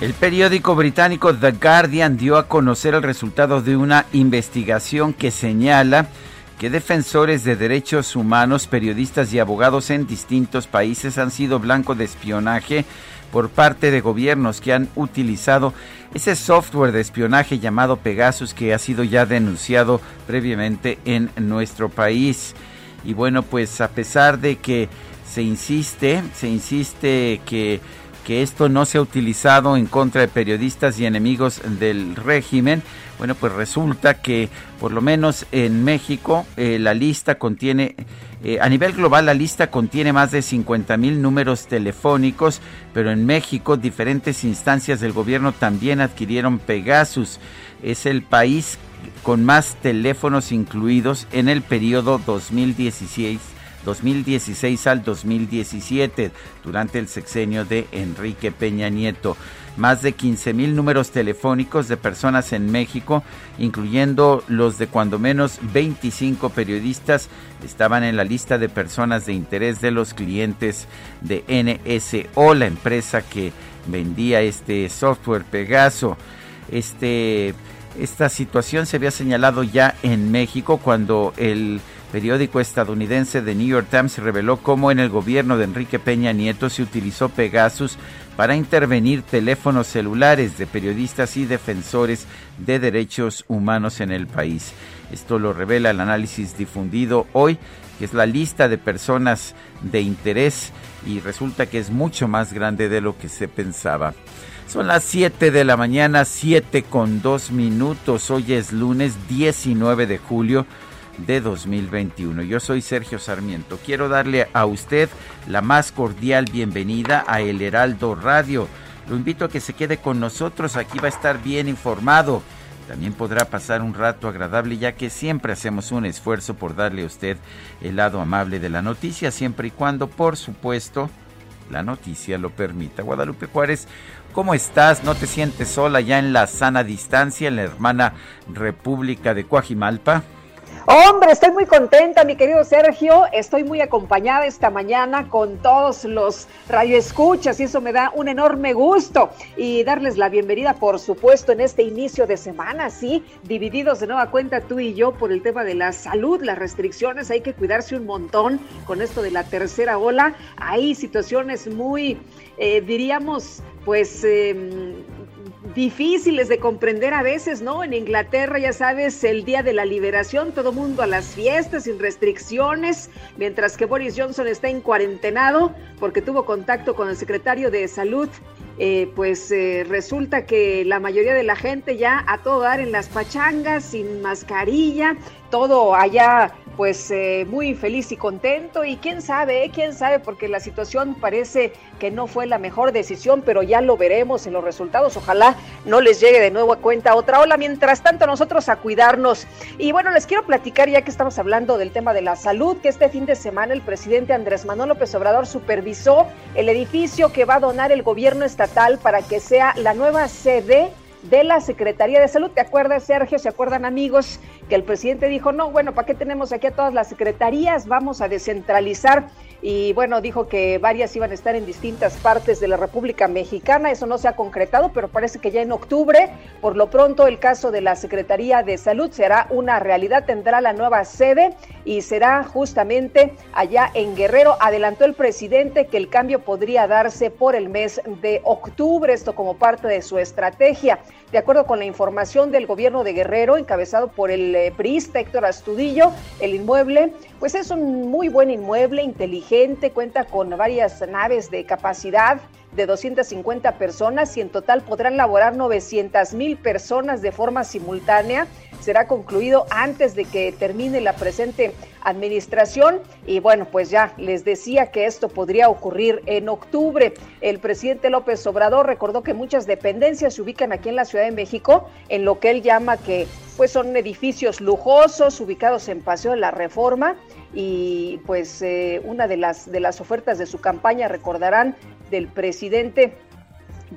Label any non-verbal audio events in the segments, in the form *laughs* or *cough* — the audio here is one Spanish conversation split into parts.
El periódico británico The Guardian dio a conocer el resultado de una investigación que señala que defensores de derechos humanos, periodistas y abogados en distintos países han sido blanco de espionaje por parte de gobiernos que han utilizado ese software de espionaje llamado Pegasus que ha sido ya denunciado previamente en nuestro país. Y bueno, pues a pesar de que se insiste, se insiste que que esto no se ha utilizado en contra de periodistas y enemigos del régimen. Bueno, pues resulta que por lo menos en México eh, la lista contiene, eh, a nivel global la lista contiene más de 50 mil números telefónicos, pero en México diferentes instancias del gobierno también adquirieron Pegasus. Es el país con más teléfonos incluidos en el periodo 2016 2016 al 2017, durante el sexenio de Enrique Peña Nieto. Más de 15 mil números telefónicos de personas en México, incluyendo los de cuando menos 25 periodistas, estaban en la lista de personas de interés de los clientes de NSO, la empresa que vendía este software Pegaso. Este, esta situación se había señalado ya en México cuando el periódico estadounidense The New York Times reveló cómo en el gobierno de Enrique Peña Nieto se utilizó Pegasus para intervenir teléfonos celulares de periodistas y defensores de derechos humanos en el país. Esto lo revela el análisis difundido hoy, que es la lista de personas de interés y resulta que es mucho más grande de lo que se pensaba. Son las 7 de la mañana, 7 con 2 minutos. Hoy es lunes 19 de julio de 2021. Yo soy Sergio Sarmiento. Quiero darle a usted la más cordial bienvenida a El Heraldo Radio. Lo invito a que se quede con nosotros, aquí va a estar bien informado. También podrá pasar un rato agradable ya que siempre hacemos un esfuerzo por darle a usted el lado amable de la noticia, siempre y cuando, por supuesto, la noticia lo permita. Guadalupe Juárez, ¿cómo estás? ¿No te sientes sola ya en la sana distancia en la hermana República de Coajimalpa? Hombre, estoy muy contenta, mi querido Sergio. Estoy muy acompañada esta mañana con todos los radioescuchas y eso me da un enorme gusto. Y darles la bienvenida, por supuesto, en este inicio de semana, sí, divididos de nueva cuenta tú y yo por el tema de la salud, las restricciones. Hay que cuidarse un montón con esto de la tercera ola. Hay situaciones muy, eh, diríamos, pues... Eh, difíciles de comprender a veces, ¿no? En Inglaterra, ya sabes, el día de la liberación, todo mundo a las fiestas sin restricciones, mientras que Boris Johnson está en cuarentenado porque tuvo contacto con el secretario de Salud. Eh, pues eh, resulta que la mayoría de la gente ya a todo dar en las pachangas, sin mascarilla, todo allá pues eh, muy feliz y contento y quién sabe, eh, quién sabe, porque la situación parece que no fue la mejor decisión, pero ya lo veremos en los resultados. Ojalá no les llegue de nuevo a cuenta otra ola. Mientras tanto, nosotros a cuidarnos. Y bueno, les quiero platicar, ya que estamos hablando del tema de la salud, que este fin de semana el presidente Andrés Manuel López Obrador supervisó el edificio que va a donar el gobierno estatal para que sea la nueva sede de la Secretaría de Salud. ¿Te acuerdas, Sergio? ¿Se acuerdan, amigos? Que el presidente dijo, no, bueno, ¿para qué tenemos aquí a todas las secretarías? Vamos a descentralizar. Y bueno, dijo que varias iban a estar en distintas partes de la República Mexicana. Eso no se ha concretado, pero parece que ya en octubre, por lo pronto, el caso de la Secretaría de Salud será una realidad. Tendrá la nueva sede y será justamente allá en Guerrero. Adelantó el presidente que el cambio podría darse por el mes de octubre, esto como parte de su estrategia. De acuerdo con la información del gobierno de Guerrero, encabezado por el eh, priista Héctor Astudillo, el inmueble, pues es un muy buen inmueble, inteligente, cuenta con varias naves de capacidad de 250 personas y en total podrán laborar 900 mil personas de forma simultánea. Será concluido antes de que termine la presente administración y bueno, pues ya les decía que esto podría ocurrir en octubre. El presidente López Obrador recordó que muchas dependencias se ubican aquí en la Ciudad de México en lo que él llama que pues son edificios lujosos ubicados en Paseo de la Reforma y pues eh, una de las de las ofertas de su campaña recordarán del presidente,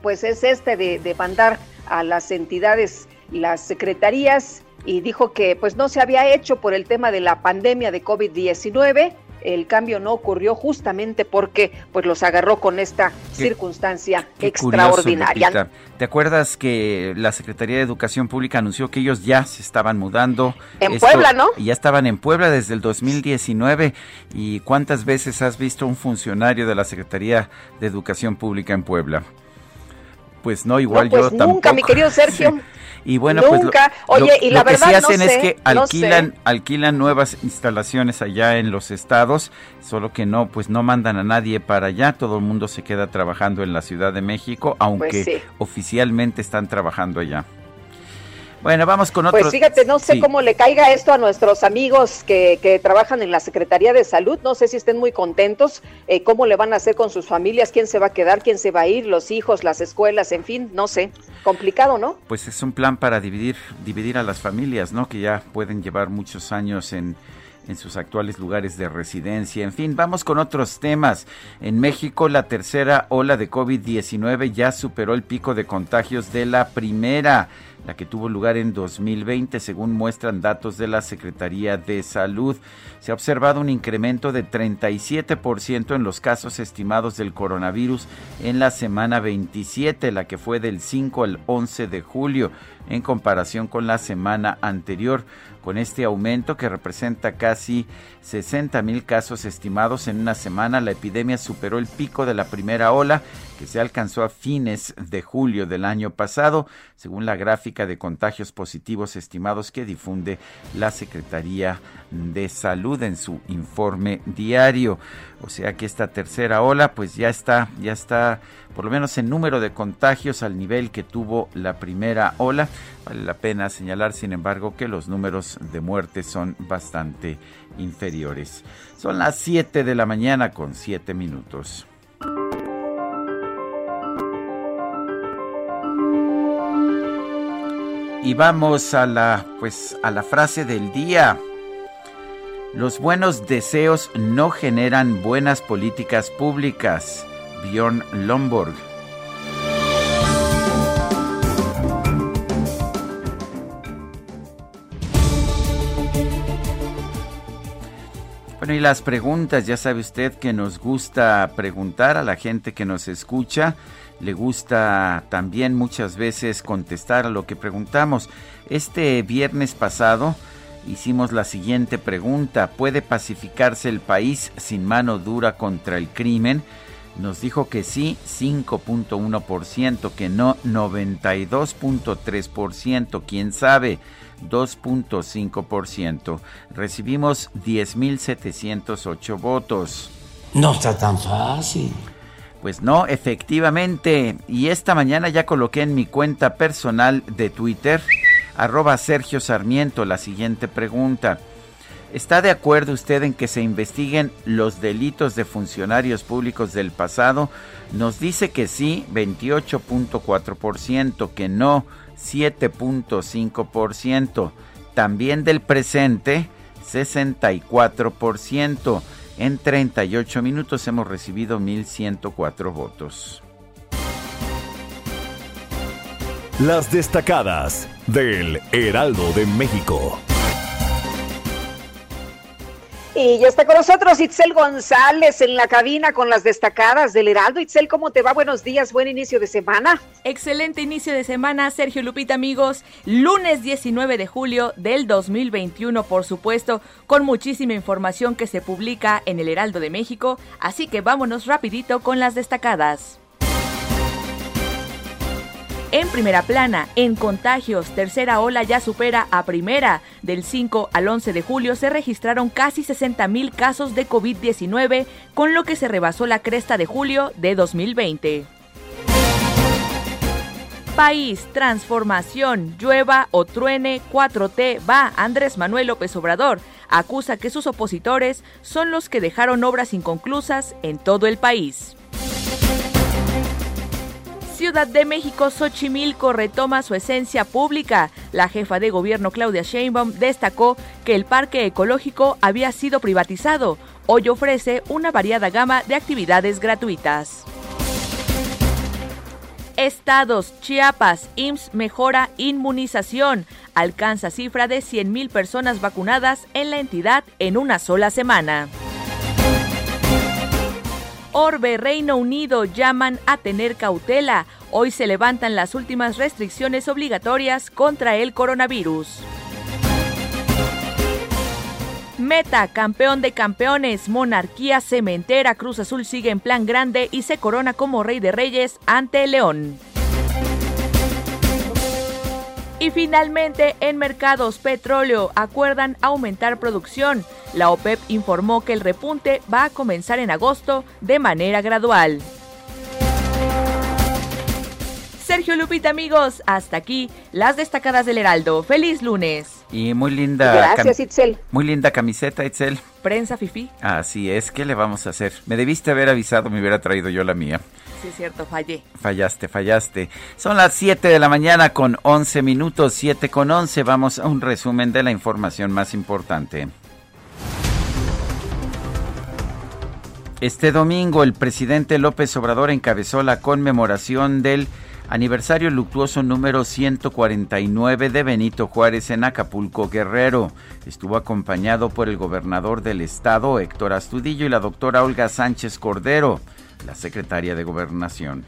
pues es este de, de mandar a las entidades, las secretarías, y dijo que pues no se había hecho por el tema de la pandemia de COVID-19 el cambio no ocurrió justamente porque pues los agarró con esta circunstancia extraordinaria. ¿Te acuerdas que la Secretaría de Educación Pública anunció que ellos ya se estaban mudando? En Puebla, ¿no? Ya estaban en Puebla desde el 2019. ¿Y cuántas veces has visto un funcionario de la Secretaría de Educación Pública en Puebla? Pues no, igual pues yo nunca, Nunca, mi querido *laughs* Sergio. Y bueno, pues Nunca. Oye, y la lo que sí hacen no es sé, que no alquilan, sé. alquilan nuevas instalaciones allá en los estados, solo que no, pues no mandan a nadie para allá, todo el mundo se queda trabajando en la Ciudad de México, aunque Pues sí. oficialmente están trabajando allá. Bueno, vamos con otro. Pues fíjate, no sé sí. cómo le caiga esto a nuestros amigos que, que trabajan en la Secretaría de Salud. No sé si estén muy contentos, eh, cómo le van a hacer con sus familias, quién se va a quedar, quién se va a ir, los hijos, las escuelas, en fin, no sé. Complicado, ¿no? Pues es un plan para dividir, dividir a las familias, ¿no? Que ya pueden llevar muchos años en, en sus actuales lugares de residencia. En fin, vamos con otros temas. En México, la tercera ola de COVID-19 ya superó el pico de contagios de la primera, la que tuvo lugar en 2020, según muestran datos de la Secretaría de Salud. Se ha observado un incremento de 37% en los casos estimados del coronavirus en la semana 27, la que fue del 5 al 11 de julio, en comparación con la semana anterior. Con este aumento que representa casi 60 mil casos estimados en una semana, la epidemia superó el pico de la primera ola se alcanzó a fines de julio del año pasado, según la gráfica de contagios positivos estimados que difunde la Secretaría de Salud en su informe diario. O sea que esta tercera ola pues ya está, ya está por lo menos en número de contagios al nivel que tuvo la primera ola. Vale la pena señalar, sin embargo, que los números de muertes son bastante inferiores. Son las 7 de la mañana con 7 minutos. Y vamos a la pues a la frase del día. Los buenos deseos no generan buenas políticas públicas. Bjorn Lomborg. Bueno, y las preguntas, ya sabe usted que nos gusta preguntar a la gente que nos escucha, le gusta también muchas veces contestar a lo que preguntamos. Este viernes pasado hicimos la siguiente pregunta, ¿puede pacificarse el país sin mano dura contra el crimen? Nos dijo que sí, 5.1%, que no, 92.3%, quién sabe, 2.5%. Recibimos 10.708 votos. No está tan fácil. Pues no, efectivamente. Y esta mañana ya coloqué en mi cuenta personal de Twitter, arroba Sergio Sarmiento, la siguiente pregunta. ¿Está de acuerdo usted en que se investiguen los delitos de funcionarios públicos del pasado? Nos dice que sí, 28.4%, que no, 7.5%. También del presente, 64%. En 38 minutos hemos recibido 1.104 votos. Las destacadas del Heraldo de México. Y ya está con nosotros Itzel González en la cabina con las destacadas del Heraldo. Itzel, ¿cómo te va? Buenos días, buen inicio de semana. Excelente inicio de semana, Sergio Lupita, amigos. Lunes 19 de julio del 2021, por supuesto, con muchísima información que se publica en el Heraldo de México. Así que vámonos rapidito con las destacadas. En primera plana, en contagios, tercera ola ya supera a primera. Del 5 al 11 de julio se registraron casi 60 mil casos de COVID-19, con lo que se rebasó la cresta de julio de 2020. País, transformación, llueva o truene, 4T va. Andrés Manuel López Obrador acusa que sus opositores son los que dejaron obras inconclusas en todo el país. Ciudad de México, Xochimilco retoma su esencia pública. La jefa de gobierno Claudia Sheinbaum destacó que el parque ecológico había sido privatizado. Hoy ofrece una variada gama de actividades gratuitas. Estados, Chiapas, IMSS mejora inmunización. Alcanza cifra de 100.000 personas vacunadas en la entidad en una sola semana. Orbe, Reino Unido llaman a tener cautela. Hoy se levantan las últimas restricciones obligatorias contra el coronavirus. Meta, campeón de campeones, monarquía cementera, Cruz Azul sigue en plan grande y se corona como rey de reyes ante León. Y finalmente, en mercados petróleo acuerdan aumentar producción. La OPEP informó que el repunte va a comenzar en agosto de manera gradual. Sergio Lupita, amigos, hasta aquí las destacadas del Heraldo. Feliz lunes. Y muy linda. Gracias, Itzel. Muy linda camiseta, Itzel. Prensa Fifi. Así es, ¿qué le vamos a hacer? Me debiste haber avisado, me hubiera traído yo la mía. Sí, cierto, fallé. Fallaste, fallaste. Son las 7 de la mañana con 11 minutos, 7 con 11. Vamos a un resumen de la información más importante. Este domingo el presidente López Obrador encabezó la conmemoración del aniversario luctuoso número 149 de Benito Juárez en Acapulco, Guerrero. Estuvo acompañado por el gobernador del estado, Héctor Astudillo, y la doctora Olga Sánchez Cordero, la secretaria de Gobernación.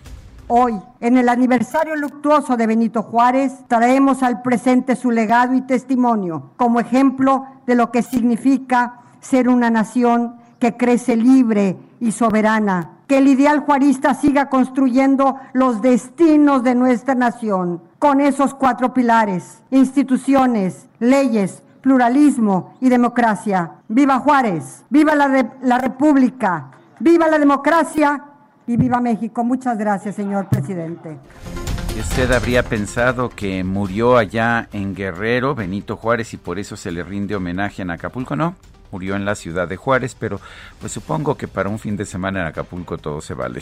Hoy, en el aniversario luctuoso de Benito Juárez, traemos al presente su legado y testimonio como ejemplo de lo que significa ser una nación que crece libre y soberana que el ideal juarista siga construyendo los destinos de nuestra nación con esos cuatro pilares, instituciones, leyes, pluralismo y democracia. Viva Juárez, viva la, la República, viva la democracia y viva México. Muchas gracias, señor presidente. usted habría pensado que murió allá en Guerrero, Benito Juárez, y por eso se le rinde homenaje en Acapulco, ¿no? murió en la ciudad de Juárez, pero pues supongo que para un fin de semana en Acapulco todo se vale.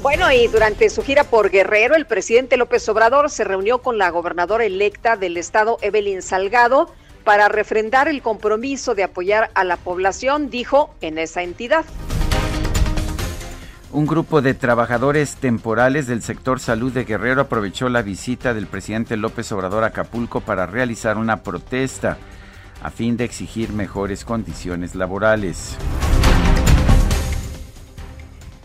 Bueno, y durante su gira por Guerrero, el presidente López Obrador se reunió con la gobernadora electa del estado, Evelyn Salgado, para refrendar el compromiso de apoyar a la población, dijo, en esa entidad. Un grupo de trabajadores temporales del sector salud de Guerrero aprovechó la visita del presidente López Obrador a Acapulco para realizar una protesta a fin de exigir mejores condiciones laborales.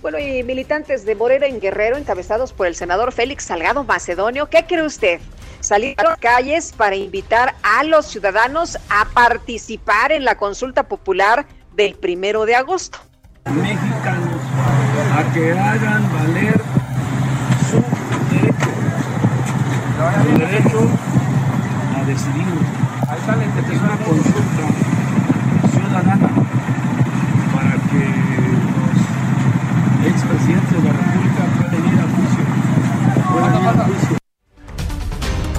Bueno, y militantes de Morena en Guerrero, encabezados por el senador Félix Salgado Macedonio, ¿qué cree usted? Salieron a las calles para invitar a los ciudadanos a participar en la consulta popular del primero de agosto. Mexicanos, a que hagan valer su derecho, su derecho a decidir es una consulta ciudadana para que los expresidentes de la República puedan ir a juicio.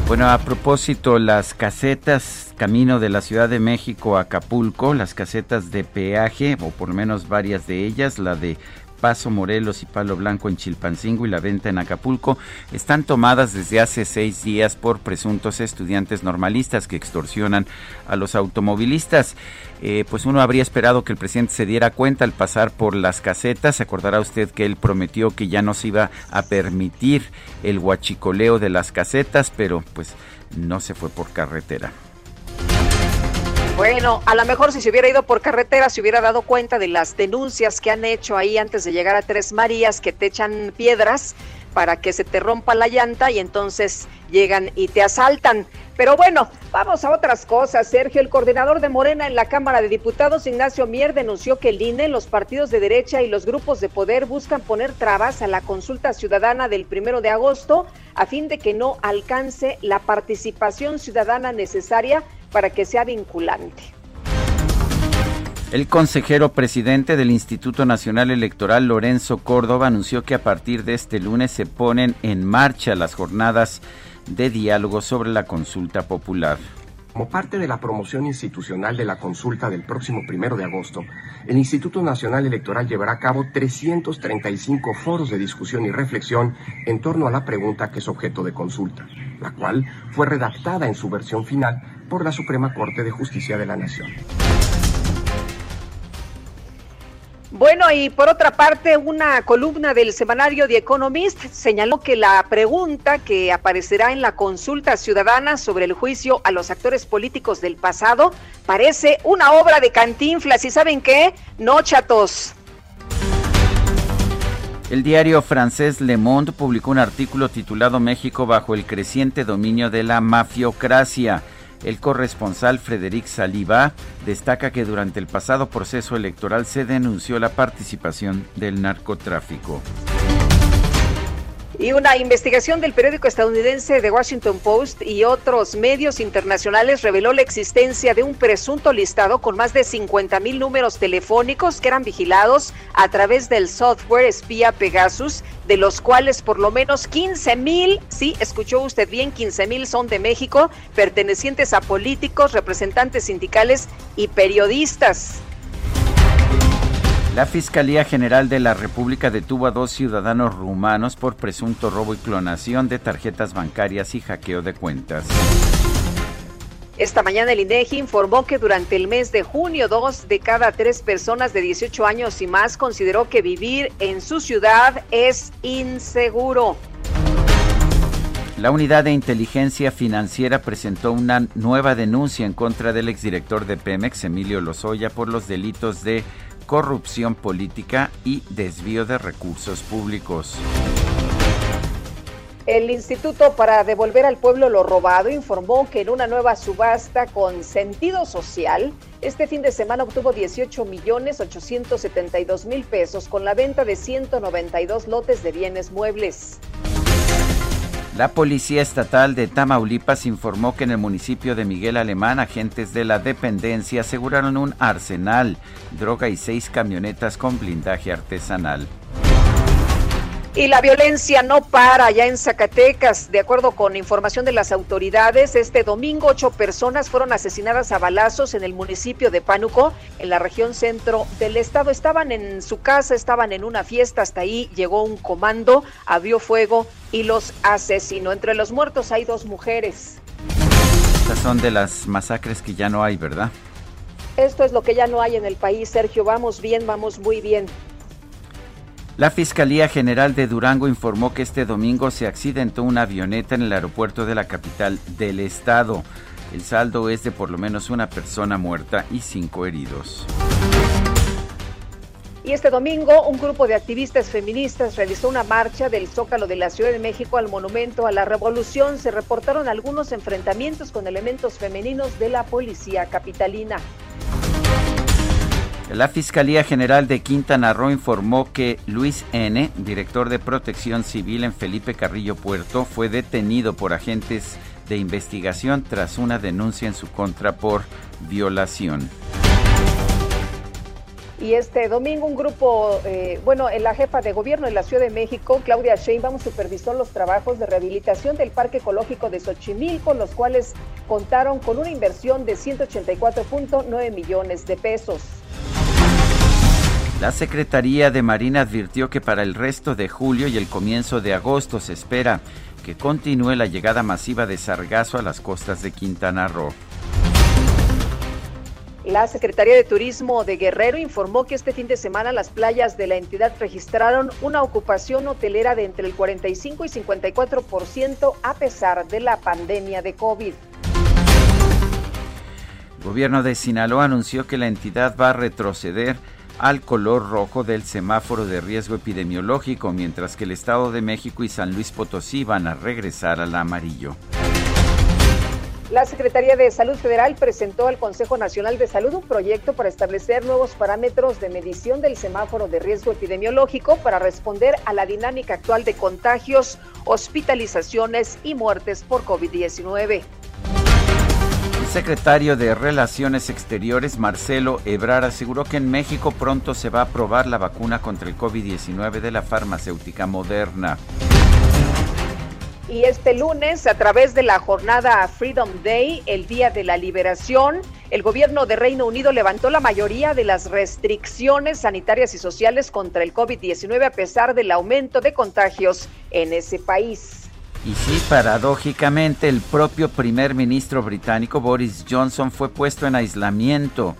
Bueno, a propósito, las casetas camino de la Ciudad de México a Acapulco, las casetas de peaje, o por lo menos varias de ellas, la de Paso Morelos y Palo Blanco en Chilpancingo y la venta en Acapulco están tomadas desde hace seis días por presuntos estudiantes normalistas que extorsionan a los automovilistas. Eh, pues uno habría esperado que el presidente se diera cuenta al pasar por las casetas. Se acordará usted que él prometió que ya no se iba a permitir el huachicoleo de las casetas, pero pues no se fue por carretera. Bueno, a lo mejor si se hubiera ido por carretera se hubiera dado cuenta de las denuncias que han hecho ahí antes de llegar a Tres Marías, que te echan piedras para que se te rompa la llanta y entonces llegan y te asaltan. Pero bueno, vamos a otras cosas. Sergio, el coordinador de Morena en la Cámara de Diputados, Ignacio Mier, denunció que el INE, los partidos de derecha y los grupos de poder buscan poner trabas a la consulta ciudadana del primero de agosto a fin de que no alcance la participación ciudadana necesaria para que sea vinculante. El consejero presidente del Instituto Nacional Electoral, Lorenzo Córdoba, anunció que a partir de este lunes se ponen en marcha las jornadas de diálogo sobre la consulta popular. Como parte de la promoción institucional de la consulta del próximo primero de agosto, el Instituto Nacional Electoral llevará a cabo 335 foros de discusión y reflexión en torno a la pregunta que es objeto de consulta, la cual fue redactada en su versión final por la Suprema Corte de Justicia de la Nación. Bueno, y por otra parte, una columna del semanario The Economist señaló que la pregunta que aparecerá en la consulta ciudadana sobre el juicio a los actores políticos del pasado parece una obra de cantinflas. ¿Y saben qué? No, chatos. El diario francés Le Monde publicó un artículo titulado México bajo el creciente dominio de la mafiocracia. El corresponsal Frederic Saliba destaca que durante el pasado proceso electoral se denunció la participación del narcotráfico. Y una investigación del periódico estadounidense The Washington Post y otros medios internacionales reveló la existencia de un presunto listado con más de 50 mil números telefónicos que eran vigilados a través del software espía Pegasus, de los cuales por lo menos 15 mil, sí, escuchó usted bien, 15 mil son de México, pertenecientes a políticos, representantes sindicales y periodistas. La Fiscalía General de la República detuvo a dos ciudadanos rumanos por presunto robo y clonación de tarjetas bancarias y hackeo de cuentas. Esta mañana el INEGI informó que durante el mes de junio, dos de cada tres personas de 18 años y más consideró que vivir en su ciudad es inseguro. La Unidad de Inteligencia Financiera presentó una nueva denuncia en contra del exdirector de Pemex, Emilio Lozoya, por los delitos de corrupción política y desvío de recursos públicos. El Instituto para Devolver al Pueblo lo Robado informó que en una nueva subasta con sentido social, este fin de semana obtuvo 18 millones 872 mil pesos con la venta de 192 lotes de bienes muebles. La Policía Estatal de Tamaulipas informó que en el municipio de Miguel Alemán agentes de la dependencia aseguraron un arsenal, droga y seis camionetas con blindaje artesanal. Y la violencia no para ya en Zacatecas. De acuerdo con información de las autoridades, este domingo ocho personas fueron asesinadas a balazos en el municipio de Pánuco, en la región centro del estado. Estaban en su casa, estaban en una fiesta, hasta ahí llegó un comando, abrió fuego y los asesinó. Entre los muertos hay dos mujeres. Estas son de las masacres que ya no hay, ¿verdad? Esto es lo que ya no hay en el país, Sergio. Vamos bien, vamos muy bien. La Fiscalía General de Durango informó que este domingo se accidentó una avioneta en el aeropuerto de la capital del estado. El saldo es de por lo menos una persona muerta y cinco heridos. Y este domingo un grupo de activistas feministas realizó una marcha del Zócalo de la Ciudad de México al Monumento a la Revolución. Se reportaron algunos enfrentamientos con elementos femeninos de la policía capitalina. La Fiscalía General de Quintana Roo informó que Luis N., director de Protección Civil en Felipe Carrillo Puerto, fue detenido por agentes de investigación tras una denuncia en su contra por violación. Y este domingo un grupo, eh, bueno, la jefa de gobierno de la Ciudad de México, Claudia Sheinbaum, supervisó los trabajos de rehabilitación del Parque Ecológico de Xochimilco, los cuales contaron con una inversión de 184.9 millones de pesos. La Secretaría de Marina advirtió que para el resto de julio y el comienzo de agosto se espera que continúe la llegada masiva de sargazo a las costas de Quintana Roo. La Secretaría de Turismo de Guerrero informó que este fin de semana las playas de la entidad registraron una ocupación hotelera de entre el 45 y 54% a pesar de la pandemia de COVID. gobierno de Sinaloa anunció que la entidad va a retroceder al color rojo del semáforo de riesgo epidemiológico, mientras que el Estado de México y San Luis Potosí van a regresar al amarillo. La Secretaría de Salud Federal presentó al Consejo Nacional de Salud un proyecto para establecer nuevos parámetros de medición del semáforo de riesgo epidemiológico para responder a la dinámica actual de contagios, hospitalizaciones y muertes por COVID-19. Secretario de Relaciones Exteriores, Marcelo Ebrar, aseguró que en México pronto se va a aprobar la vacuna contra el COVID-19 de la farmacéutica Moderna. Y este lunes, a través de la jornada Freedom Day, el Día de la Liberación, el gobierno de Reino Unido levantó la mayoría de las restricciones sanitarias y sociales contra el COVID-19 a pesar del aumento de contagios en ese país. Y sí, paradójicamente, el propio primer ministro británico Boris Johnson fue puesto en aislamiento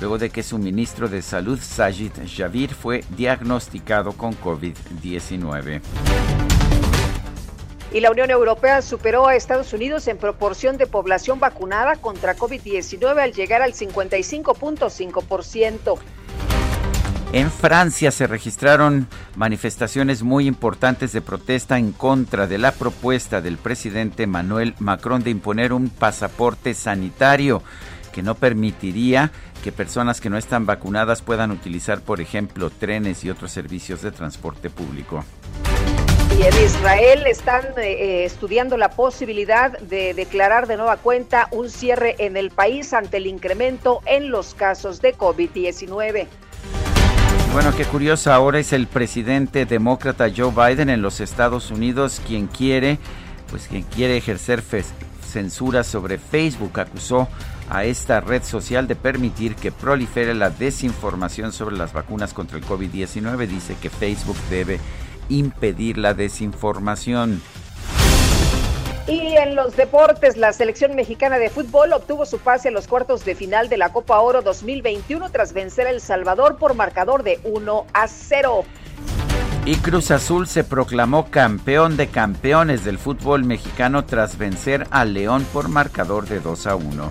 luego de que su ministro de Salud, Sajid Javid, fue diagnosticado con COVID-19. Y la Unión Europea superó a Estados Unidos en proporción de población vacunada contra COVID-19 al llegar al 55.5%. En Francia se registraron manifestaciones muy importantes de protesta en contra de la propuesta del presidente Manuel Macron de imponer un pasaporte sanitario que no permitiría que personas que no están vacunadas puedan utilizar, por ejemplo, trenes y otros servicios de transporte público. Y en Israel están eh, estudiando la posibilidad de declarar de nueva cuenta un cierre en el país ante el incremento en los casos de COVID-19. Bueno, qué curioso, ahora es el presidente demócrata Joe Biden en los Estados Unidos quien quiere, pues quien quiere ejercer censura sobre Facebook, acusó a esta red social de permitir que prolifere la desinformación sobre las vacunas contra el COVID-19. Dice que Facebook debe impedir la desinformación. Y en los deportes, la selección mexicana de fútbol obtuvo su pase a los cuartos de final de la Copa Oro 2021 tras vencer a El Salvador por marcador de 1 a 0. Y Cruz Azul se proclamó campeón de campeones del fútbol mexicano tras vencer a León por marcador de 2 a 1.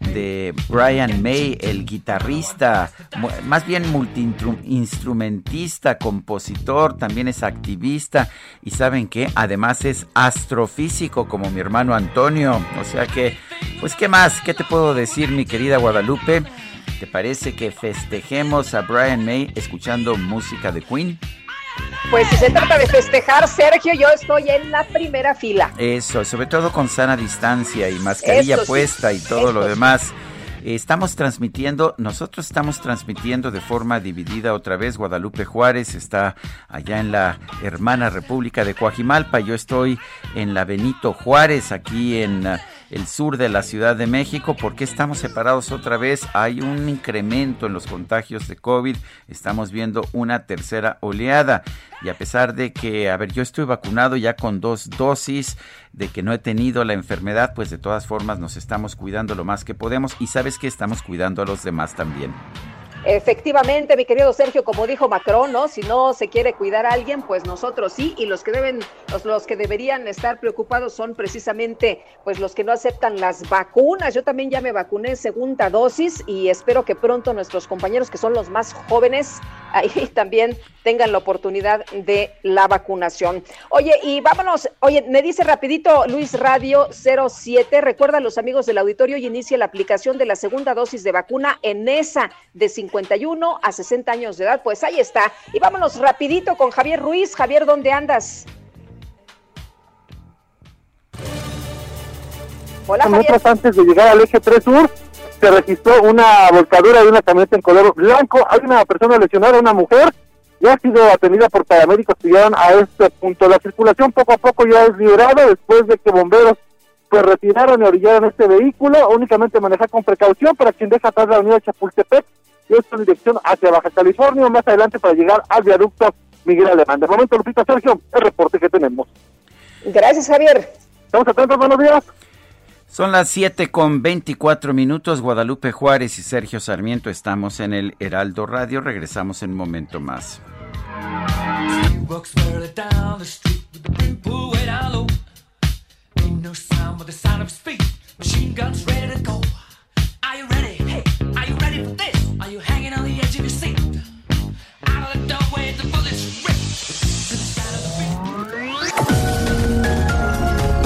de Brian May, el guitarrista, más bien multiinstrumentista, compositor, también es activista y saben que además es astrofísico como mi hermano Antonio. O sea que, pues, ¿qué más? ¿Qué te puedo decir, mi querida Guadalupe? ¿Te parece que festejemos a Brian May escuchando música de Queen? Pues si se trata de festejar, Sergio, yo estoy en la primera fila. Eso, sobre todo con sana distancia y mascarilla puesta y todo lo demás. Estamos transmitiendo, nosotros estamos transmitiendo de forma dividida otra vez. Guadalupe Juárez está allá en la hermana República de Coajimalpa. Yo estoy en la Benito Juárez, aquí en el sur de la Ciudad de México. ¿Por qué estamos separados otra vez? Hay un incremento en los contagios de COVID. Estamos viendo una tercera oleada. Y a pesar de que, a ver, yo estoy vacunado ya con dos dosis, de que no he tenido la enfermedad, pues de todas formas nos estamos cuidando lo más que podemos y sabes que estamos cuidando a los demás también. Efectivamente, mi querido Sergio, como dijo Macron, ¿no? Si no se quiere cuidar a alguien, pues nosotros sí, y los que deben, los, los, que deberían estar preocupados son precisamente pues los que no aceptan las vacunas. Yo también ya me vacuné segunda dosis y espero que pronto nuestros compañeros que son los más jóvenes *laughs* ahí también tengan la oportunidad de la vacunación. Oye, y vámonos, oye, me dice rapidito Luis Radio 07, recuerda a los amigos del auditorio y inicia la aplicación de la segunda dosis de vacuna en esa de 51 a 60 años de edad. Pues ahí está. Y vámonos rapidito con Javier Ruiz. Javier, ¿dónde andas? Hola, Javier. antes de llegar al eje 3 Sur, se registró una volcadura de una camioneta en color blanco. Hay una persona lesionada, una mujer, ya ha sido atendida por paramédicos que llegan a este punto. La circulación poco a poco ya es liberada después de que bomberos pues retiraron y orillaron este vehículo, únicamente manejar con precaución para quien deja atrás la avenida Chapultepec y esto en dirección hacia Baja California, más adelante para llegar al viaducto Miguel Alemán. De momento, Lupita Sergio, el reporte que tenemos. Gracias, Javier. Estamos atentos, buenos días. Son las 7 con 24 minutos. Guadalupe Juárez y Sergio Sarmiento estamos en el Heraldo Radio. Regresamos en un momento más.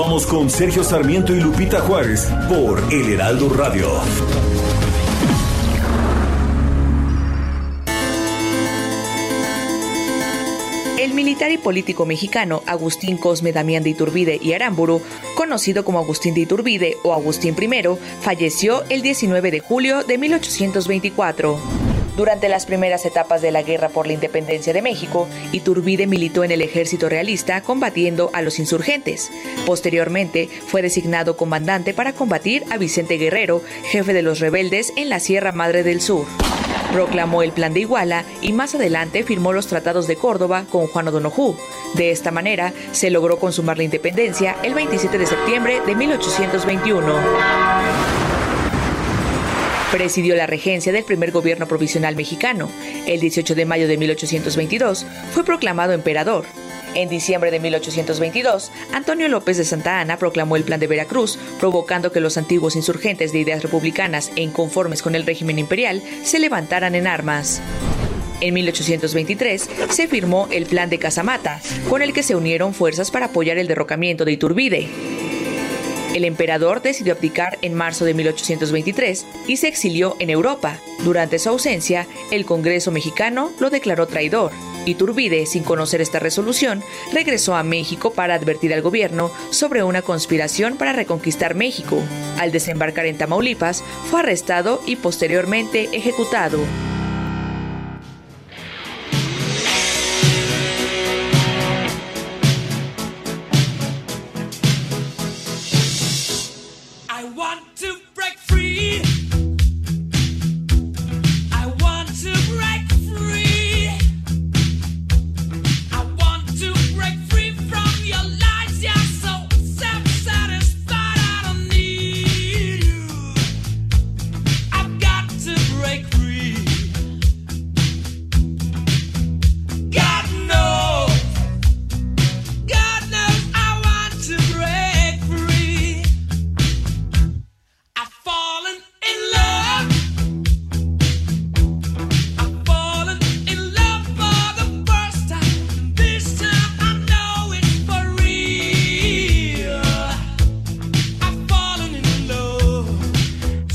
Continuamos con Sergio Sarmiento y Lupita Juárez por El Heraldo Radio. El militar y político mexicano Agustín Cosme Damián de Iturbide y Aramburu, conocido como Agustín de Iturbide o Agustín I, falleció el 19 de julio de 1824. Durante las primeras etapas de la guerra por la independencia de México, Iturbide militó en el ejército realista combatiendo a los insurgentes. Posteriormente, fue designado comandante para combatir a Vicente Guerrero, jefe de los rebeldes en la Sierra Madre del Sur. Proclamó el Plan de Iguala y más adelante firmó los tratados de Córdoba con Juan O'Donoghue. De esta manera, se logró consumar la independencia el 27 de septiembre de 1821. Presidió la regencia del primer gobierno provisional mexicano. El 18 de mayo de 1822 fue proclamado emperador. En diciembre de 1822, Antonio López de Santa Anna proclamó el Plan de Veracruz, provocando que los antiguos insurgentes de ideas republicanas e inconformes con el régimen imperial se levantaran en armas. En 1823 se firmó el Plan de Casamata, con el que se unieron fuerzas para apoyar el derrocamiento de Iturbide. El emperador decidió abdicar en marzo de 1823 y se exilió en Europa. Durante su ausencia, el Congreso mexicano lo declaró traidor. Iturbide, sin conocer esta resolución, regresó a México para advertir al gobierno sobre una conspiración para reconquistar México. Al desembarcar en Tamaulipas, fue arrestado y posteriormente ejecutado. One, two.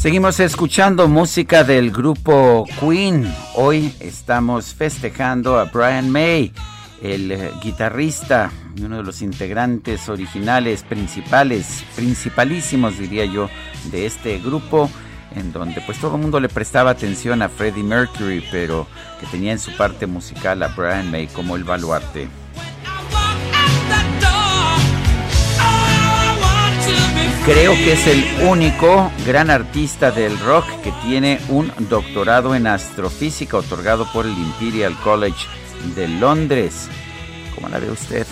Seguimos escuchando música del grupo Queen. Hoy estamos festejando a Brian May, el eh, guitarrista uno de los integrantes originales, principales, principalísimos diría yo, de este grupo, en donde pues todo el mundo le prestaba atención a Freddie Mercury, pero que tenía en su parte musical a Brian May como el baluarte. Creo que es el único gran artista del rock que tiene un doctorado en astrofísica otorgado por el Imperial College de Londres. ¿Cómo la ve usted?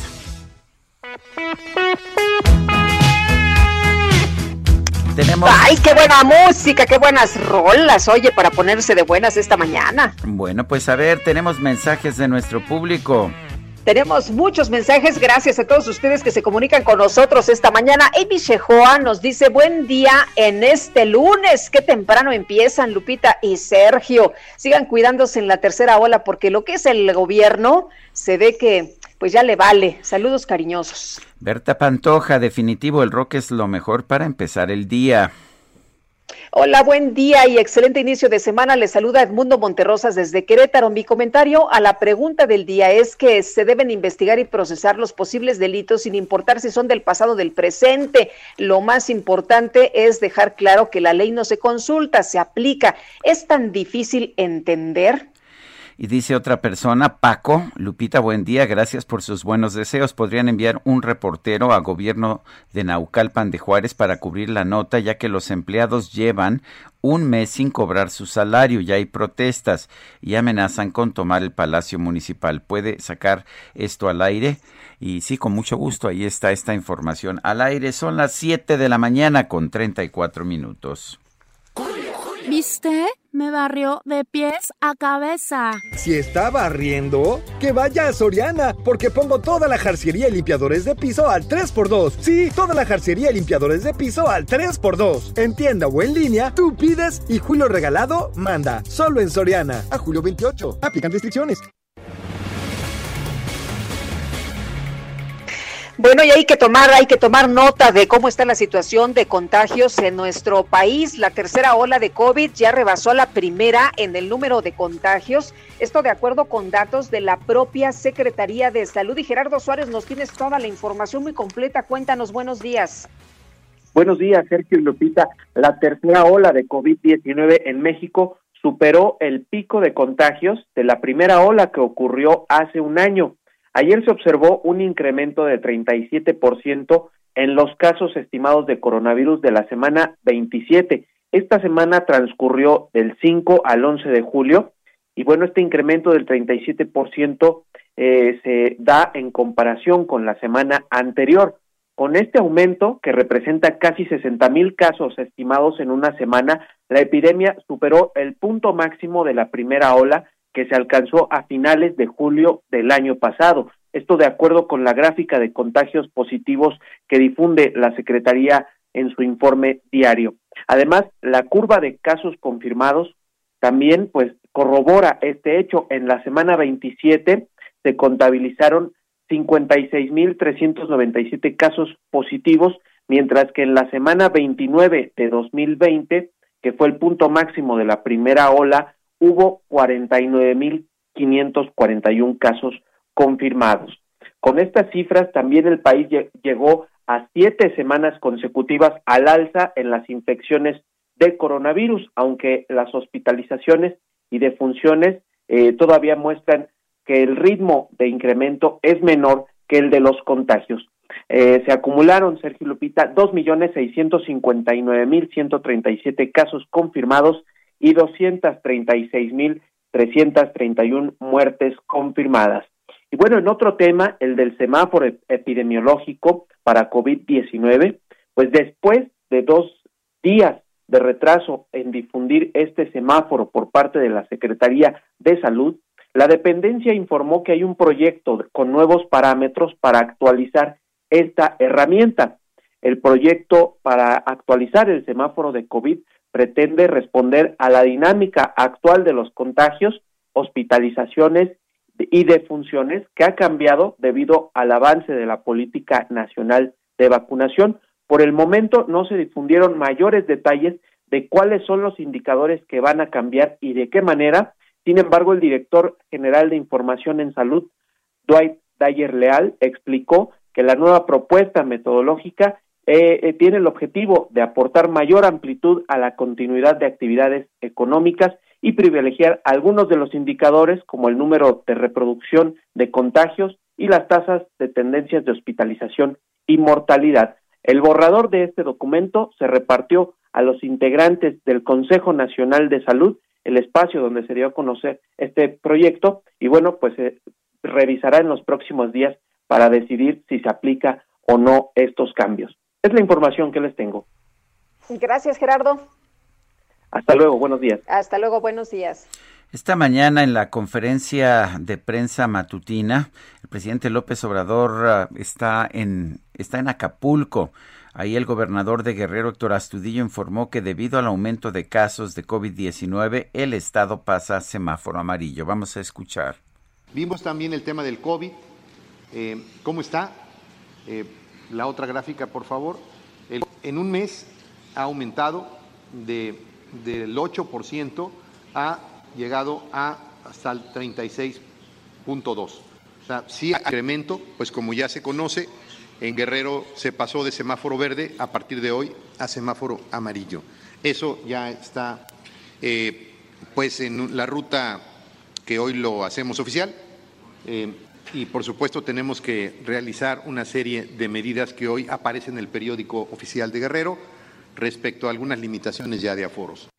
Tenemos... ¡Ay, qué buena música! ¡Qué buenas rolas! Oye, para ponerse de buenas esta mañana. Bueno, pues a ver, tenemos mensajes de nuestro público. Tenemos muchos mensajes, gracias a todos ustedes que se comunican con nosotros esta mañana. Amy Shehoa nos dice, buen día en este lunes, qué temprano empiezan Lupita y Sergio. Sigan cuidándose en la tercera ola porque lo que es el gobierno se ve que pues ya le vale. Saludos cariñosos. Berta Pantoja, definitivo, el rock es lo mejor para empezar el día. Hola, buen día y excelente inicio de semana. Le saluda Edmundo Monterrosas desde Querétaro. Mi comentario a la pregunta del día es que se deben investigar y procesar los posibles delitos sin importar si son del pasado o del presente. Lo más importante es dejar claro que la ley no se consulta, se aplica. ¿Es tan difícil entender? Y dice otra persona, Paco, Lupita, buen día, gracias por sus buenos deseos. ¿Podrían enviar un reportero a gobierno de Naucalpan de Juárez para cubrir la nota, ya que los empleados llevan un mes sin cobrar su salario, ya hay protestas y amenazan con tomar el Palacio Municipal. ¿Puede sacar esto al aire? Y sí, con mucho gusto, ahí está esta información al aire. Son las 7 de la mañana con 34 minutos. ¿Viste? Me barrió de pies a cabeza. Si está barriendo, que vaya a Soriana, porque pongo toda la jarciería y limpiadores de piso al 3x2. Sí, toda la jarciería y limpiadores de piso al 3x2. En tienda o en línea, tú pides y Julio Regalado manda. Solo en Soriana. A julio 28. Aplican restricciones. Bueno, y hay que tomar, hay que tomar nota de cómo está la situación de contagios en nuestro país. La tercera ola de COVID ya rebasó a la primera en el número de contagios. Esto de acuerdo con datos de la propia Secretaría de Salud. Y Gerardo Suárez, nos tienes toda la información muy completa. Cuéntanos, buenos días. Buenos días, Sergio y Lupita. La tercera ola de COVID-19 en México superó el pico de contagios de la primera ola que ocurrió hace un año. Ayer se observó un incremento de 37% en los casos estimados de coronavirus de la semana 27. Esta semana transcurrió del 5 al 11 de julio y bueno, este incremento del 37% eh, se da en comparación con la semana anterior. Con este aumento, que representa casi 60 mil casos estimados en una semana, la epidemia superó el punto máximo de la primera ola que se alcanzó a finales de julio del año pasado. Esto de acuerdo con la gráfica de contagios positivos que difunde la Secretaría en su informe diario. Además, la curva de casos confirmados también pues corrobora este hecho. En la semana 27 se contabilizaron 56.397 casos positivos, mientras que en la semana 29 de 2020, que fue el punto máximo de la primera ola, hubo 49.541 casos confirmados. Con estas cifras también el país llegó a siete semanas consecutivas al alza en las infecciones de coronavirus, aunque las hospitalizaciones y defunciones eh, todavía muestran que el ritmo de incremento es menor que el de los contagios. Eh, se acumularon, Sergio Lupita, dos millones seiscientos cincuenta y nueve mil ciento treinta y siete casos confirmados y 236.331 muertes confirmadas. Y bueno, en otro tema, el del semáforo epidemiológico para COVID-19, pues después de dos días de retraso en difundir este semáforo por parte de la Secretaría de Salud, la dependencia informó que hay un proyecto con nuevos parámetros para actualizar esta herramienta. El proyecto para actualizar el semáforo de COVID pretende responder a la dinámica actual de los contagios, hospitalizaciones y defunciones que ha cambiado debido al avance de la política nacional de vacunación. Por el momento no se difundieron mayores detalles de cuáles son los indicadores que van a cambiar y de qué manera. Sin embargo, el director general de Información en Salud, Dwight Dyer Leal, explicó que la nueva propuesta metodológica eh, eh, tiene el objetivo de aportar mayor amplitud a la continuidad de actividades económicas y privilegiar algunos de los indicadores como el número de reproducción de contagios y las tasas de tendencias de hospitalización y mortalidad. El borrador de este documento se repartió a los integrantes del Consejo Nacional de Salud, el espacio donde se dio a conocer este proyecto, y bueno, pues se revisará en los próximos días para decidir si se aplica o no estos cambios. Es la información que les tengo. Gracias, Gerardo. Hasta luego, buenos días. Hasta luego, buenos días. Esta mañana en la conferencia de prensa matutina, el presidente López Obrador ah, está en está en Acapulco. Ahí el gobernador de Guerrero, Héctor Astudillo, informó que debido al aumento de casos de COVID-19, el estado pasa a semáforo amarillo. Vamos a escuchar. Vimos también el tema del COVID, Eh, ¿Cómo está? Eh, la otra gráfica, por favor. en un mes ha aumentado de, del 8%, ha llegado a hasta el 36.2. O sea, sí incremento, pues como ya se conoce, en Guerrero se pasó de semáforo verde a partir de hoy a semáforo amarillo. Eso ya está eh, pues en la ruta que hoy lo hacemos oficial. Eh, y por supuesto tenemos que realizar una serie de medidas que hoy aparecen en el periódico oficial de Guerrero respecto a algunas limitaciones ya de aforos.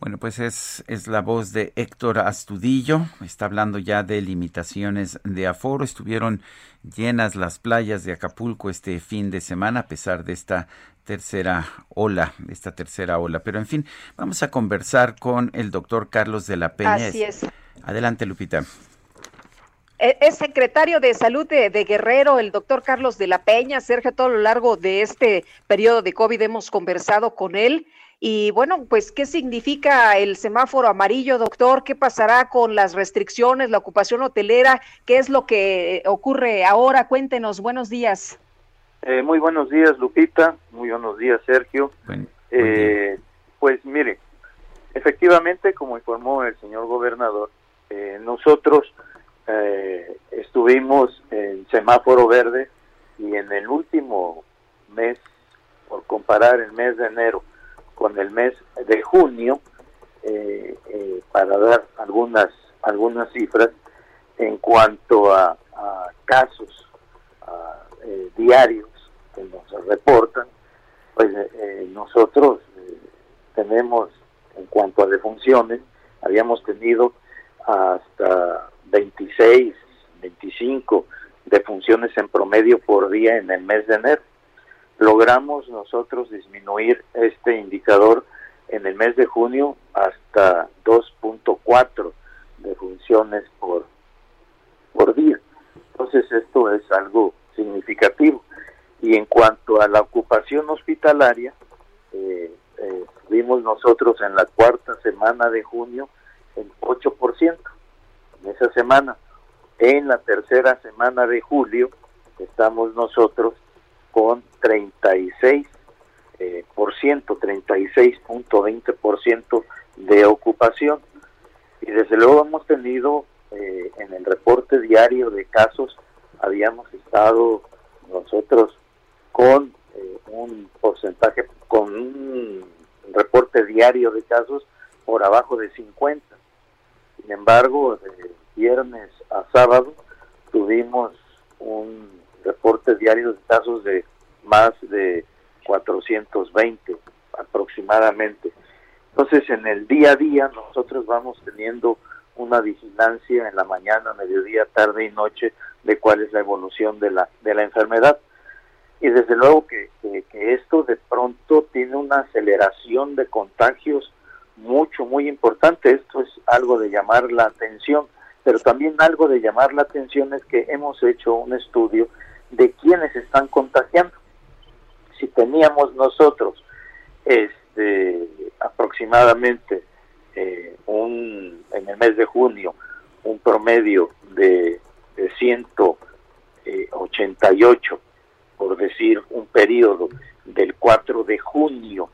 Bueno, pues es, es la voz de Héctor Astudillo. Está hablando ya de limitaciones de aforo. Estuvieron llenas las playas de Acapulco este fin de semana a pesar de esta tercera ola, esta tercera ola. Pero en fin, vamos a conversar con el doctor Carlos de la Peña. Así es. Adelante, Lupita. E, es secretario de Salud de, de, Guerrero, el doctor Carlos de la Peña. Sergio, a todo lo largo de este periodo de COVID hemos conversado con él. Y bueno, pues, ¿qué significa el semáforo amarillo, doctor? ¿Qué pasará con las restricciones, la ocupación hotelera? ¿Qué es lo que ocurre ahora? Cuéntenos, buenos días. Eh, muy buenos días, Lupita. Muy buenos días, Sergio. eh, pues mire, efectivamente, como informó el señor gobernador, eh, nosotros eh, estuvimos en semáforo verde y en el último mes, por comparar el mes de enero con el mes de junio, eh, eh, para dar algunas algunas cifras en cuanto a, casos eh, diarios que nos reportan, pues nosotros tenemos en cuanto a defunciones, habíamos tenido hasta 26, 25 defunciones en promedio por día en el mes de enero logramos nosotros disminuir este indicador en el mes de junio hasta 2.4 de funciones por, por día. Entonces esto es algo significativo. Y en cuanto a la ocupación hospitalaria, eh, eh, vimos nosotros en la cuarta semana de junio el 8% en esa semana. En la tercera semana de julio estamos nosotros con 36 eh, por ciento, 36.20 por ciento de ocupación. Y desde luego hemos tenido eh, en el reporte diario de casos, habíamos estado nosotros con eh, un porcentaje, con un reporte diario de casos por abajo de 50. Sin embargo, de viernes a sábado tuvimos un reportes diarios de casos de más de 420 aproximadamente. Entonces, en el día a día nosotros vamos teniendo una vigilancia en la mañana, mediodía, tarde y noche de cuál es la evolución de la, de la enfermedad. Y desde luego que, que esto de pronto tiene una aceleración de contagios mucho, muy importante. Esto es algo de llamar la atención, pero también algo de llamar la atención es que hemos hecho un estudio de quienes están contagiando. Si teníamos nosotros este, aproximadamente eh, un, en el mes de junio un promedio de, de 188, por decir un periodo del 4 de junio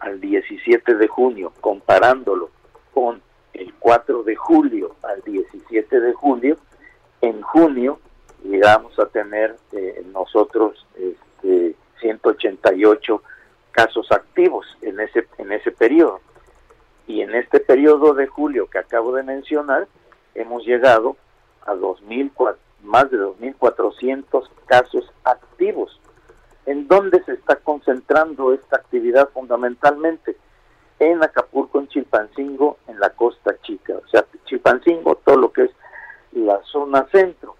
al 17 de junio, comparándolo con el 4 de julio al 17 de julio, en junio llegamos a tener eh, nosotros este, 188 casos activos en ese en ese periodo y en este periodo de julio que acabo de mencionar hemos llegado a 2000 más de 2.400 casos activos. ¿En dónde se está concentrando esta actividad fundamentalmente? En Acapulco, en Chilpancingo, en la Costa Chica. O sea, Chilpancingo, todo lo que es la zona centro.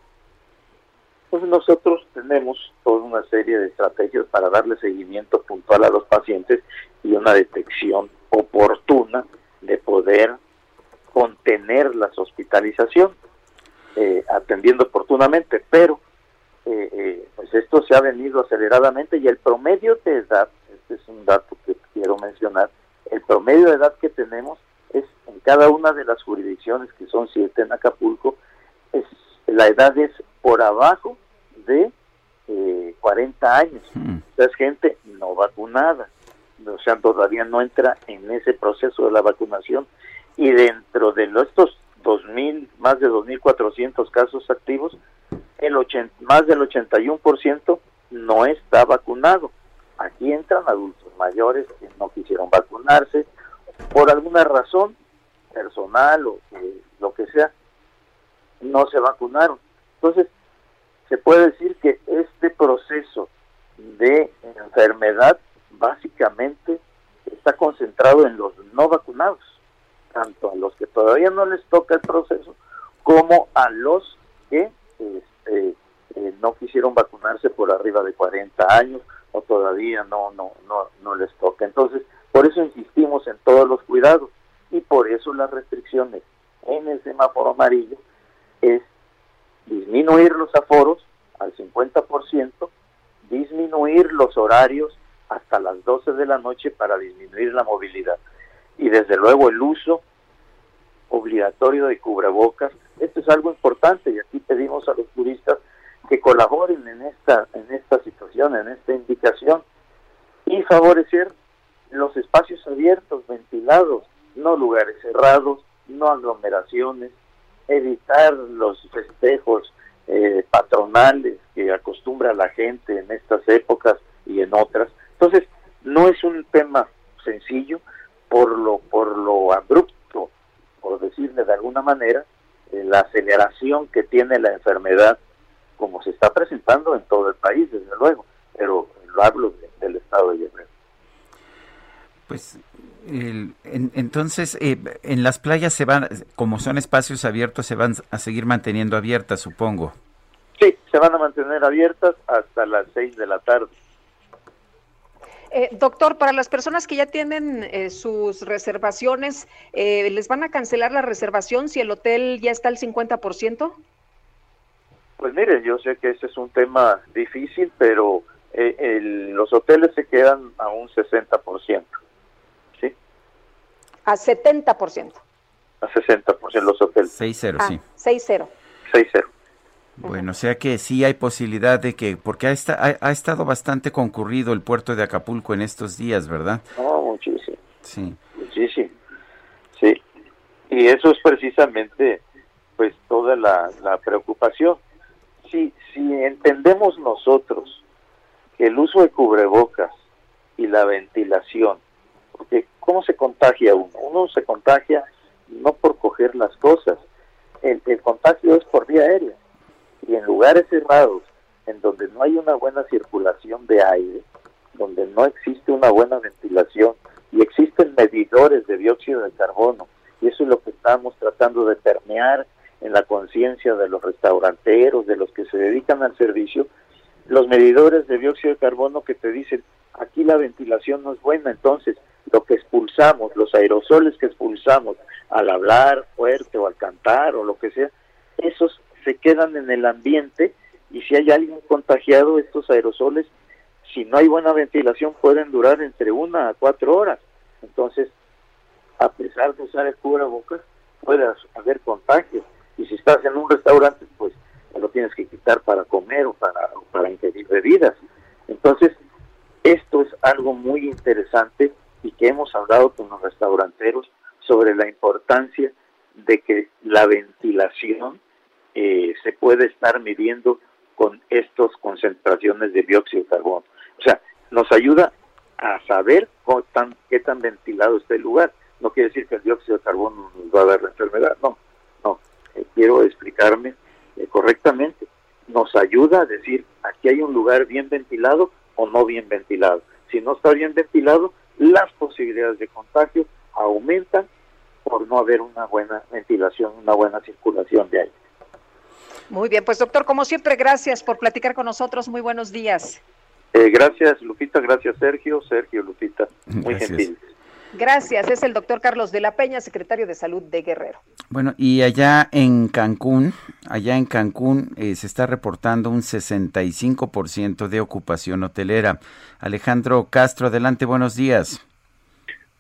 Pues nosotros tenemos toda una serie de estrategias para darle seguimiento puntual a los pacientes y una detección oportuna de poder contener las hospitalizaciones, eh, atendiendo oportunamente, pero eh, eh, pues esto se ha venido aceleradamente y el promedio de edad, este es un dato que quiero mencionar, el promedio de edad que tenemos es en cada una de las jurisdicciones, que son siete en Acapulco, es, la edad es por abajo de 40 eh, años. Hmm. es gente no vacunada. O sea, todavía no entra en ese proceso de la vacunación. Y dentro de estos 2.000, más de 2.400 casos activos, el 80, más del 81% no está vacunado. Aquí entran adultos mayores que no quisieron vacunarse por alguna razón personal o lo que sea, no se vacunaron. Entonces, se puede decir que este proceso de enfermedad básicamente está concentrado en los no vacunados, tanto a los que todavía no les toca el proceso como a los que este, eh, no quisieron vacunarse por arriba de 40 años o todavía no no no no les toca. Entonces, por eso insistimos en todos los cuidados y por eso las restricciones en el semáforo amarillo es disminuir los aforos al 50%, disminuir los horarios hasta las 12 de la noche para disminuir la movilidad y desde luego el uso obligatorio de cubrebocas. Esto es algo importante y aquí pedimos a los turistas que colaboren en esta en esta situación, en esta indicación y favorecer los espacios abiertos, ventilados, no lugares cerrados, no aglomeraciones, evitar los festejos eh, patronales que acostumbra la gente en estas épocas y en otras. Entonces, no es un tema sencillo por lo, por lo abrupto, por decirle de alguna manera, la aceleración que tiene la enfermedad como se está presentando en todo el país, desde luego, pero lo hablo del estado de Guerrero. Pues entonces, eh, en las playas se van, como son espacios abiertos, se van a seguir manteniendo abiertas, supongo. Sí, se van a mantener abiertas hasta las seis de la tarde. Eh, doctor, para las personas que ya tienen eh, sus reservaciones, ¿les van a cancelar la reservación si el hotel ya está al 50%? Pues mire, yo sé que ese es un tema difícil, pero los hoteles se quedan a un 60%. A 70%. A 60% los hoteles. 6-0, ah, sí. 6-0. 6-0. Bueno, o sea que sí hay posibilidad de que, porque ha, ha, estado bastante concurrido el puerto de Acapulco en estos días, ¿verdad? Oh, muchísimo. Sí. Muchísimo. Sí. Y eso es precisamente, pues, toda la, la preocupación. Si, si entendemos nosotros que el uso de cubrebocas y la ventilación porque ¿cómo se contagia uno? Uno se contagia no por coger las cosas, el, contagio es por vía aérea. Y en lugares cerrados, en donde no hay una buena circulación de aire, donde no existe una buena ventilación y existen medidores de dióxido de carbono, y eso es lo que estamos tratando de permear en la conciencia de los restauranteros, de los que se dedican al servicio, los medidores de dióxido de carbono que te dicen, aquí la ventilación no es buena, entonces lo que expulsamos, los aerosoles que expulsamos al hablar fuerte o al cantar o lo que sea, esos se quedan en el ambiente y si hay alguien contagiado, estos aerosoles, si no hay buena ventilación, pueden durar entre una a cuatro horas. Entonces, a pesar de usar el cubrebocas, puede haber contagio. Y si estás en un restaurante, pues lo tienes que quitar para comer o para, o para ingerir bebidas. Entonces, esto es algo muy interesante y que hemos hablado con los restauranteros sobre la importancia de que la ventilación eh, se puede estar midiendo con estas concentraciones de dióxido de carbono. O sea, nos ayuda a saber qué tan ventilado está el lugar. No quiere decir que el dióxido de carbono nos va a dar la enfermedad, no, no. Eh, quiero explicarme eh, correctamente. Nos ayuda a decir, aquí hay un lugar bien ventilado o no bien ventilado. Si no está bien ventilado, las posibilidades de contagio aumentan por no haber una buena ventilación, una buena circulación de aire. Muy bien, pues doctor, como siempre, gracias por platicar con nosotros. Muy buenos días. Eh, gracias, Lupita. Gracias, Sergio. Sergio, Lupita. Muy gentil. Gracias, es el doctor Carlos de la Peña, secretario de Salud de Guerrero. Bueno, y allá en Cancún, allá en Cancún eh, se está reportando un 65% de ocupación hotelera. Alejandro Castro, adelante, buenos días.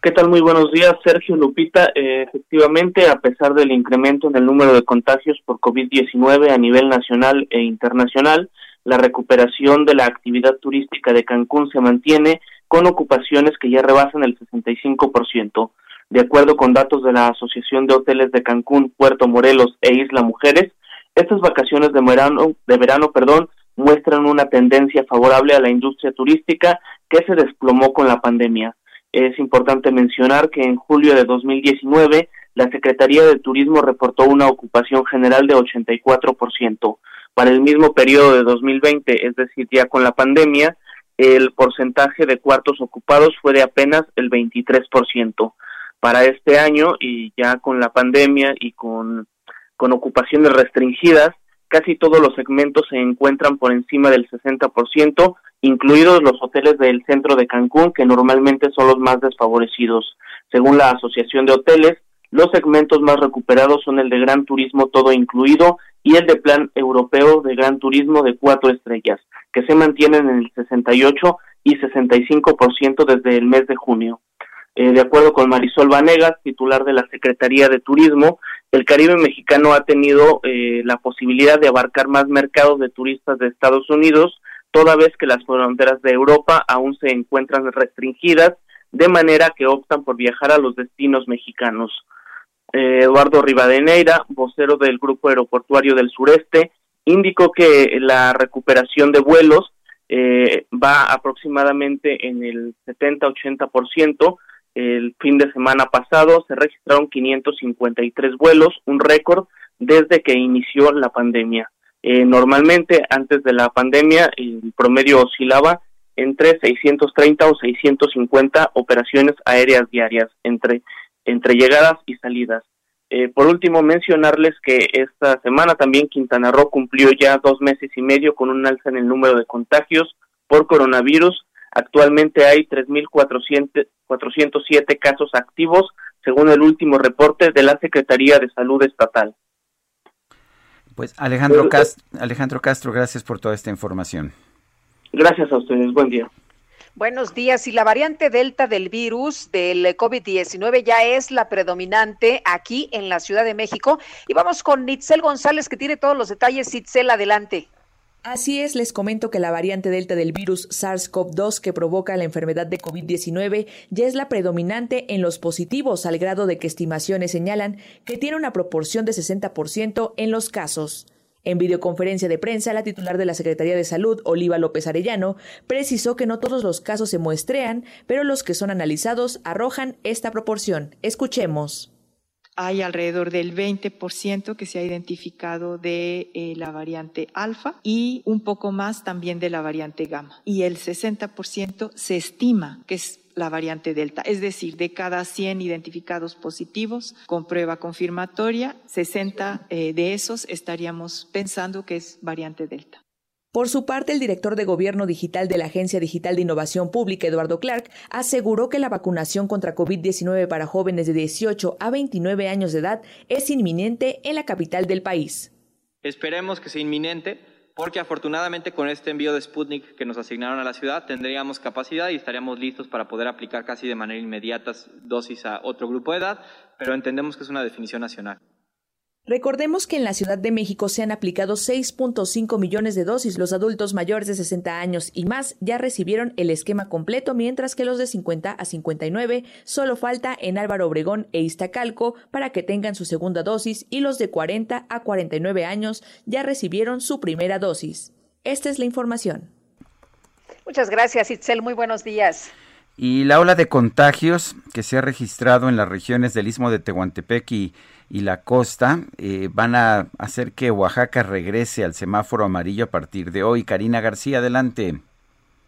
¿Qué tal? Muy buenos días, Sergio Lupita. Eh, efectivamente, a pesar del incremento en el número de contagios por COVID-19 a nivel nacional e internacional, la recuperación de la actividad turística de Cancún se mantiene con ocupaciones que ya rebasan el 65%. De acuerdo con datos de la Asociación de Hoteles de Cancún, Puerto Morelos e Isla Mujeres, estas vacaciones de verano, de verano perdón, muestran una tendencia favorable a la industria turística que se desplomó con la pandemia. Es importante mencionar que en julio de 2019 la Secretaría de Turismo reportó una ocupación general de 84%. Para el mismo periodo de 2020, es decir, ya con la pandemia, el porcentaje de cuartos ocupados fue de apenas el 23%. Para este año, y ya con la pandemia y con, con ocupaciones restringidas, casi todos los segmentos se encuentran por encima del 60%, incluidos los hoteles del centro de Cancún, que normalmente son los más desfavorecidos. Según la Asociación de Hoteles, los segmentos más recuperados son el de Gran Turismo todo incluido y el de Plan Europeo de Gran Turismo de cuatro estrellas, que se mantienen en el 68 y 65% desde el mes de junio. Eh, de acuerdo con Marisol Vanegas, titular de la Secretaría de Turismo, el Caribe mexicano ha tenido eh, la posibilidad de abarcar más mercados de turistas de Estados Unidos toda vez que las fronteras de Europa aún se encuentran restringidas, de manera que optan por viajar a los destinos mexicanos. Eh, Eduardo Rivadeneira, vocero del Grupo Aeroportuario del Sureste, indicó que la recuperación de vuelos eh, va aproximadamente en el 70-80%. El fin de semana pasado se registraron 553 vuelos, un récord desde que inició la pandemia. Eh, normalmente, antes de la pandemia, el promedio oscilaba entre 630 o 650 operaciones aéreas diarias entre, entre llegadas y salidas. Eh, por último, mencionarles que esta semana también Quintana Roo cumplió ya dos meses y medio con un alza en el número de contagios por coronavirus. Actualmente hay 3.407 casos activos, según el último reporte de la Secretaría de Salud Estatal. Pues Alejandro Castro, Alejandro Castro, gracias por toda esta información. Gracias a ustedes, buen día. Buenos días. Y la variante Delta del virus del COVID-19 ya es la predominante aquí en la Ciudad de México. Y vamos con Nitzel González, que tiene todos los detalles. Nitzel, adelante. Así es, les comento que la variante Delta del virus SARS-CoV-2 que provoca la enfermedad de COVID-19 ya es la predominante en los positivos, al grado de que estimaciones señalan que tiene una proporción de 60% en los casos. En videoconferencia de prensa, la titular de la Secretaría de Salud, Oliva López Arellano, precisó que no todos los casos se muestrean, pero los que son analizados arrojan esta proporción. Escuchemos hay alrededor del 20% que se ha identificado de eh, la variante alfa y un poco más también de la variante gamma. Y el 60% se estima que es la variante delta. Es decir, de cada 100 identificados positivos con prueba confirmatoria, 60 eh, de esos estaríamos pensando que es variante delta. Por su parte, el director de Gobierno Digital de la Agencia Digital de Innovación Pública, Eduardo Clark, aseguró que la vacunación contra COVID-19 para jóvenes de 18 a 29 años de edad es inminente en la capital del país. Esperemos que sea inminente porque afortunadamente con este envío de Sputnik que nos asignaron a la ciudad tendríamos capacidad y estaríamos listos para poder aplicar casi de manera inmediata dosis a otro grupo de edad, pero entendemos que es una definición nacional. Recordemos que en la Ciudad de México se han aplicado 6.5 millones de dosis. Los adultos mayores de 60 años y más ya recibieron el esquema completo, mientras que los de 50 a 59 solo falta en Álvaro Obregón e Iztacalco para que tengan su segunda dosis y los de 40 a 49 años ya recibieron su primera dosis. Esta es la información. Muchas gracias, Itzel. Muy buenos días. Y la ola de contagios que se ha registrado en las regiones del Istmo de Tehuantepec y y la costa eh, van a hacer que Oaxaca regrese al semáforo amarillo a partir de hoy. Karina García, adelante.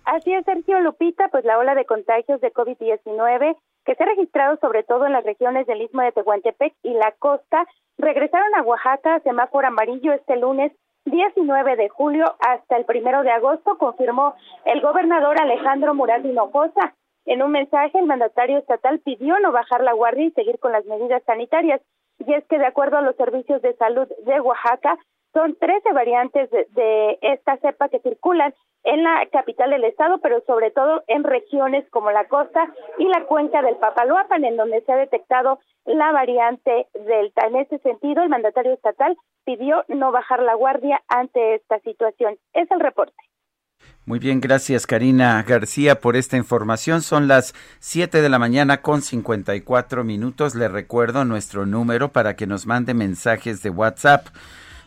Así es, Sergio Lupita, pues la ola de contagios de COVID-19 que se ha registrado sobre todo en las regiones del Istmo de Tehuantepec y la costa, regresaron a Oaxaca a semáforo amarillo este lunes 19 de julio hasta el primero de agosto, confirmó el gobernador Alejandro Mural Hinojosa. En un mensaje, el mandatario estatal pidió no bajar la guardia y seguir con las medidas sanitarias y es que de acuerdo a los servicios de salud de Oaxaca, Son 13 variantes de, esta cepa que circulan en la capital del estado, pero sobre todo en regiones como la costa y la cuenca del Papaloapan, en donde se ha detectado la variante Delta. En ese sentido, el mandatario estatal pidió no bajar la guardia ante esta situación. Es el reporte. Muy bien, gracias Karina García por esta información. Son las 7 de la mañana con 54 minutos. Le recuerdo nuestro número para que nos mande mensajes de WhatsApp.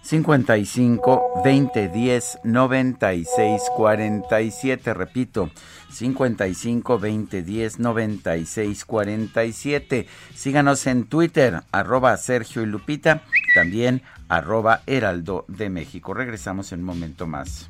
55 20 10 96 47. Repito, 55 20 10 96 47. Síganos en Twitter, arroba Sergio y Lupita, también arroba Heraldo de México. Regresamos en un momento más.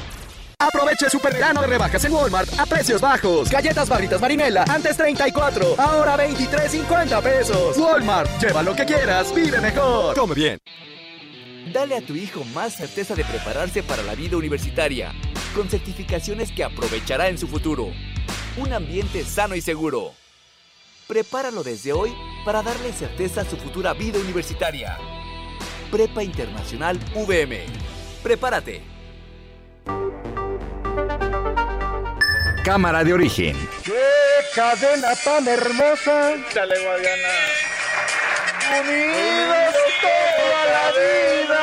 Aproveche el super verano de rebajas en Walmart a precios bajos. Galletas barritas marinela, antes 34, ahora 23.50 pesos. Walmart, lleva lo que quieras, vive mejor. Come bien. Dale a tu hijo más certeza de prepararse para la vida universitaria, con certificaciones que aprovechará en su futuro. Un ambiente sano y seguro. Prepáralo desde hoy para darle certeza a su futura vida universitaria. Prepa Internacional VM. Prepárate. Cámara de origen. ¡Qué cadena tan hermosa! Dale, Guadiana. Unidos toda la vida.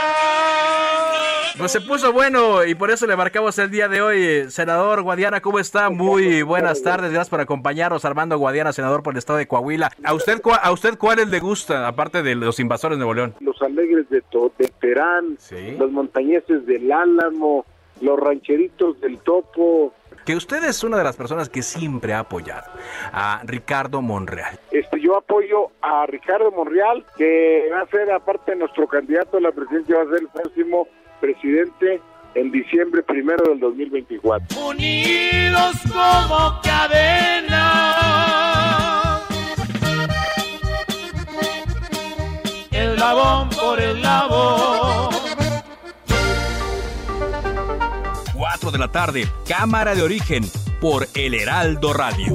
Pues se puso bueno y por eso le marcamos el día de hoy. Senador Guadiana, ¿cómo está? Muy buenas tardes. Gracias por acompañarnos. Armando Guadiana, senador por el estado de Coahuila. ¿A usted, a usted cuáles le gusta, aparte de los invasores de Nuevo León? Los alegres de, de Terán, los montañeses del Álamo, los rancheritos del Topo, que usted es una de las personas que siempre ha apoyado a Ricardo Monreal. Este, yo apoyo a Ricardo Monreal, que va a ser, aparte de nuestro candidato a la presidencia, va a ser el próximo presidente en diciembre primero del 2024. Unidos como cadena. El labón por el labón. De la tarde, Cámara de Origen, por El Heraldo Radio.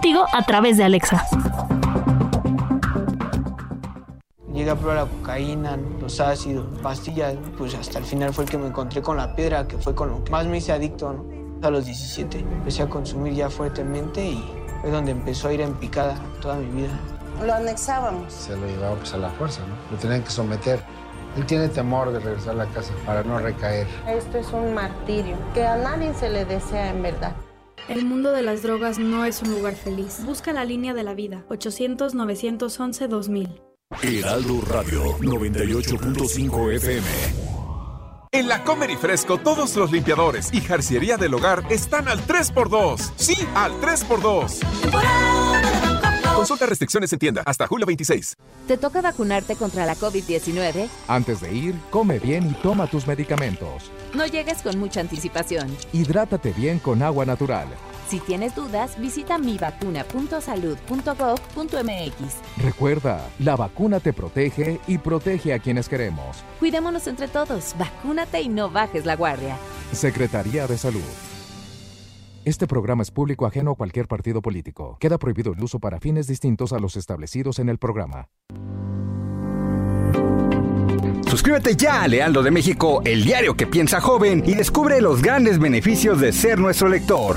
con a través de Alexa. Llegué a probar la cocaína, los ácidos, pastillas, pues hasta el final fue el que me encontré con la piedra, que fue con lo que más me hice adicto, ¿no? A los 17 empecé a consumir ya fuertemente y fue donde empezó a ir en picada toda mi vida. Lo anexábamos. Se lo llevaba pues a la fuerza, ¿no? Lo tenían que someter. Él tiene temor de regresar a la casa para no recaer. Esto es un martirio que a nadie se le desea en verdad. El mundo de las drogas no es un lugar feliz. Busca la línea de la vida. 800-911-2000. Heraldo Radio 98.5 FM. En la Comer y Fresco, todos los limpiadores y jarciería del hogar están al 3x2. Sí, al 3x2. Consulta restricciones en tienda hasta julio 26. ¿Te toca vacunarte contra la COVID-19? Antes de ir, come bien y toma tus medicamentos. No llegues con mucha anticipación. Hidrátate bien con agua natural. Si tienes dudas, visita mivacuna.salud.gov.mx. Recuerda, la vacuna te protege y protege a quienes queremos. Cuidémonos entre todos, vacúnate y no bajes la guardia. Secretaría de Salud. Este programa es público ajeno a cualquier partido político. Queda prohibido el uso para fines distintos a los establecidos en el programa. Suscríbete ya a Lealdo de México, el diario que piensa joven, y descubre los grandes beneficios de ser nuestro lector.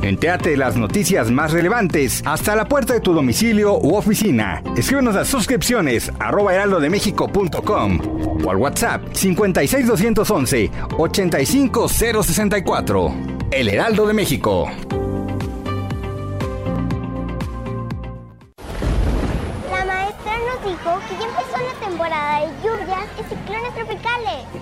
Entéate las noticias más relevantes hasta la puerta de tu domicilio u oficina. Escríbenos a suscripciones arroba heraldodemexico.com o al WhatsApp 56211 85064. El Heraldo de México. La maestra nos dijo que ya empezó la temporada de lluvias y ciclones tropicales.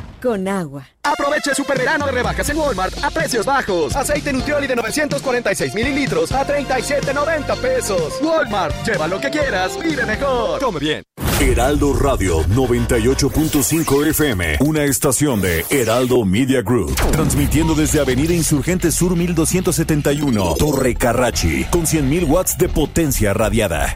con agua. Aprovecha el super verano de rebajas en Walmart a precios bajos. Aceite Nutrioli de 946 mililitros a 37.90 pesos. Walmart, lleva lo que quieras, vive mejor. Come bien. Heraldo Radio 98.5 FM, una estación de Heraldo Media Group, transmitiendo desde Avenida Insurgente Sur 1271, Torre Carrachi, con 100.000 watts de potencia radiada.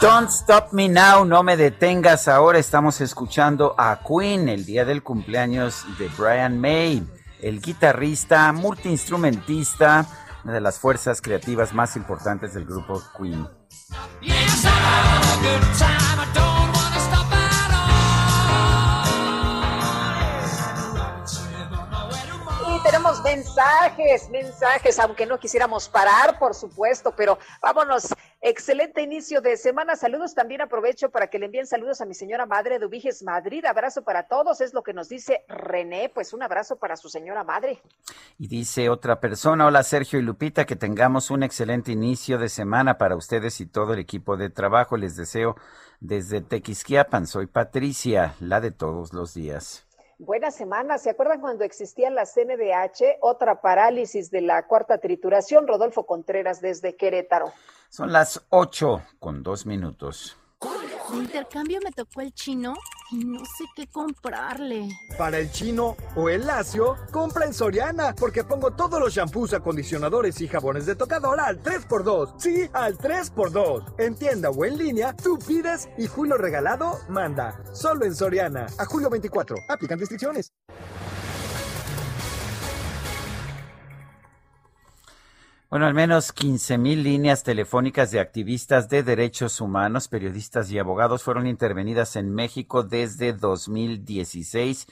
Don't Stop Me Now, no me detengas ahora. Estamos escuchando a Queen, el día del cumpleaños de Brian May, el guitarrista, multiinstrumentista, una de las fuerzas creativas más importantes del grupo Queen. Mensajes, mensajes, aunque no quisiéramos parar, por supuesto, pero vámonos. Excelente inicio de semana. Saludos también aprovecho para que le envíen saludos a mi señora madre de Ubiges Madrid. Abrazo para todos, es lo que nos dice René. Pues un abrazo para su señora madre. Y dice otra persona, hola Sergio y Lupita, que tengamos un excelente inicio de semana para ustedes y todo el equipo de trabajo. Les deseo desde Tequisquiapan. Soy Patricia, la de todos los días. Buena semana. ¿Se acuerdan cuando existía la CNDH? Otra parálisis de la cuarta trituración. Rodolfo Contreras desde Querétaro. Son las ocho con dos minutos. De intercambio me tocó el chino y no sé qué comprarle. Para el chino o el lacio, compra en Soriana, porque pongo todos los shampoos, acondicionadores y jabones de tocador al 3x2. Sí, al 3x2. En tienda o en línea, tú pides y Julio Regalado manda. Solo en Soriana. A julio 24. Aplican restricciones. Bueno, al menos 15 mil líneas telefónicas de activistas de derechos humanos, periodistas y abogados fueron intervenidas en México desde 2016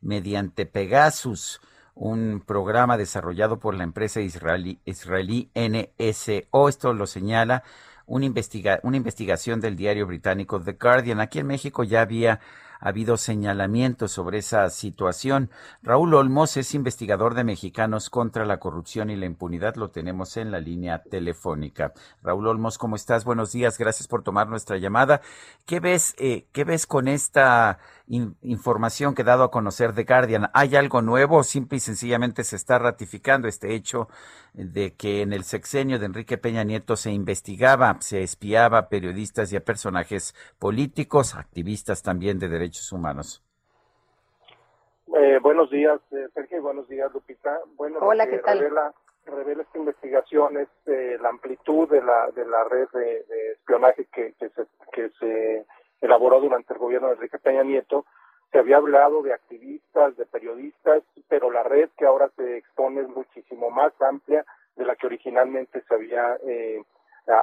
mediante Pegasus, un programa desarrollado por la empresa israelí, israelí NSO. Esto lo señala una, investiga una investigación del diario británico The Guardian. Aquí en México ya había ha habido señalamientos sobre esa situación. Raúl Olmos es investigador de Mexicanos contra la Corrupción y la Impunidad. Lo tenemos en la línea telefónica. Raúl Olmos, ¿cómo estás? Buenos días. Gracias por tomar nuestra llamada. ¿Qué ves, eh, qué ves con esta información que ha dado a conocer de Guardian? ¿Hay algo nuevo? Simple y sencillamente se está ratificando este hecho de que en el sexenio de Enrique Peña Nieto se investigaba, se espiaba a periodistas y a personajes políticos, activistas también de derechos humanos. Eh, buenos días, eh, Sergio, buenos días, Lupita. Bueno, Hola, ¿qué tal? Revela, revela esta investigación es eh, la amplitud de la, de la red de, de espionaje que, que, se, que se elaboró durante el gobierno de Enrique Peña Nieto. Se había hablado de activistas, de periodistas, pero la red que ahora se expone es muchísimo más amplia de la que originalmente se había eh,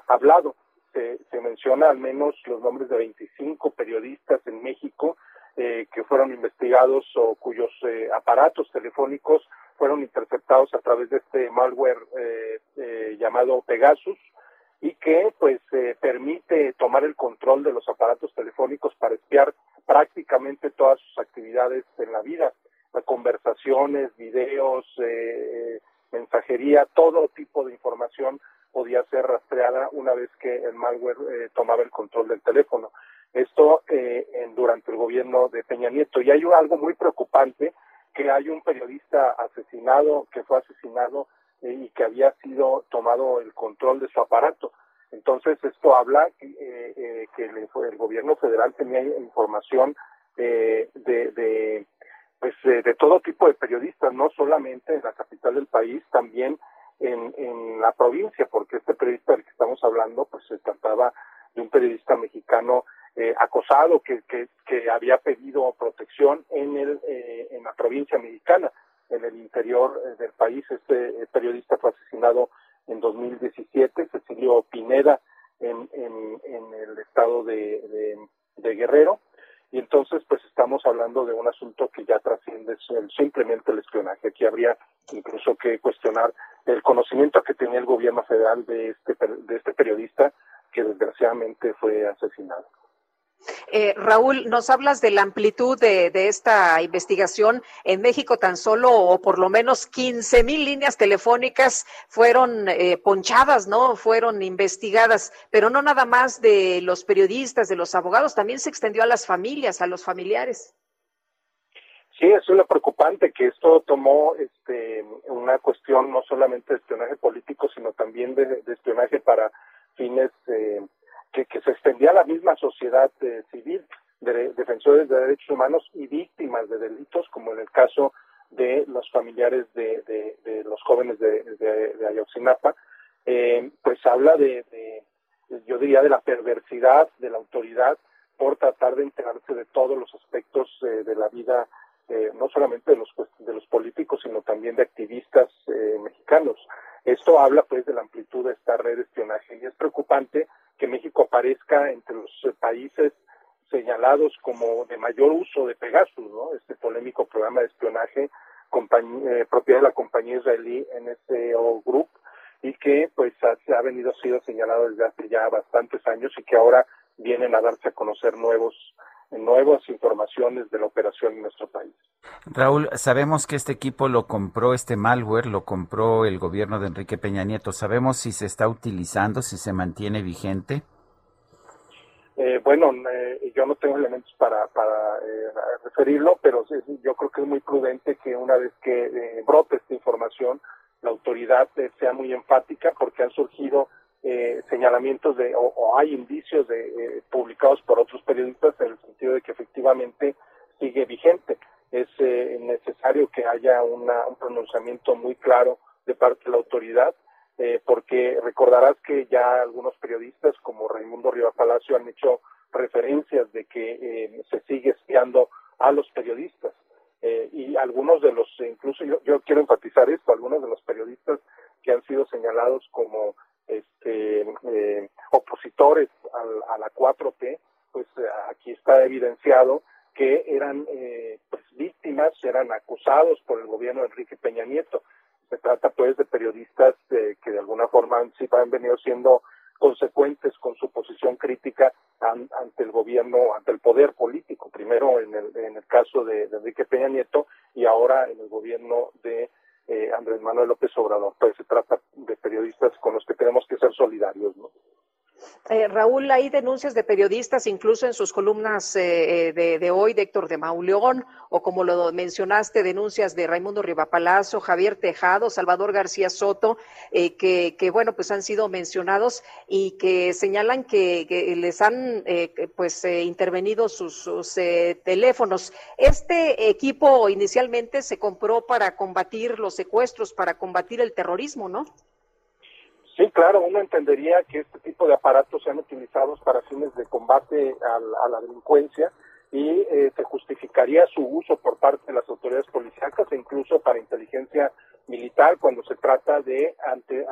hablado. Se, se menciona al menos los nombres de 25 periodistas en México eh, que fueron investigados o cuyos eh, aparatos telefónicos fueron interceptados a través de este malware eh, eh, llamado Pegasus y que pues eh, permite tomar el control de los aparatos telefónicos para espiar prácticamente todas sus actividades en la vida, las conversaciones, videos, eh, mensajería, todo tipo de información podía ser rastreada una vez que el malware eh, tomaba el control del teléfono. Esto eh, en- durante el gobierno de Peña Nieto. Y hay algo muy preocupante, que hay un periodista asesinado, que fue asesinado eh, y que había sido tomado el control de su aparato. Entonces, esto habla eh, eh, que el, gobierno federal tenía información eh, de, de, pues, de todo tipo de periodistas, no solamente en la capital del país, también en, en la provincia, porque este periodista del que estamos hablando, pues se trataba de un periodista mexicano eh, acosado que, que, que había pedido protección en, el, eh, en la provincia mexicana, en el interior eh, del país. Este eh, periodista fue asesinado en 2017, Cecilio Pineda, en, en, el estado de, de, Guerrero. Y entonces, pues estamos hablando de un asunto que ya trasciende simplemente el espionaje. Aquí habría incluso que cuestionar el conocimiento que tenía el gobierno federal de este, de este periodista que desgraciadamente fue asesinado. Eh, Raúl, nos hablas de la amplitud de, esta investigación. En México tan solo, o por lo menos 15 mil líneas telefónicas fueron eh, ponchadas, ¿no? Fueron investigadas, pero no nada más de los periodistas, de los abogados, también se extendió a las familias, a los familiares. Sí, es lo preocupante, que esto tomó este, una cuestión no solamente de espionaje político, sino también de, de espionaje para fines eh, que, que se extendía a la misma sociedad eh, civil, de defensores de derechos humanos y víctimas de delitos, como en el caso de los familiares de, de- de los jóvenes de, de, Ayotzinapa, eh, pues habla de, de, yo diría, de la perversidad de la autoridad por tratar de enterarse de todos los aspectos eh, de la vida, eh, no solamente de los, pues, de los políticos, sino también de activistas eh, mexicanos. Esto habla pues de la amplitud de esta red de espionaje y es preocupante que México aparezca entre los eh, países señalados como de mayor uso de Pegasus, ¿no? Este polémico programa de espionaje eh, propiedad de la compañía israelí NSO Group y que pues ha venido sido señalado desde hace ya bastantes años y que ahora vienen a darse a conocer nuevos nuevas informaciones de la operación en nuestro país. Raúl, sabemos que este equipo lo compró, este malware, lo compró el gobierno de Enrique Peña Nieto. ¿Sabemos si se está utilizando, si se mantiene vigente? Eh, bueno, eh, yo no tengo elementos para, para eh, referirlo, pero yo creo que es muy prudente que una vez que eh, brote esta información, la autoridad eh, sea muy enfática porque han surgido eh, señalamientos de, o, o hay indicios de, eh, publicados por otros periodistas en el sentido de que efectivamente sigue vigente. Es eh, necesario que haya una- un pronunciamiento muy claro de parte de la autoridad eh, porque recordarás que ya algunos periodistas como Raimundo Riva Palacio han hecho referencias de que eh, se sigue espiando a los periodistas. Y algunos de los, incluso yo, yo quiero enfatizar esto, algunos de los periodistas que han sido señalados como este, eh, opositores al- a, la 4T, pues eh, aquí está evidenciado que eran eh, pues víctimas, eran acusados por el gobierno de Enrique Peña Nieto. Se trata pues de periodistas eh, que de alguna forma han, sí han venido siendo consecuentes con su posición crítica an- ante el gobierno, ante el poder político, primero en el, en el caso de, Enrique Peña Nieto y ahora en el gobierno de eh, Andrés Manuel López Obrador. Pues se trata con los que tenemos que ser solidarios, ¿no? Eh, Raúl, hay denuncias de periodistas, incluso en sus columnas eh, eh, de, hoy, de Héctor de Mauleón, o como lo mencionaste, denuncias de Raimundo Rivapalazo, Javier Tejado, Salvador García Soto, que, bueno, pues han sido mencionados y que señalan que, les han, pues, intervenido sus, sus teléfonos. Este equipo inicialmente se compró para combatir los secuestros, para combatir el terrorismo, ¿no? Sí, claro, uno entendería que este tipo de aparatos sean utilizados para fines de combate al- a, la delincuencia y eh, se justificaría su uso por parte de las autoridades policíacas e incluso para inteligencia militar cuando se trata de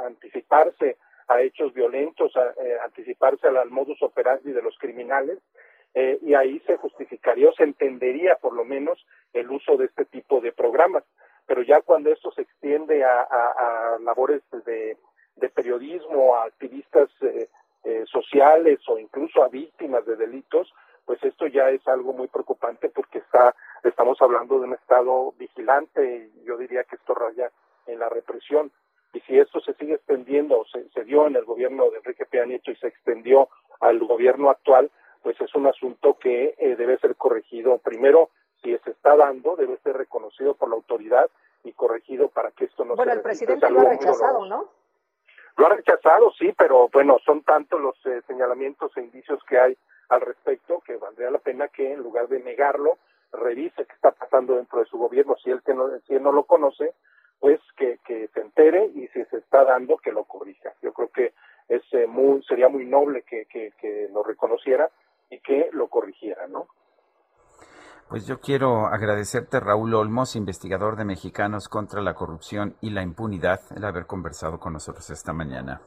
anticiparse a hechos violentos, a- eh, anticiparse al, modus operandi de los criminales eh, y ahí se justificaría o se entendería por lo menos el uso de este tipo de programas. Pero ya cuando esto se extiende a, a- a labores de, de periodismo, a activistas eh, eh, sociales o incluso a víctimas de delitos, pues esto ya es algo muy preocupante porque está estamos hablando de un estado vigilante y yo diría que esto raya en la represión y si esto se sigue extendiendo se, se dio en el gobierno de Enrique Peña Nieto y se extendió al gobierno actual pues es un asunto que eh, debe ser corregido primero si se está dando debe ser reconocido por la autoridad y corregido para que esto no Bueno, se el repita. Es presidente lo ha rechazado. ¿no? Lo ha rechazado, sí, pero bueno, son tantos los eh, señalamientos e indicios que hay al respecto que valdría la pena que en lugar de negarlo, revise qué está pasando dentro de su gobierno. Si él, que no, si él no lo conoce, pues que, que se entere y si se está dando, que lo corrija. Yo creo que es eh, muy, sería muy noble que, que, que lo reconociera y que lo corrigiera, ¿no? Pues yo quiero agradecerte, Raúl Olmos, investigador de Mexicanos contra la Corrupción y la Impunidad, el haber conversado con nosotros esta mañana.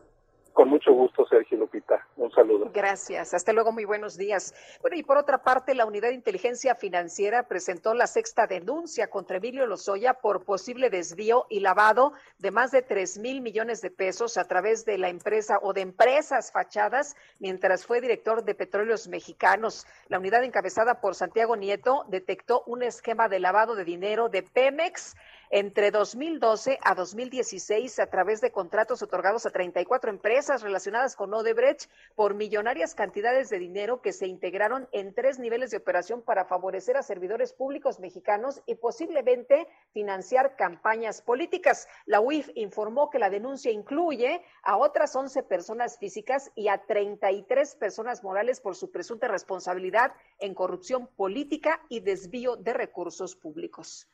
Con mucho gusto, Sergio Lupita. Un saludo. Gracias. Hasta luego. Muy buenos días. Bueno, y por otra parte, la Unidad de Inteligencia Financiera presentó la sexta denuncia contra Emilio Lozoya por posible desvío y lavado de más de tres mil millones de pesos a través de la empresa o de empresas fachadas mientras fue director de Petróleos Mexicanos. La unidad encabezada por Santiago Nieto detectó un esquema de lavado de dinero de Pemex entre 2012 a 2016 a través de contratos otorgados a 34 empresas relacionadas con Odebrecht por millonarias cantidades de dinero que se integraron en tres niveles de operación para favorecer a servidores públicos mexicanos y posiblemente financiar campañas políticas. La UIF informó que la denuncia incluye a otras 11 personas físicas y a 33 personas morales por su presunta responsabilidad en corrupción política y desvío de recursos públicos.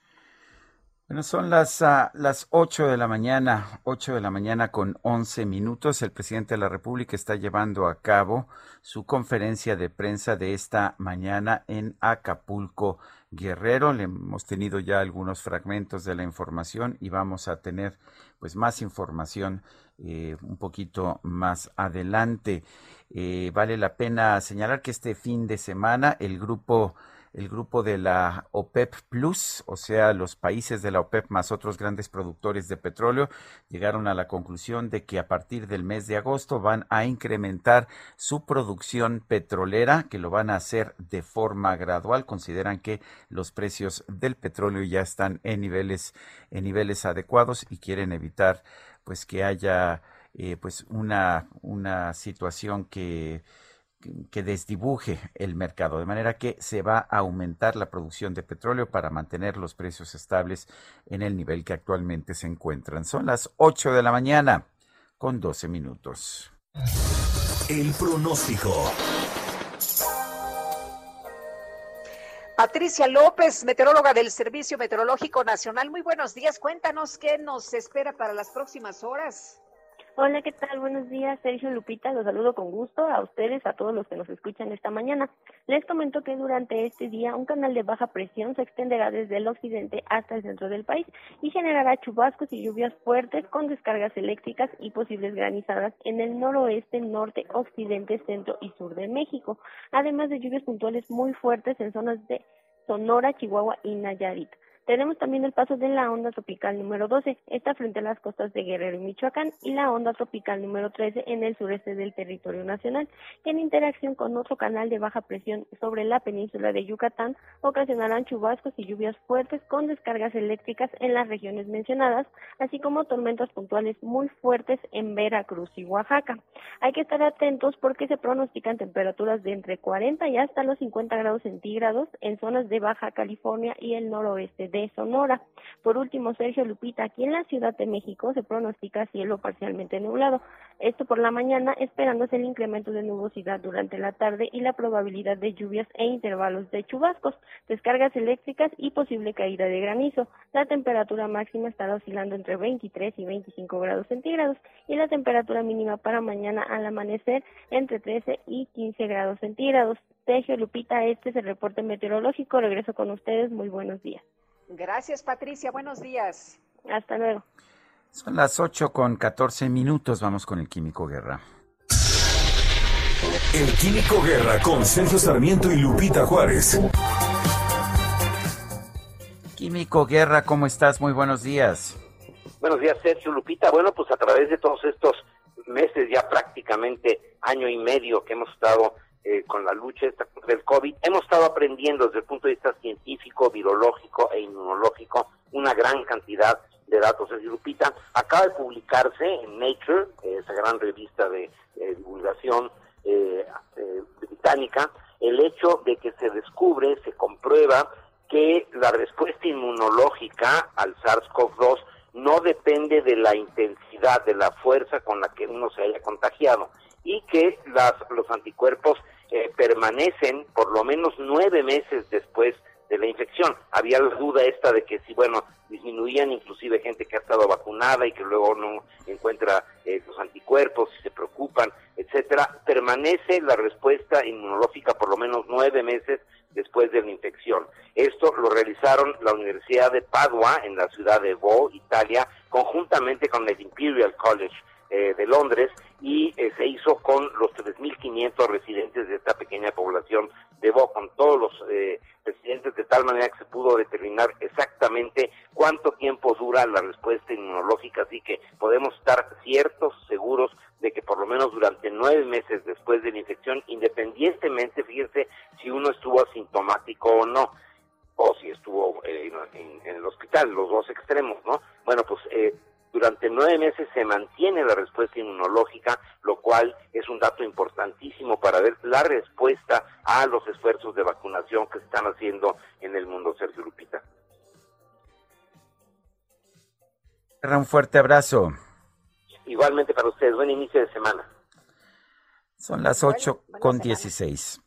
Bueno, son las, ah, las 8 de la mañana, 8 de la mañana con 11 minutos. El presidente de la República está llevando a cabo su conferencia de prensa de esta mañana en Acapulco, Guerrero. Le hemos tenido ya algunos fragmentos de la información y vamos a tener pues más información eh, un poquito más adelante. Eh, vale la pena señalar que este fin de semana el grupo el grupo de la OPEP Plus, o sea, los países de la OPEP más otros grandes productores de petróleo, llegaron a la conclusión de que a partir del mes de agosto van a incrementar su producción petrolera, que lo van a hacer de forma gradual. Consideran que los precios del petróleo ya están en niveles, en niveles adecuados y quieren evitar pues que haya eh, pues una, una situación que que desdibuje el mercado, de manera que se va a aumentar la producción de petróleo para mantener los precios estables en el nivel que actualmente se encuentran. Son las 8 de la mañana con 12 minutos. El pronóstico. Patricia López, meteoróloga del Servicio Meteorológico Nacional. Muy buenos días. Cuéntanos qué nos espera para las próximas horas. Hola, ¿qué tal? Buenos días, Sergio Lupita. Los saludo con gusto a ustedes, a todos los que nos escuchan esta mañana. Les comento que durante este día un canal de baja presión se extenderá desde el occidente hasta el centro del país y generará chubascos y lluvias fuertes con descargas eléctricas y posibles granizadas en el noroeste, norte, occidente, centro y sur de México, además de lluvias puntuales muy fuertes en zonas de Sonora, Chihuahua y Nayarit. Tenemos también el paso de la onda tropical número 12, esta frente a las costas de Guerrero y Michoacán, y la onda tropical número 13 en el sureste del territorio nacional, que en interacción con otro canal de baja presión sobre la península de Yucatán ocasionarán chubascos y lluvias fuertes con descargas eléctricas en las regiones mencionadas, así como tormentas puntuales muy fuertes en Veracruz y Oaxaca. Hay que estar atentos porque se pronostican temperaturas de entre 40 y hasta los 50 grados centígrados en zonas de Baja California y el noroeste de Sonora. Por último, Sergio Lupita, aquí en la Ciudad de México se pronostica cielo parcialmente nublado. Esto por la mañana, esperándose el incremento de nubosidad durante la tarde y la probabilidad de lluvias e intervalos de chubascos, descargas eléctricas y posible caída de granizo. La temperatura máxima estará oscilando entre 23 y 25 grados centígrados y la temperatura mínima para mañana al amanecer entre 13 y 15 grados centígrados. Sergio Lupita, este es el reporte meteorológico. Regreso con ustedes. Muy buenos días. Gracias, Patricia. Buenos días. Hasta luego. Son las 8 con 14 minutos. Vamos con el Químico Guerra. El Químico Guerra con Sergio Sarmiento y Lupita Juárez. Químico Guerra, ¿cómo estás? Muy buenos días. Buenos días, Sergio Lupita. Bueno, pues a través de todos estos meses, ya prácticamente año y medio que hemos estado eh, con la lucha esta contra el COVID, hemos estado aprendiendo desde el punto de vista científico, virológico e inmunológico una gran cantidad de datos. Sergio Lupita acaba de publicarse en Nature, esa gran revista de eh, divulgación eh, eh, británica, el hecho de que se descubre, se comprueba que la respuesta inmunológica al SARS-CoV-2 no depende de la intensidad, de la fuerza con la que uno se haya contagiado y que las, los anticuerpos eh, permanecen por lo menos nueve meses después de la infección. Había la duda esta de que si, bueno, disminuían inclusive gente que ha estado vacunada y que luego no encuentra eh, los anticuerpos y se preocupan, etcétera. Permanece la respuesta inmunológica por lo menos nueve meses después de la infección. Esto lo realizaron la Universidad de Padua en la ciudad de Bo, Italia, conjuntamente con el Imperial College eh, de Londres y eh, se hizo con los 3.500 residentes de esta pequeña población de Bo, con todos los eh, residentes de tal manera que se pudo determinar exactamente cuánto tiempo dura la respuesta inmunológica, así que podemos estar ciertos, seguros de que por lo menos durante nueve meses después de la infección, independientemente, fíjense, si uno estuvo asintomático o no, o si estuvo eh, en, en el hospital, los dos extremos, ¿no? Bueno, pues eh, durante nueve meses se mantiene la respuesta inmunológica, lo cual es un dato importantísimo para ver la respuesta a los esfuerzos de vacunación que se están haciendo en el mundo, Sergio Lupita. Un fuerte abrazo. Igualmente para ustedes, buen inicio de semana. Son las 8 con 16.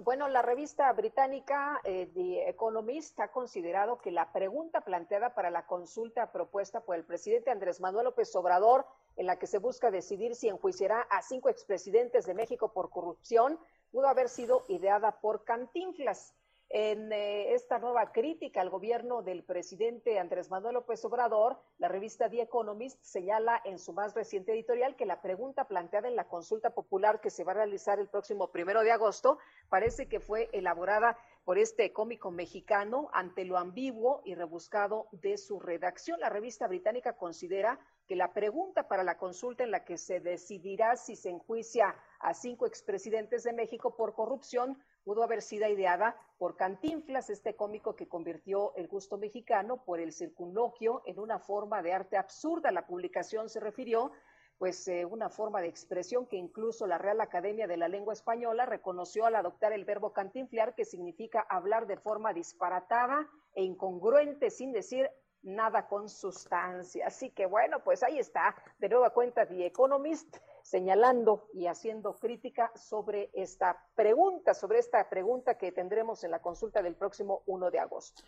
Bueno, la revista británica eh, The Economist ha considerado que la pregunta planteada para la consulta propuesta por el presidente Andrés Manuel López Obrador, en la que se busca decidir si enjuiciará a cinco expresidentes de México por corrupción, pudo haber sido ideada por Cantinflas. En eh, esta nueva crítica al gobierno del presidente Andrés Manuel López Obrador, la revista The Economist señala en su más reciente editorial que la pregunta planteada en la consulta popular que se va a realizar el próximo primero de agosto parece que fue elaborada por este cómico mexicano ante lo ambiguo y rebuscado de su redacción. La revista británica considera que la pregunta para la consulta en la que se decidirá si se enjuicia a cinco expresidentes de México por corrupción pudo haber sido ideada por Cantinflas, este cómico que convirtió el gusto mexicano por el circunloquio en una forma de arte absurda. La publicación se refirió pues eh, una forma de expresión que incluso la Real Academia de la Lengua Española reconoció al adoptar el verbo cantinflear, que significa hablar de forma disparatada e incongruente, sin decir nada con sustancia. Así que bueno, pues ahí está, de nueva cuenta The Economist, señalando y haciendo crítica sobre esta pregunta, sobre esta pregunta que tendremos en la consulta del próximo 1 de agosto.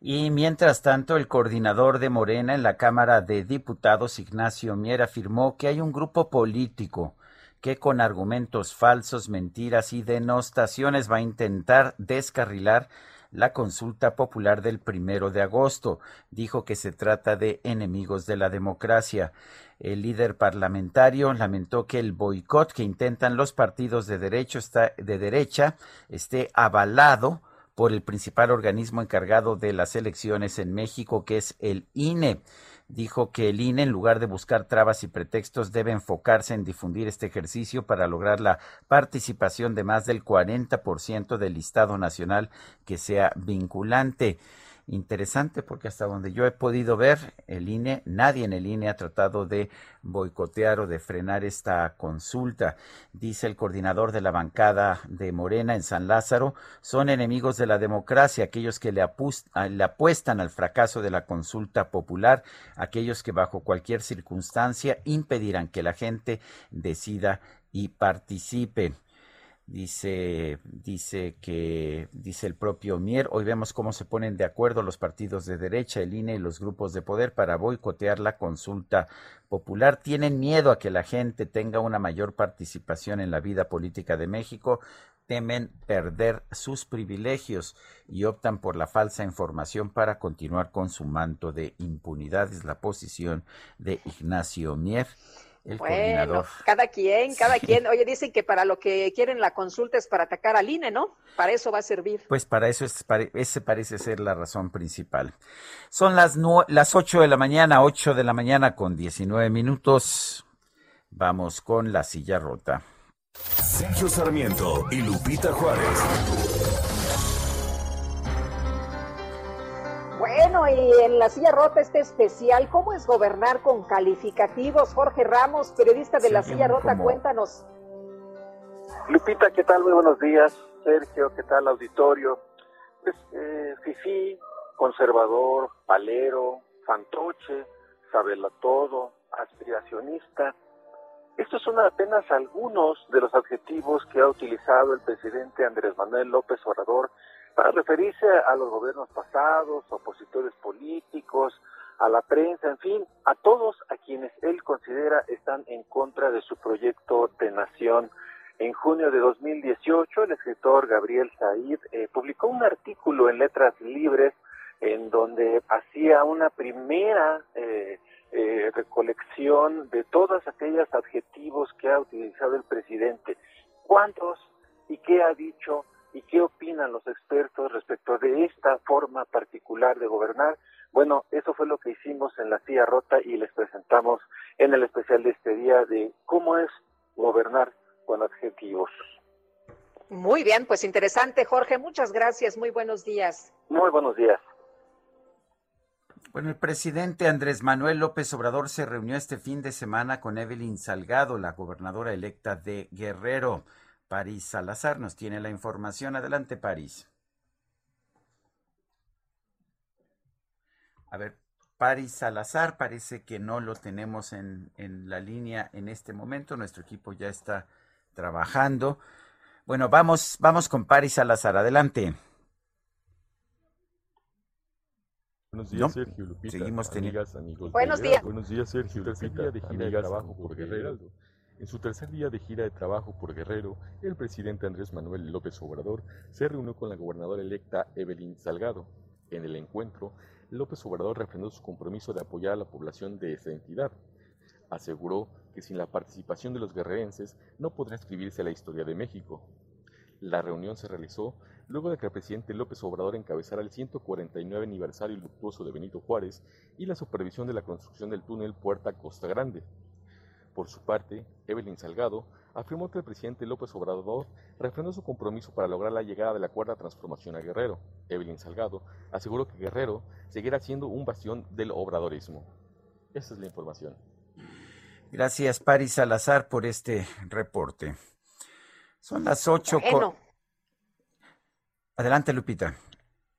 Y mientras tanto, el coordinador de Morena en la Cámara de Diputados, Ignacio Mier, afirmó que hay un grupo político que con argumentos falsos, mentiras y denostaciones va a intentar descarrilar la consulta popular del primero de agosto. Dijo que se trata de enemigos de la democracia. El líder parlamentario lamentó que el boicot que intentan los partidos de, derecho está, de derecha esté avalado por el principal organismo encargado de las elecciones en México, que es el INE dijo que el INE, en lugar de buscar trabas y pretextos, debe enfocarse en difundir este ejercicio para lograr la participación de más del 40% del listado nacional que sea vinculante interesante porque hasta donde yo he podido ver, el INE, nadie en el INE ha tratado de boicotear o de frenar esta consulta. Dice el coordinador de la bancada de Morena en San Lázaro, son enemigos de la democracia, aquellos que le, le apuestan al fracaso de la consulta popular, aquellos que bajo cualquier circunstancia impedirán que la gente decida y participe. Dice, dice que, dice el propio Mier, hoy vemos cómo se ponen de acuerdo los partidos de derecha, el INE y los grupos de poder para boicotear la consulta popular. Tienen miedo a que la gente tenga una mayor participación en la vida política de México, temen perder sus privilegios y optan por la falsa información para continuar con su manto de impunidad. Es la posición de Ignacio Mier bueno, cada quien, cada quien. Oye, dicen que para lo que quieren la consulta es para atacar al INE, ¿no? Para eso va a servir. Pues para eso es, ese parece ser la razón principal. Son las, las 8 de la mañana, 8 de la mañana con 19 minutos. Vamos con la silla rota. Sergio Sarmiento y Lupita Juárez. Bueno, y en la silla rota este especial, ¿cómo es gobernar con calificativos? Jorge Ramos, periodista de la silla rota, cuéntanos. Lupita, ¿qué tal? Muy buenos días. Sergio, ¿qué tal, auditorio? Pues, eh, Fifi, conservador, palero, fantoche, sabela todo, aspiracionista. Estos son apenas algunos de los adjetivos que ha utilizado el presidente Andrés Manuel López Obrador para referirse a los gobiernos pasados, opositores políticos, a la prensa, en fin, a todos a quienes él considera están en contra de su proyecto de nación. En junio de 2018, el escritor Gabriel Said eh, publicó un artículo en Letras Libres en donde hacía una primera eh, eh, recolección de todos aquellos adjetivos que ha utilizado el presidente. ¿Cuántos y qué ha dicho y qué opinan los expertos respecto de esta forma particular de gobernar. Bueno, eso fue lo que hicimos en la silla rota y les presentamos en el especial de este día de cómo es gobernar con adjetivos. Muy bien, pues interesante, Jorge. Muchas gracias. Muy buenos días. Muy buenos días. Bueno, el presidente Andrés Manuel López Obrador se reunió este fin de semana con Evelyn Salgado, la gobernadora electa de Guerrero. París Salazar nos tiene la información. Adelante, París. A ver, París Salazar, parece que no lo tenemos en, en, la línea en este momento. Nuestro equipo ya está trabajando. Bueno, vamos, vamos con París Salazar. Adelante. Buenos días, Sergio Lupita. Seguimos teniendo. Buenos días. Buenos días, Sergio Lupita. de gira de trabajo por Guerrero. En su tercer día de gira de trabajo por Guerrero, el presidente Andrés Manuel López Obrador se reunió con la gobernadora electa Evelyn Salgado. En el encuentro, López Obrador refrendó su compromiso de apoyar a la población de esta entidad. Aseguró que sin la participación de los guerrerenses no podrá escribirse la historia de México. La reunión se realizó luego de que el presidente López Obrador encabezara el 149 aniversario luctuoso de Benito Juárez y la supervisión de la construcción del túnel Puerta Costa Grande. Por su parte, Evelyn Salgado afirmó que el presidente López Obrador refrendó su compromiso para lograr la llegada de la cuarta transformación a Guerrero. Evelyn Salgado aseguró que Guerrero seguirá siendo un bastión del obradorismo. Esa es la información. Gracias, Paris Salazar, por este reporte. Son las ocho. Adelante, Lupita.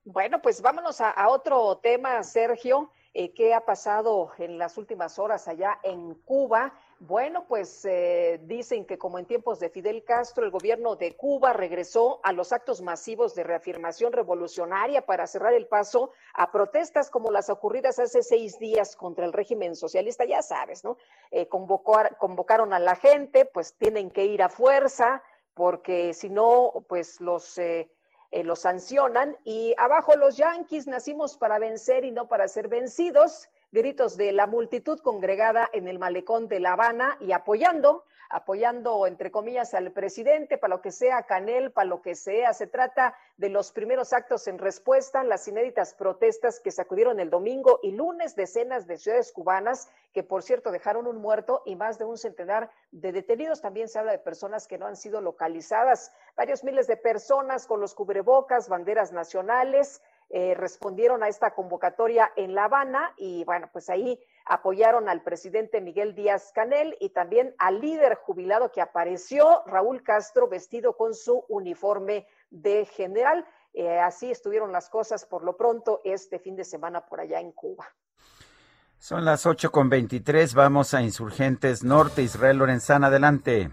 Bueno, pues vámonos a, a otro tema, Sergio. Eh, ¿Qué ha pasado en las últimas horas allá en Cuba? Bueno, pues eh, dicen que como en tiempos de Fidel Castro, el gobierno de Cuba regresó a los actos masivos de reafirmación revolucionaria para cerrar el paso a protestas como las ocurridas hace seis días contra el régimen socialista, ya sabes, ¿no? Eh, convocaron a la gente, pues tienen que ir a fuerza, porque si no, pues los... Eh, eh, lo sancionan y abajo los Yankees nacimos para vencer y no para ser vencidos. Gritos de la multitud congregada en el malecón de La Habana y apoyando apoyando, entre comillas, al presidente, para lo que sea, Canel, para lo que sea. Se trata de los primeros actos en respuesta a las inéditas protestas que sacudieron el domingo y lunes decenas de ciudades cubanas, que por cierto dejaron un muerto y más de un centenar de detenidos. También se habla de personas que no han sido localizadas. Varios miles de personas con los cubrebocas, banderas nacionales, eh, respondieron a esta convocatoria en La Habana y bueno, pues ahí apoyaron al presidente Miguel Díaz Canel y también al líder jubilado que apareció, Raúl Castro, vestido con su uniforme de general. Eh, así estuvieron las cosas por lo pronto este fin de semana por allá en Cuba. Son las ocho con veintitrés, vamos a Insurgentes Norte, Israel Lorenzana, adelante.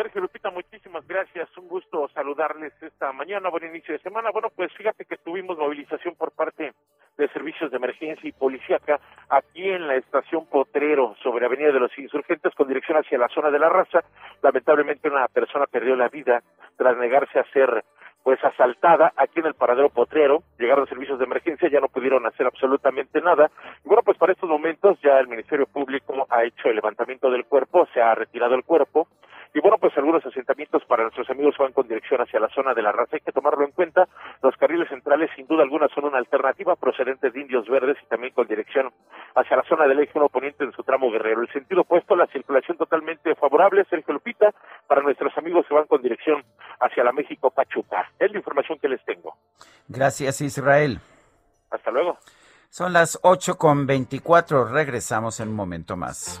Sergio Lupita, muchísimas gracias. Un gusto saludarles esta mañana. Buen inicio de semana. Bueno, pues fíjate que tuvimos movilización por parte de servicios de emergencia y policíaca aquí en la estación Potrero sobre Avenida de los Insurgentes con dirección hacia la zona de la raza. Lamentablemente una persona perdió la vida tras negarse a ser pues asaltada aquí en el paradero Potrero, llegaron servicios de emergencia, ya no pudieron hacer absolutamente nada. Bueno, pues para estos momentos ya el Ministerio Público ha hecho el levantamiento del cuerpo, se ha retirado el cuerpo, y bueno, pues algunos asentamientos para nuestros amigos van con dirección hacia la zona de la raza. Hay que tomarlo en cuenta. Los carriles centrales, sin duda alguna, son una alternativa procedente de Indios Verdes y también con dirección hacia la zona del eje 1 poniente en su tramo guerrero. El sentido opuesto, la circulación totalmente favorable, Sergio Lupita, para nuestros amigos que van con dirección hacia la México Pachuca. Es la información que les tengo. Gracias, Israel. Hasta luego. Son las ocho con veinticuatro. Regresamos en un momento más.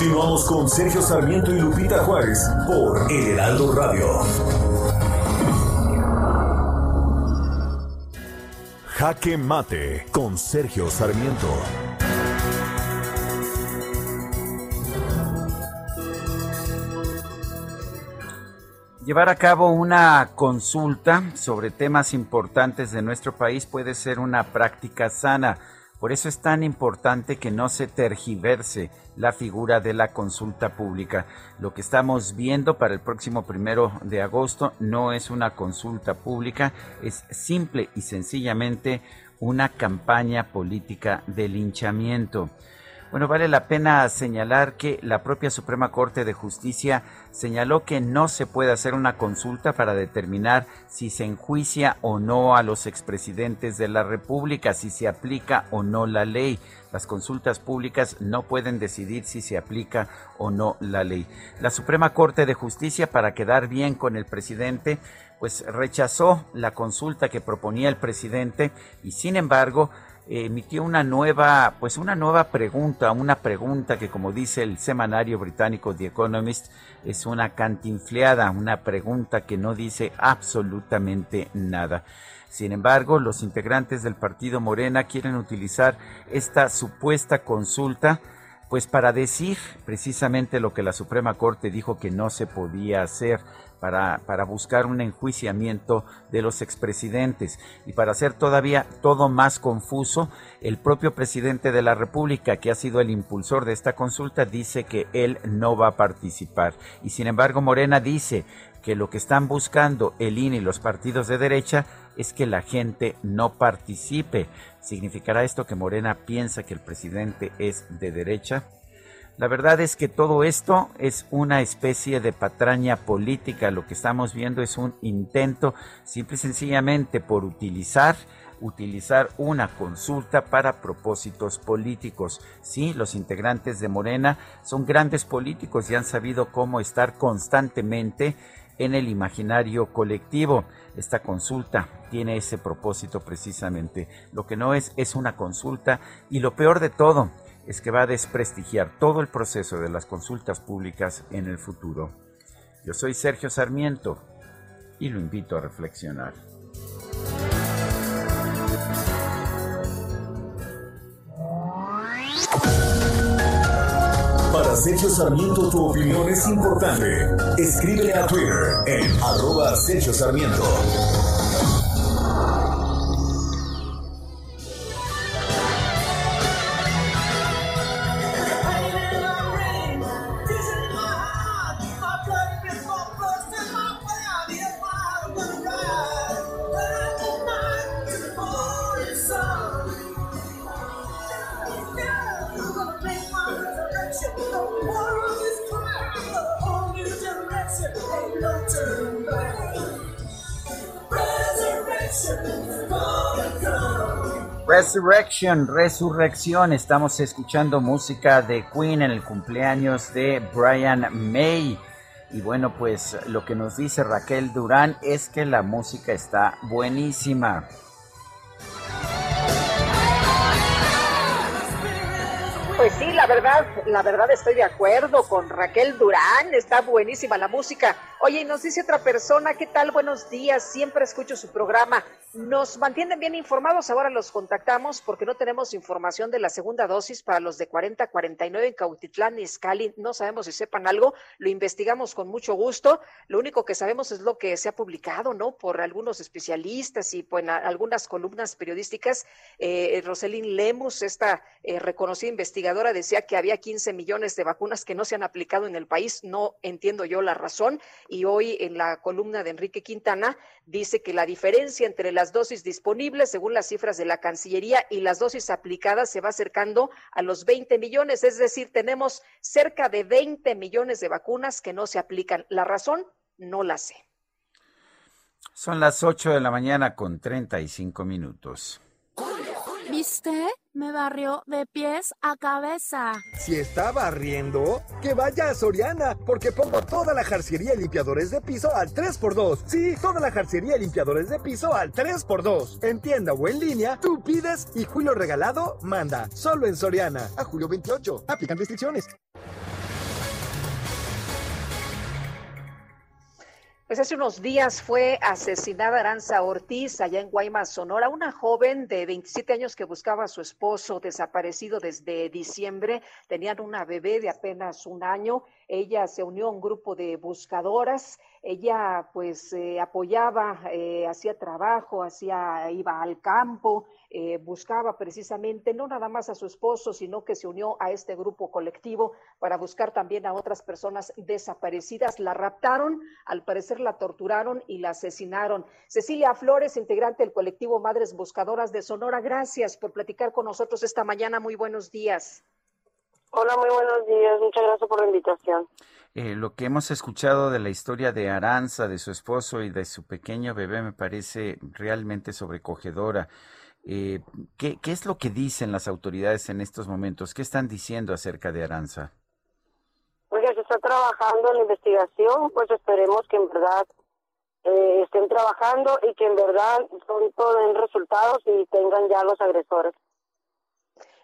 Continuamos con Sergio Sarmiento y Lupita Juárez por El Heraldo Radio. Jaque Mate con Sergio Sarmiento. Llevar a cabo una consulta sobre temas importantes de nuestro país puede ser una práctica sana. Por eso es tan importante que no se tergiverse la figura de la consulta pública. Lo que estamos viendo para el próximo primero de agosto no es una consulta pública, es simple y sencillamente una campaña política de linchamiento. Bueno, vale la pena señalar que la propia Suprema Corte de Justicia señaló que no se puede hacer una consulta para determinar si se enjuicia o no a los expresidentes de la República, si se aplica o no la ley. Las consultas públicas no pueden decidir si se aplica o no la ley. La Suprema Corte de Justicia, para quedar bien con el presidente, pues rechazó la consulta que proponía el presidente y sin embargo emitió una nueva, pues una nueva pregunta, una pregunta que como dice el semanario británico The Economist, es una cantinfleada, una pregunta que no dice absolutamente nada. Sin embargo, los integrantes del partido Morena quieren utilizar esta supuesta consulta pues para decir precisamente lo que la Suprema Corte dijo que no se podía hacer, para, para, buscar un enjuiciamiento de los expresidentes. Y para hacer todavía todo más confuso, el propio presidente de la República, que ha sido el impulsor de esta consulta, dice que él no va a participar. Y sin embargo, Morena dice que lo que están buscando el INE y los partidos de derecha es que la gente no participe. ¿Significará esto que Morena piensa que el presidente es de derecha? La verdad es que todo esto es una especie de patraña política. Lo que estamos viendo es un intento simple y sencillamente por utilizar utilizar una consulta para propósitos políticos. Sí, los integrantes de Morena son grandes políticos y han sabido cómo estar constantemente en el imaginario colectivo. Esta consulta tiene ese propósito precisamente. Lo que no es es una consulta y lo peor de todo es que va a desprestigiar todo el proceso de las consultas públicas en el futuro. Yo soy Sergio Sarmiento y lo invito a reflexionar. Para Sergio Sarmiento tu opinión es importante. Escríbele a Twitter en arroba Sergio Sarmiento. Resurrección. Estamos escuchando música de Queen en el cumpleaños de Brian May. Y bueno, pues lo que nos dice Raquel Durán es que la música está buenísima. Pues sí, la verdad, la verdad estoy de acuerdo con Raquel Durán, está buenísima la música. Oye, y nos dice otra persona, ¿qué tal? Buenos días, siempre escucho su programa. Nos mantienen bien informados, ahora los contactamos porque no tenemos información de la segunda dosis para los de 40 49 en Cautitlán y Escali. No sabemos si sepan algo, lo investigamos con mucho gusto. Lo único que sabemos es lo que se ha publicado, ¿no? Por algunos especialistas y pues, en algunas columnas periodísticas. Eh, Roselyn Lemus, esta eh, reconocida investigadora, decía que había 15 millones de vacunas que no se han aplicado en el país. No entiendo yo la razón. Y hoy en la columna de Enrique Quintana dice que la diferencia entre las dosis disponibles, según las cifras de la Cancillería, y las dosis aplicadas se va acercando a los 20 millones, es decir, tenemos cerca de 20 millones de vacunas que no se aplican. La razón, no la sé. Son las 8 de la mañana con 35 minutos. ¿Viste? Me barrió de pies a cabeza. Si está barriendo, que vaya a Soriana, porque pongo toda la jarciería y limpiadores de piso al 3x2. Sí, toda la jarciería y limpiadores de piso al 3x2. En tienda o en línea, tú pides y Julio Regalado manda. Solo en Soriana. A julio 28. Aplican restricciones. Pues hace unos días fue asesinada Aranza Ortiz allá en Guaymas, Sonora, una joven de 27 años que buscaba a su esposo desaparecido desde diciembre. Tenían una bebé de apenas un año. Ella se unió a un grupo de buscadoras. Ella pues eh, apoyaba, eh, hacía trabajo, hacía, iba al campo, eh, buscaba precisamente no nada más a su esposo, sino que se unió a este grupo colectivo para buscar también a otras personas desaparecidas. La raptaron, al parecer la torturaron y la asesinaron. Cecilia Flores, integrante del colectivo Madres Buscadoras de Sonora, gracias por platicar con nosotros esta mañana. Muy buenos días. Hola, muy buenos días. Muchas gracias por la invitación. Eh, lo que hemos escuchado de la historia de Aranza, de su esposo y de su pequeño bebé me parece realmente sobrecogedora. Eh, ¿qué, ¿Qué es lo que dicen las autoridades en estos momentos? ¿Qué están diciendo acerca de Aranza? Oiga, se está trabajando en la investigación, pues esperemos que en verdad eh, estén trabajando y que en verdad pronto den resultados y tengan ya los agresores.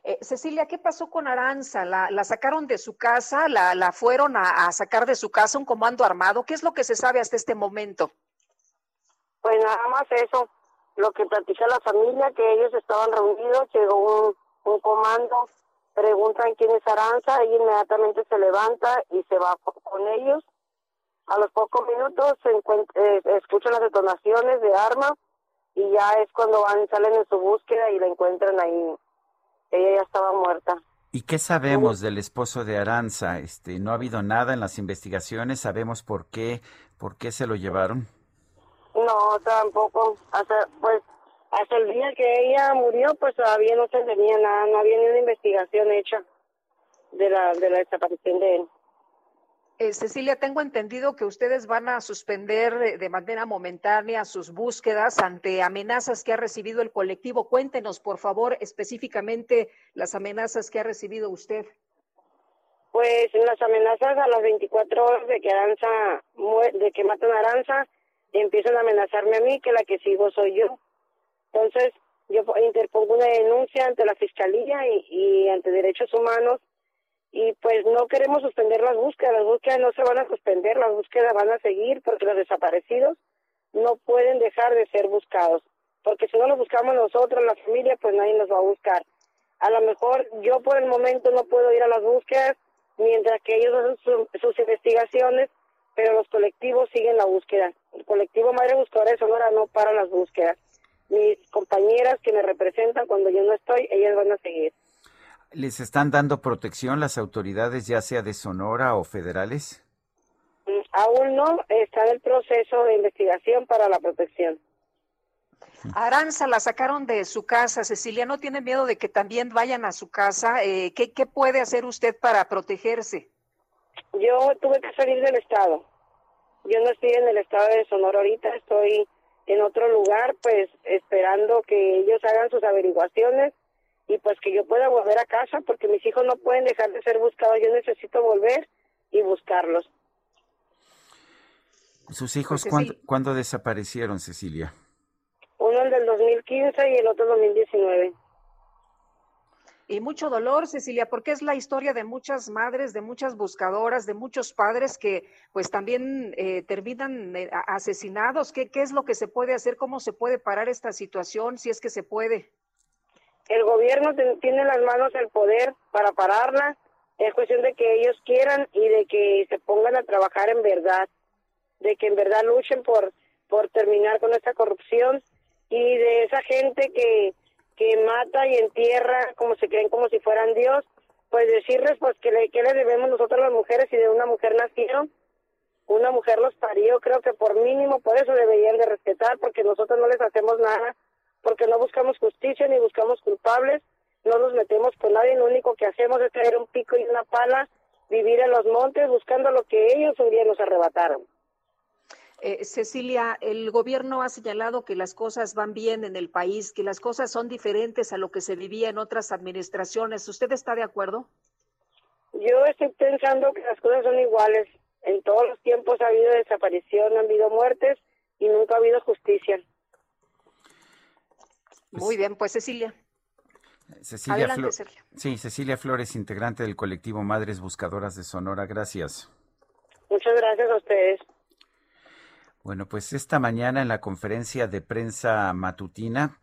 Eh, Cecilia, ¿qué pasó con Aranza? ¿La, la sacaron de su casa? ¿La, la fueron a, sacar de su casa un comando armado? ¿Qué es lo que se sabe hasta este momento? Pues nada más eso, lo que platica la familia, que ellos estaban reunidos, llegó un, un comando, preguntan quién es Aranza, ella inmediatamente se levanta y se va co- con ellos. A los pocos minutos se eh, escuchan las detonaciones de arma y ya es cuando van salen en su búsqueda y la encuentran ahí. Ella ya estaba muerta. ¿Y qué sabemos del esposo de Aranza? Este, no ha habido nada en las investigaciones. Sabemos por qué, por qué se lo llevaron. No, tampoco. Hasta, pues, hasta el día que ella murió, pues todavía no se tenía nada, no había ni una investigación hecha de la, de la desaparición de él. Eh, Cecilia, tengo entendido que ustedes van a suspender eh, de manera momentánea sus búsquedas ante amenazas que ha recibido el colectivo. Cuéntenos, por favor, específicamente las amenazas que ha recibido usted. Pues las amenazas a las 24 horas de que Aranza de que matan a Aranza, empiezan a amenazarme a mí, que la que sigo soy yo. Entonces, yo interpongo una denuncia ante la Fiscalía y, y ante Derechos Humanos y pues no queremos suspender las búsquedas, las búsquedas no se van a suspender, las búsquedas van a seguir porque los desaparecidos no pueden dejar de ser buscados, porque si no los buscamos nosotros, la familia, pues nadie nos va a buscar. A lo mejor yo por el momento no puedo ir a las búsquedas mientras que ellos hacen su- sus investigaciones, pero los colectivos siguen la búsqueda. El colectivo Madre Buscadora de Sonora no para las búsquedas. Mis compañeras que me representan cuando yo no estoy, ellas van a seguir. ¿Les están dando protección las autoridades, ya sea de Sonora o federales? Mm, Aún no está en el proceso de investigación para la protección. Aranza la sacaron de su casa. Cecilia, ¿no tiene miedo de que también vayan a su casa? Eh, ¿qué, ¿Qué puede hacer usted para protegerse? Yo tuve que salir del estado. Yo no estoy en el estado de Sonora ahorita, estoy en otro lugar, pues esperando que ellos hagan sus averiguaciones y pues que yo pueda volver a casa porque mis hijos no pueden dejar de ser buscados. Yo necesito volver y buscarlos. ¿Sus hijos cuándo, sí. cuándo desaparecieron, Cecilia? Uno el del 2015 y el otro 2019. Y mucho dolor, Cecilia, porque es la historia de muchas madres, de muchas buscadoras, de muchos padres que pues también eh, terminan eh, asesinados. ¿Qué, ¿Qué es lo que se puede hacer? ¿Cómo se puede parar esta situación, si es que se puede? El gobierno tiene en las manos el poder para pararla. Es cuestión de que ellos quieran y de que se pongan a trabajar en verdad, de que en verdad luchen por por terminar con esta corrupción y de esa gente que que mata y entierra como se creen como si fueran Dios, pues decirles pues que le, que le debemos nosotros las mujeres si de una mujer nacieron, una mujer los parió, creo que por mínimo por eso deberían de respetar porque nosotros no les hacemos nada porque no buscamos justicia ni buscamos culpables, no nos metemos con nadie, lo único que hacemos es traer un pico y una pala, vivir en los montes buscando lo que ellos un día nos arrebataron. Eh, Cecilia, el gobierno ha señalado que las cosas van bien en el país, que las cosas son diferentes a lo que se vivía en otras administraciones. ¿Usted está de acuerdo? Yo estoy pensando que las cosas son iguales. En todos los tiempos ha habido desaparición, ha habido muertes y nunca ha habido justicia. Muy bien, pues Cecilia. Cecilia Adelante, Flo- Sergio. Sí, Cecilia Flores, integrante del colectivo Madres Buscadoras de Sonora. Gracias. Muchas gracias a ustedes. Bueno, pues esta mañana en la conferencia de prensa matutina,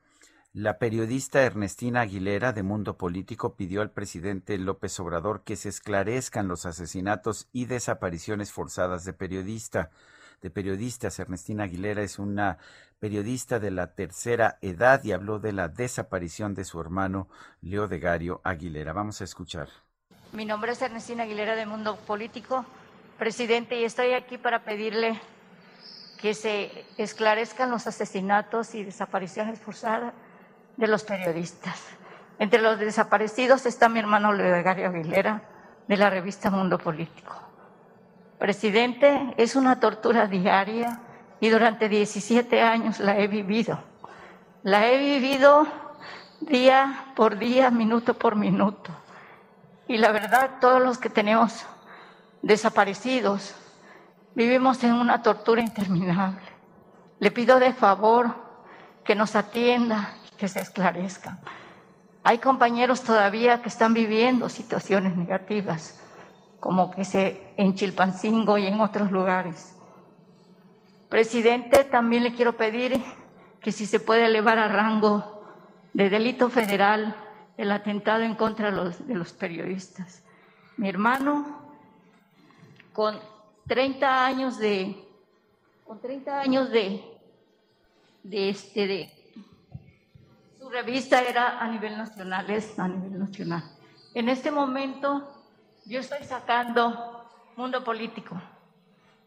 la periodista Ernestina Aguilera de Mundo Político pidió al presidente López Obrador que se esclarezcan los asesinatos y desapariciones forzadas de periodista, de periodistas. Ernestina Aguilera es una periodista de la tercera edad y habló de la desaparición de su hermano Leo Degario Aguilera. Vamos a escuchar. Mi nombre es Ernestina Aguilera de Mundo Político, presidente, y estoy aquí para pedirle que se esclarezcan los asesinatos y desapariciones forzadas de los periodistas. Entre los desaparecidos está mi hermano Leogario Aguilera, de la revista Mundo Político. Presidente, es una tortura diaria y durante 17 años la he vivido. La he vivido día por día, minuto por minuto. Y la verdad, todos los que tenemos desaparecidos vivimos en una tortura interminable. Le pido de favor que nos atienda, que se esclarezca. Hay compañeros todavía que están viviendo situaciones negativas, como que se en Chilpancingo y en otros lugares. Presidente, también le quiero pedir que si se puede elevar a rango de delito federal el atentado en contra de los, de los periodistas. Mi hermano, con 30 años de, con 30 años de, de este, de, su revista era a nivel nacional, es a nivel nacional. En este momento yo estoy sacando Mundo Político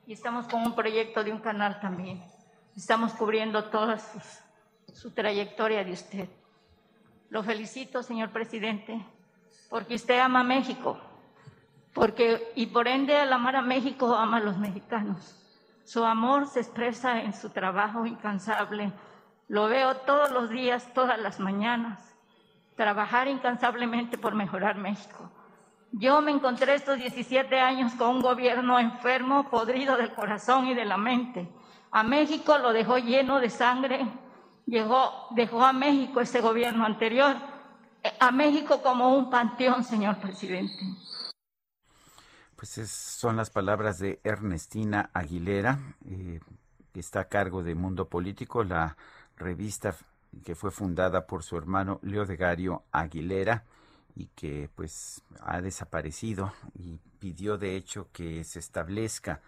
y estamos con un proyecto de un canal también. Estamos cubriendo toda su trayectoria de usted. Lo felicito, señor presidente, porque usted ama a México, porque y por ende al amar a México ama a los mexicanos. Su amor se expresa en su trabajo incansable. Lo veo todos los días, todas las mañanas, trabajar incansablemente por mejorar México. Yo me encontré estos 17 años con un gobierno enfermo, podrido del corazón y de la mente. A México lo dejó lleno de sangre, llegó, dejó a México ese gobierno anterior, a México como un panteón, señor presidente. Pues es- son las palabras de Ernestina Aguilera, eh, que está a cargo de Mundo Político, la revista que fue fundada por su hermano Leo de Gario Aguilera y que pues ha desaparecido y pidió de hecho que se establezca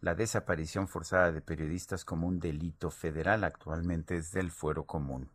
la desaparición forzada de periodistas como un delito federal, actualmente es del fuero común.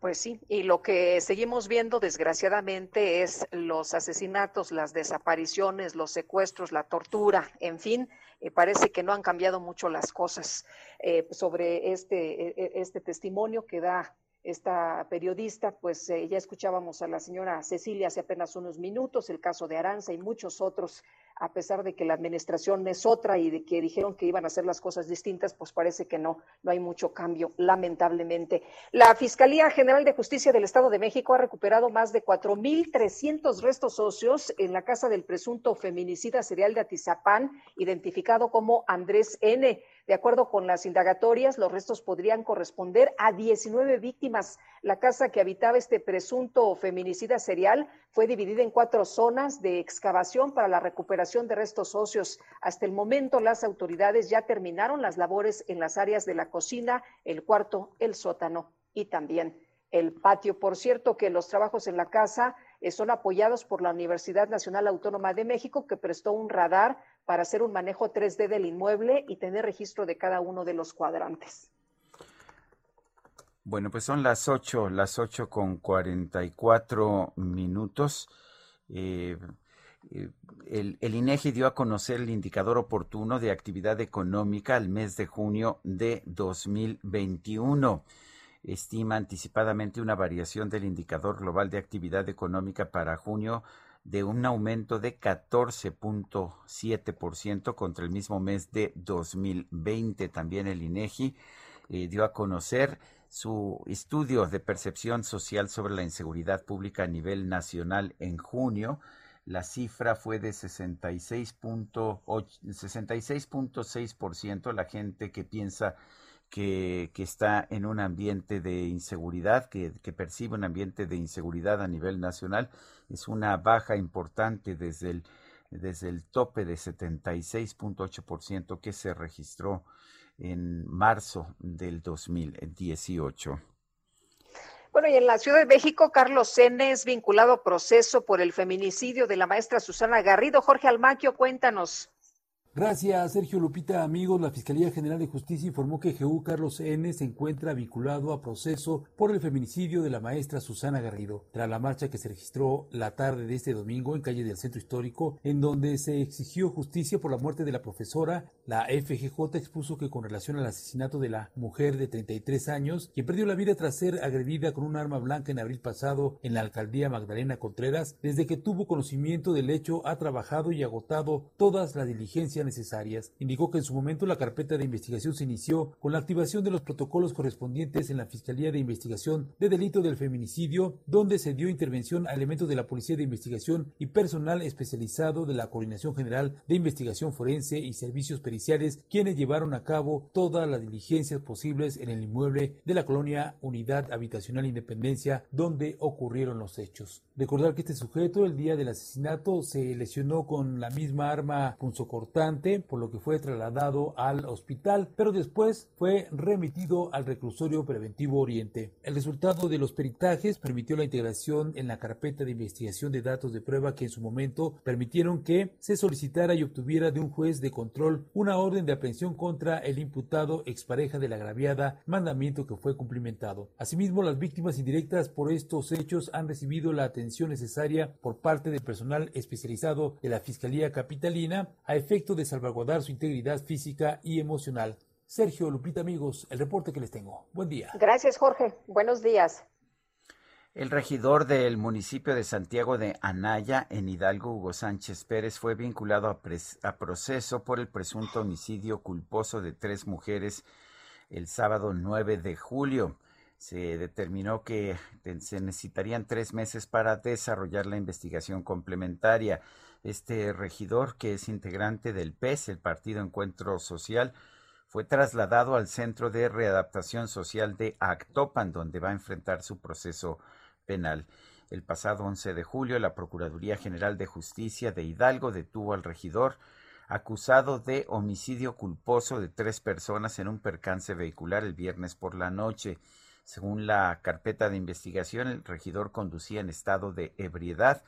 Pues sí, y lo que seguimos viendo desgraciadamente es los asesinatos, las desapariciones, los secuestros, la tortura, en fin, eh, parece que no han cambiado mucho las cosas eh, sobre este, eh, eh, este testimonio que da esta periodista, pues eh, ya escuchábamos a la señora Cecilia hace apenas unos minutos, el caso de Aranza y muchos otros, a pesar de que la administración es otra y de que dijeron que iban a hacer las cosas distintas, pues parece que no, no hay mucho cambio, lamentablemente. La Fiscalía General de Justicia del Estado de México ha recuperado más de 4.300 restos óseos en la casa del presunto feminicida serial de Atizapán, identificado como Andrés N. De acuerdo con las indagatorias, los restos podrían corresponder a 19 víctimas. La casa que habitaba este presunto feminicida serial fue dividida en cuatro zonas de excavación para la recuperación de restos óseos. Hasta el momento, las autoridades ya terminaron las labores en las áreas de la cocina, el cuarto, el sótano y también el patio. Por cierto, que los trabajos en la casa eh, son apoyados por la Universidad Nacional Autónoma de México, que prestó un radar para hacer un manejo 3D del inmueble y tener registro de cada uno de los cuadrantes. Bueno, pues son las 8, las 8 con 44 minutos. Eh, el, el INEGI dio a conocer el indicador oportuno de actividad económica al mes de junio de 2021. Estima anticipadamente una variación del indicador global de actividad económica para junio de un aumento de 14.7% contra el mismo mes de 2020. También el INEGI eh, dio a conocer su estudio de percepción social sobre la inseguridad pública a nivel nacional en junio. La cifra fue de 66.8 66.6%, la gente que piensa que, que está en un ambiente de inseguridad, que, que percibe un ambiente de inseguridad a nivel nacional, es una baja importante desde el, desde el tope de 76.8% que se registró en marzo del 2018. Bueno, y en la Ciudad de México, Carlos N. es vinculado a proceso por el feminicidio de la maestra Susana Garrido. Jorge Almaquio, cuéntanos. Gracias, Sergio Lupita. Amigos, la Fiscalía General de Justicia informó que Jehú Carlos N. se encuentra vinculado a proceso por el feminicidio de la maestra Susana Garrido, tras la marcha que se registró la tarde de este domingo en calle del Centro Histórico, en donde se exigió justicia por la muerte de la profesora. La FGJ expuso que con relación al asesinato de la mujer de 33 años, quien perdió la vida tras ser agredida con un arma blanca en abril pasado en la alcaldía Magdalena Contreras, desde que tuvo conocimiento del hecho ha trabajado y agotado todas las diligencias necesarias. Indicó que en su momento la carpeta de investigación se inició con la activación de los protocolos correspondientes en la Fiscalía de Investigación de Delito del Feminicidio, donde se dio intervención a elementos de la Policía de Investigación y personal especializado de la Coordinación General de Investigación Forense y Servicios Periciales, quienes llevaron a cabo todas las diligencias posibles en el inmueble de la colonia Unidad Habitacional Independencia, donde ocurrieron los hechos. Recordar que este sujeto el día del asesinato se lesionó con la misma arma punzocortante, por lo que fue trasladado al hospital, pero después fue remitido al reclusorio preventivo Oriente. El resultado de los peritajes permitió la integración en la carpeta de investigación de datos de prueba que en su momento permitieron que se solicitara y obtuviera de un juez de control una orden de aprehensión contra el imputado expareja de la agraviada, mandamiento que fue cumplimentado. Asimismo, las víctimas indirectas por estos hechos han recibido la atención necesaria por parte del personal especializado de la Fiscalía Capitalina a efecto de salvaguardar su integridad física y emocional. Sergio Lupita, amigos, el reporte que les tengo. Buen día. Gracias, Jorge. Buenos días. El regidor del municipio de Santiago de Anaya, en Hidalgo, Hugo Sánchez Pérez, fue vinculado a, pres- a proceso por el presunto homicidio culposo de tres mujeres el sábado 9 de julio. Se determinó que se necesitarían tres meses para desarrollar la investigación complementaria. Este regidor, que es integrante del PES, el Partido Encuentro Social, fue trasladado al Centro de Readaptación Social de Actopan, donde va a enfrentar su proceso penal. El pasado 11 de julio, la Procuraduría General de Justicia de Hidalgo detuvo al regidor acusado de homicidio culposo de tres personas en un percance vehicular el viernes por la noche. Según la carpeta de investigación, el regidor conducía en estado de ebriedad,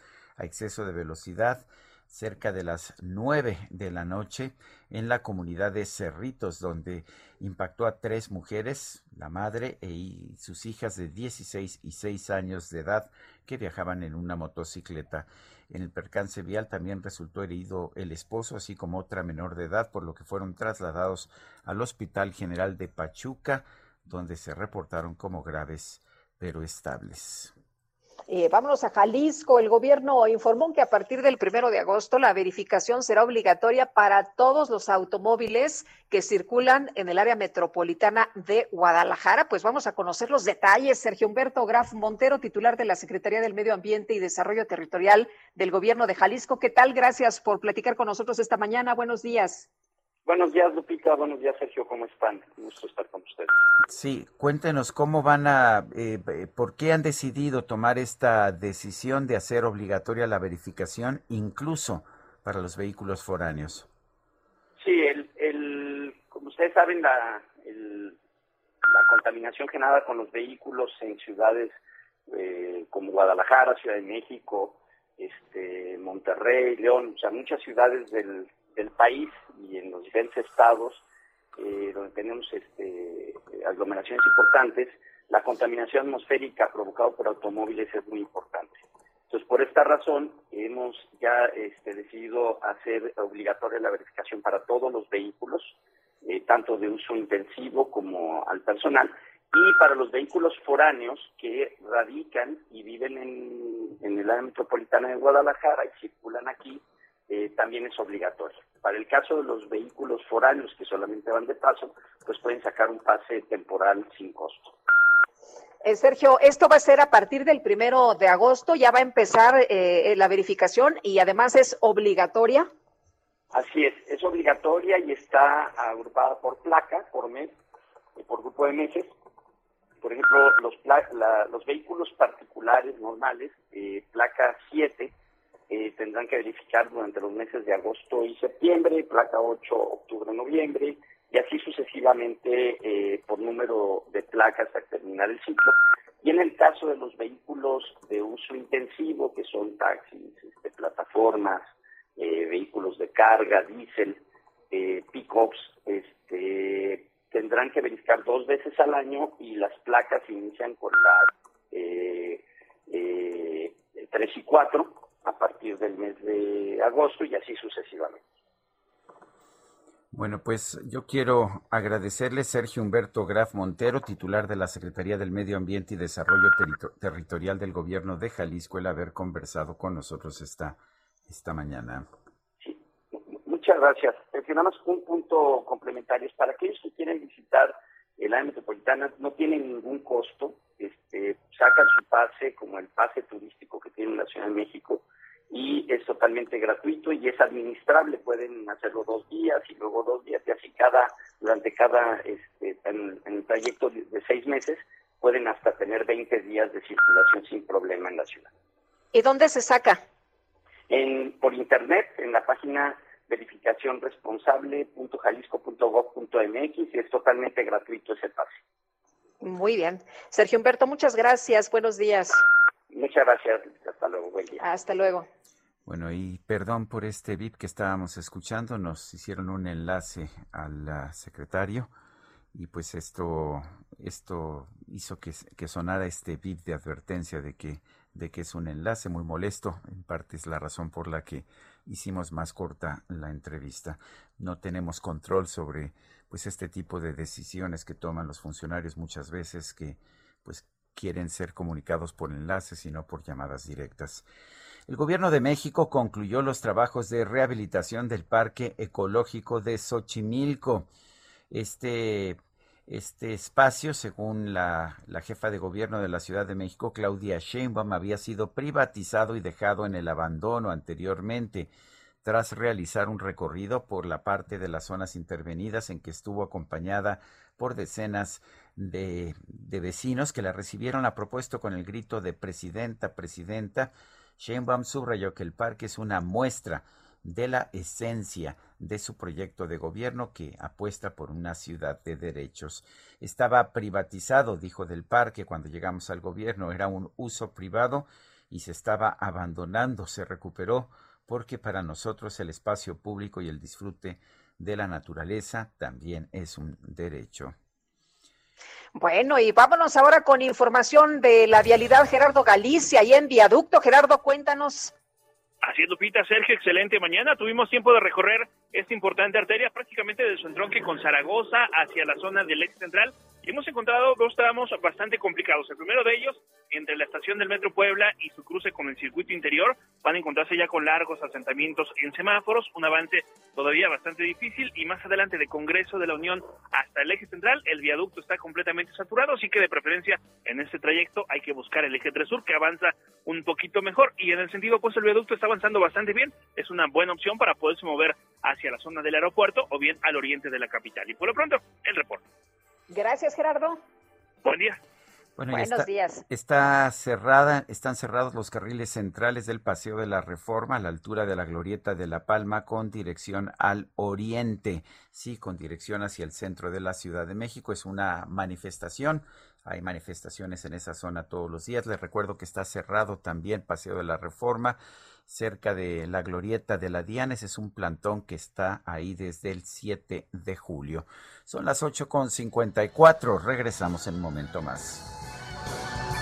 exceso de velocidad, cerca de las nueve de la noche en la comunidad de Cerritos, donde impactó a tres mujeres, la madre e y sus hijas de 16 y 6 años de edad que viajaban en una motocicleta. En el percance vial también resultó herido el esposo, así como otra menor de edad, por lo que fueron trasladados al Hospital General de Pachuca, donde se reportaron como graves pero estables. Eh, vámonos a Jalisco. El gobierno informó que a partir del primero de agosto la verificación será obligatoria para todos los automóviles que circulan en el área metropolitana de Guadalajara. Pues vamos a conocer los detalles. Sergio Humberto Graf Montero, titular de la Secretaría del Medio Ambiente y Desarrollo Territorial del gobierno de Jalisco. ¿Qué tal? Gracias por platicar con nosotros esta mañana. Buenos días. Buenos días, Lupita. Buenos días, Sergio. ¿Cómo están? Un gusto estar con ustedes. Sí, cuéntenos cómo van a, eh, por qué han decidido tomar esta decisión de hacer obligatoria la verificación, incluso para los vehículos foráneos. Sí, el, el, como ustedes saben, la, el, la contaminación generada con los vehículos en ciudades eh, como Guadalajara, Ciudad de México, este, Monterrey, León, o sea, muchas ciudades del, del país y en los diferentes estados eh, donde tenemos este, aglomeraciones importantes, la contaminación atmosférica provocada por automóviles es muy importante. Entonces, por esta razón, hemos ya este, decidido hacer obligatoria la verificación para todos los vehículos, eh, tanto de uso intensivo como al personal, y para los vehículos foráneos que radican y viven en, en el área metropolitana de Guadalajara y circulan aquí, eh, también es obligatorio. Para el caso de los vehículos foráneos que solamente van de paso, pues pueden sacar un pase temporal sin costo. Eh, Sergio, esto va a ser a partir del primero de agosto, ya va a empezar eh, la verificación y además es obligatoria. Así es, es obligatoria y está agrupada por placa, por mes, por grupo de meses. Por ejemplo, los, pla- la- los vehículos particulares normales, eh, placa 7, eh, tendrán que verificar durante los meses de agosto y septiembre, placa 8, octubre, noviembre, y así sucesivamente eh, por número de placas hasta terminar el ciclo. Y en el caso de los vehículos de uso intensivo, que son taxis, este, plataformas, eh, vehículos de carga, diésel, eh, pick-ups, este, tendrán que verificar dos veces al año y las placas inician con las eh, 3 y 4 a partir del mes de agosto y así sucesivamente. Bueno, pues yo quiero agradecerle Sergio Humberto Graf Montero, titular de la Secretaría del Medio Ambiente y Desarrollo Territorial del Gobierno de Jalisco, el haber conversado con nosotros esta, esta mañana. Muchas gracias. Más un punto complementario. Es Para aquellos que quieren visitar el área metropolitana, no tiene ningún costo. Este, sacan su pase, como el pase turístico que tiene la Ciudad de México, y es totalmente gratuito y es administrable. Pueden hacerlo dos días y luego dos días, y así cada, durante cada, este, en, en el trayecto de, seis meses, pueden hasta tener 20 días de circulación sin problema en la ciudad. ¿Y dónde se saca? en, por internet en la página verificacionresponsable.jalisco.gov.mx y es totalmente gratuito ese pase. Muy bien. Sergio Humberto, muchas gracias. Buenos días. Muchas gracias. Hasta luego. Buen día. Hasta luego. Bueno, y perdón por este VIP que estábamos escuchando, nos hicieron un enlace al ah, secretario y pues esto, esto hizo que, que sonara este VIP de advertencia de que, de que es un enlace muy molesto, en parte es la razón por la que hicimos más corta la entrevista. No tenemos control sobre pues este tipo de decisiones que toman los funcionarios muchas veces que pues quieren ser comunicados por enlaces y no por llamadas directas. El gobierno de México concluyó los trabajos de rehabilitación del Parque Ecológico de Xochimilco. Este, este espacio, según la, la jefa de gobierno de la Ciudad de México, Claudia Sheinbaum, había sido privatizado y dejado en el abandono anteriormente. tras realizar un recorrido por la parte de las zonas intervenidas en que estuvo acompañada por decenas de, de vecinos que la recibieron a propuesto con el grito de presidenta, presidenta. Sheinbaum subrayó que el parque es una muestra de la esencia de su proyecto de gobierno que apuesta por una ciudad de derechos. Estaba privatizado, dijo del parque cuando llegamos al gobierno, era un uso privado y se estaba abandonando, se recuperó porque para nosotros el espacio público y el disfrute de la naturaleza también es un derecho. Bueno, y vámonos ahora con información de la vialidad Gerardo Galicia y en viaducto. Gerardo, cuéntanos. Así es, Sergio, excelente mañana. Tuvimos tiempo de recorrer esta importante arteria prácticamente de su entronque con Zaragoza hacia la zona del ex central y hemos encontrado dos tramos bastante complicados. El primero de ellos, entre la estación del Metro Puebla y su cruce con el circuito interior, van a encontrarse ya con largos asentamientos en semáforos, un avance todavía bastante difícil y más adelante de Congreso de la Unión hasta el eje central, el viaducto está completamente saturado, así que de preferencia en este trayecto hay que buscar el eje 3 sur que avanza un poquito mejor y en el sentido pues el viaducto está avanzando bastante bien, es una buena opción para poderse mover hacia la zona del aeropuerto o bien al oriente de la capital. Y por lo pronto, el reporte. Gracias, Gerardo. Buen día. Bueno, Buenos está, días. Está cerrada, están cerrados los carriles centrales del Paseo de la Reforma a la altura de la Glorieta de La Palma con dirección al oriente, sí, con dirección hacia el centro de la Ciudad de México. Es una manifestación. Hay manifestaciones en esa zona todos los días. Les recuerdo que está cerrado también Paseo de la Reforma cerca de la glorieta de la Dianes. Es un plantón que está ahí desde el 7 de julio. Son las 8.54. Regresamos en un momento más.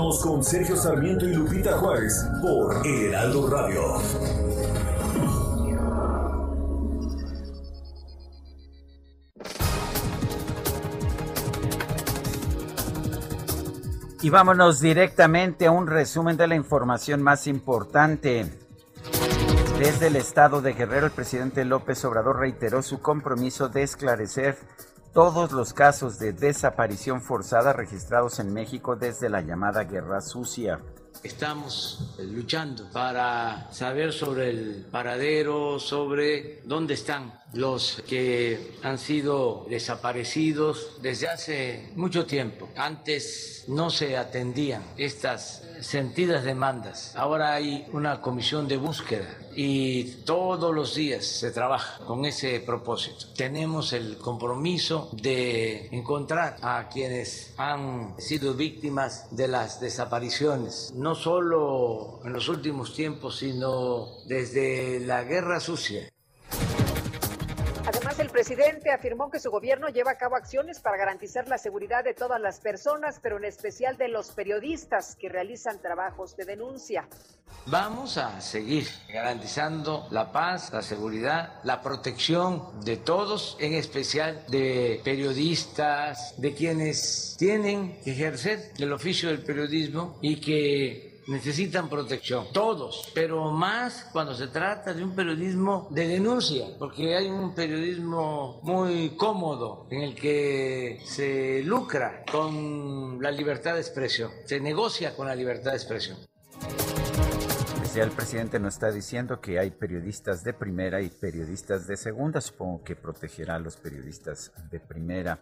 Con Sergio Sarmiento y Lupita Juárez por El Heraldo Radio. Y vámonos directamente a un resumen de la información más importante. Desde el estado de Guerrero, el presidente López Obrador reiteró su compromiso de esclarecer todos los casos de desaparición forzada registrados en México desde la llamada Guerra Sucia. Estamos luchando para saber sobre el paradero, sobre dónde están los que han sido desaparecidos desde hace mucho tiempo. Antes no se atendían estas sentidas demandas. Ahora hay una comisión de búsqueda y todos los días se trabaja con ese propósito. Tenemos el compromiso de encontrar a quienes han sido víctimas de las desapariciones, no solo en los últimos tiempos, sino desde la guerra sucia. El presidente afirmó que su gobierno lleva a cabo acciones para garantizar la seguridad de todas las personas, pero en especial de los periodistas que realizan trabajos de denuncia. Vamos a seguir garantizando la paz, la seguridad, la protección de todos, en especial de periodistas, de quienes tienen que ejercer el oficio del periodismo y que necesitan protección, todos, pero más cuando se trata de un periodismo de denuncia, porque hay un periodismo muy cómodo en el que se lucra con la libertad de expresión, se negocia con la libertad de expresión. El presidente nos está diciendo que hay periodistas de primera y periodistas de segunda. Supongo que protegerá a los periodistas de primera.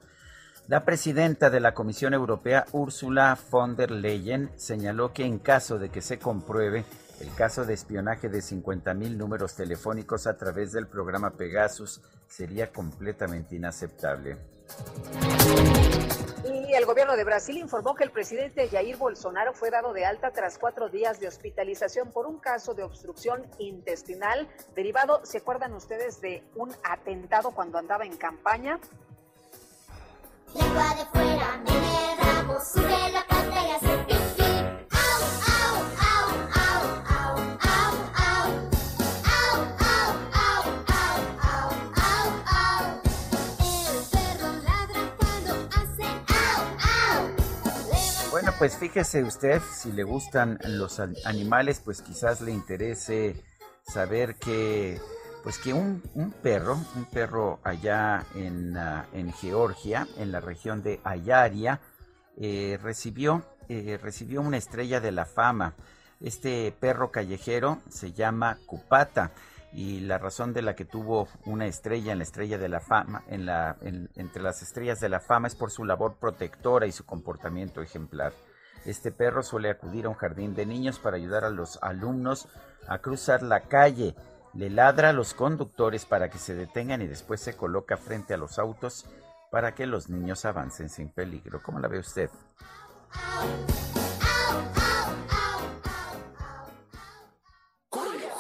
La presidenta de la Comisión Europea, Ursula von der Leyen, señaló que en caso de que se compruebe el caso de espionaje de 50.000 números telefónicos a través del programa Pegasus, sería completamente inaceptable. Y el gobierno de Brasil informó que el presidente Jair Bolsonaro fue dado de alta tras cuatro días de hospitalización por un caso de obstrucción intestinal derivado, ¿se acuerdan ustedes de un atentado cuando andaba en campaña? Lengua de fuera, nene rabo, sube la pata y hace pipí. Au, au, au, au, au, au, au. Au, au, au, au, au, au, au. El perro ladra cuando hace au, au. Bueno, pues fíjese usted, si le gustan los an- animales, pues quizás le interese saber que, pues que un, perro, un perro allá en, ah, en Georgia, en la región de Ayaria, eh, recibió, eh, recibió una estrella de la fama. Este perro callejero se llama Cupata y la razón de la que tuvo una estrella en la estrella de la fama, en la, en- entre las estrellas de la fama es por su labor protectora y su comportamiento ejemplar. Este perro suele acudir a un jardín de niños para ayudar a los alumnos a cruzar la calle. Le ladra a los conductores para que se detengan y después se coloca frente a los autos para que los niños avancen sin peligro. ¿Cómo la ve usted?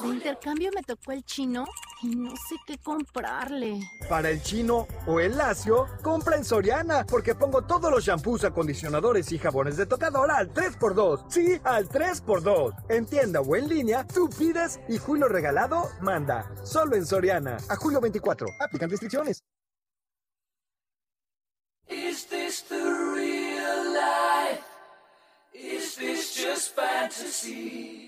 De intercambio me tocó el chino y no sé qué comprarle. Para el chino o el lacio, compra en Soriana, porque pongo todos los shampoos, acondicionadores y jabones de tocador al 3x2. Sí, al 3x2. En tienda o en línea, tú pides y Julio Regalado manda. Solo en Soriana. A julio 24. Aplican restricciones. Is this the real life? Is this just fantasy?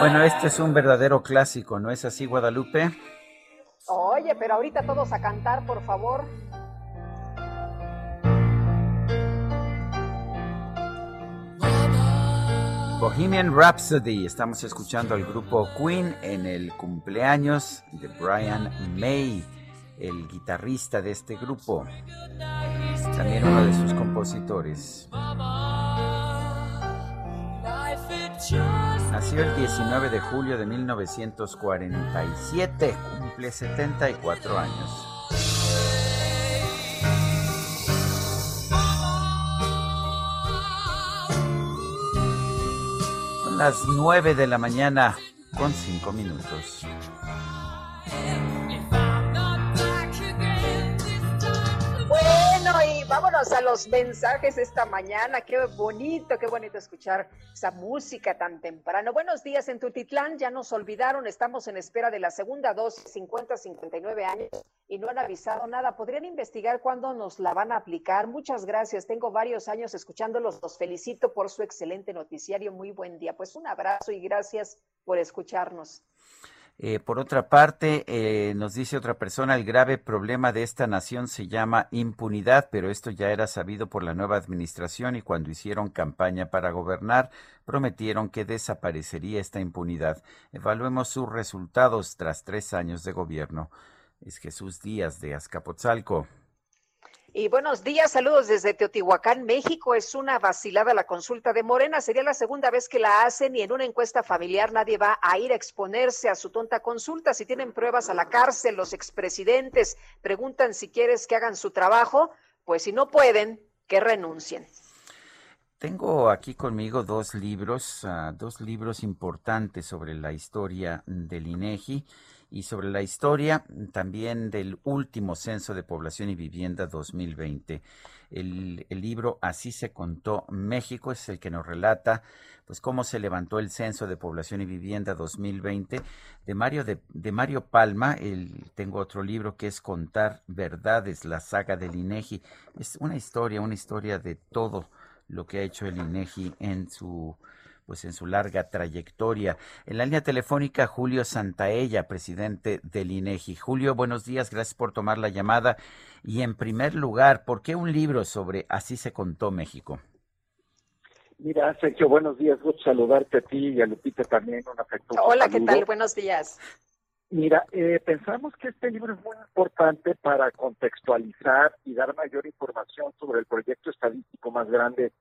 Bueno, este es un verdadero clásico, ¿no es así, Guadalupe? Oye, pero ahorita todos a cantar, por favor. Bohemian Rhapsody. Estamos escuchando al grupo Queen en el cumpleaños de Brian May, el guitarrista de este grupo. También uno de sus compositores. Nació el 19 de julio de 1947. Cumple 74 años. Son las 9 de la mañana con 5 minutos. Vámonos a los mensajes esta mañana. Qué bonito, qué bonito escuchar esa música tan temprano. Buenos días en Tutitlán, ya nos olvidaron, estamos en espera de la segunda dosis, 50-59 años, y no han avisado nada. ¿Podrían investigar cuándo nos la van a aplicar? Muchas gracias, tengo varios años escuchándolos, los felicito por su excelente noticiario. Muy buen día. Pues un abrazo y gracias por escucharnos. Eh, por otra parte, eh, nos dice otra persona, el grave problema de esta nación se llama impunidad, pero esto ya era sabido por la nueva administración y cuando hicieron campaña para gobernar, prometieron que desaparecería esta impunidad. Evaluemos sus resultados tras tres años de gobierno. Es Jesús Díaz de Azcapotzalco. Y buenos días, saludos desde Teotihuacán, México. Es una vacilada la consulta de Morena. Sería la segunda vez que la hacen y en una encuesta familiar nadie va a ir a exponerse a su tonta consulta. Si tienen pruebas a la cárcel, los expresidentes preguntan si quieres que hagan su trabajo, pues si no pueden, que renuncien. Tengo aquí conmigo dos libros, ah, dos libros importantes sobre la historia del INEGI y sobre la historia también del último censo de población y vivienda 2020. El, el libro Así se contó México es el que nos relata pues cómo se levantó el censo de población y vivienda 2020 de Mario de, de Mario Palma. El, tengo otro libro que es Contar verdades, la saga del INEGI. Es una historia, una historia de todo lo que ha hecho el INEGI en su pues en su larga trayectoria. En la línea telefónica Julio Santaella, presidente del INEGI. Julio, buenos días, gracias por tomar la llamada. Y en primer lugar, ¿por qué un libro sobre Así se contó México? Mira, Sergio, buenos días, gusto saludarte a ti y a Lupita también, un afectuoso Hola, ¿qué tal? Buenos días. Mira, eh, pensamos que este libro es muy importante para contextualizar y dar mayor información sobre el proyecto estadístico más grande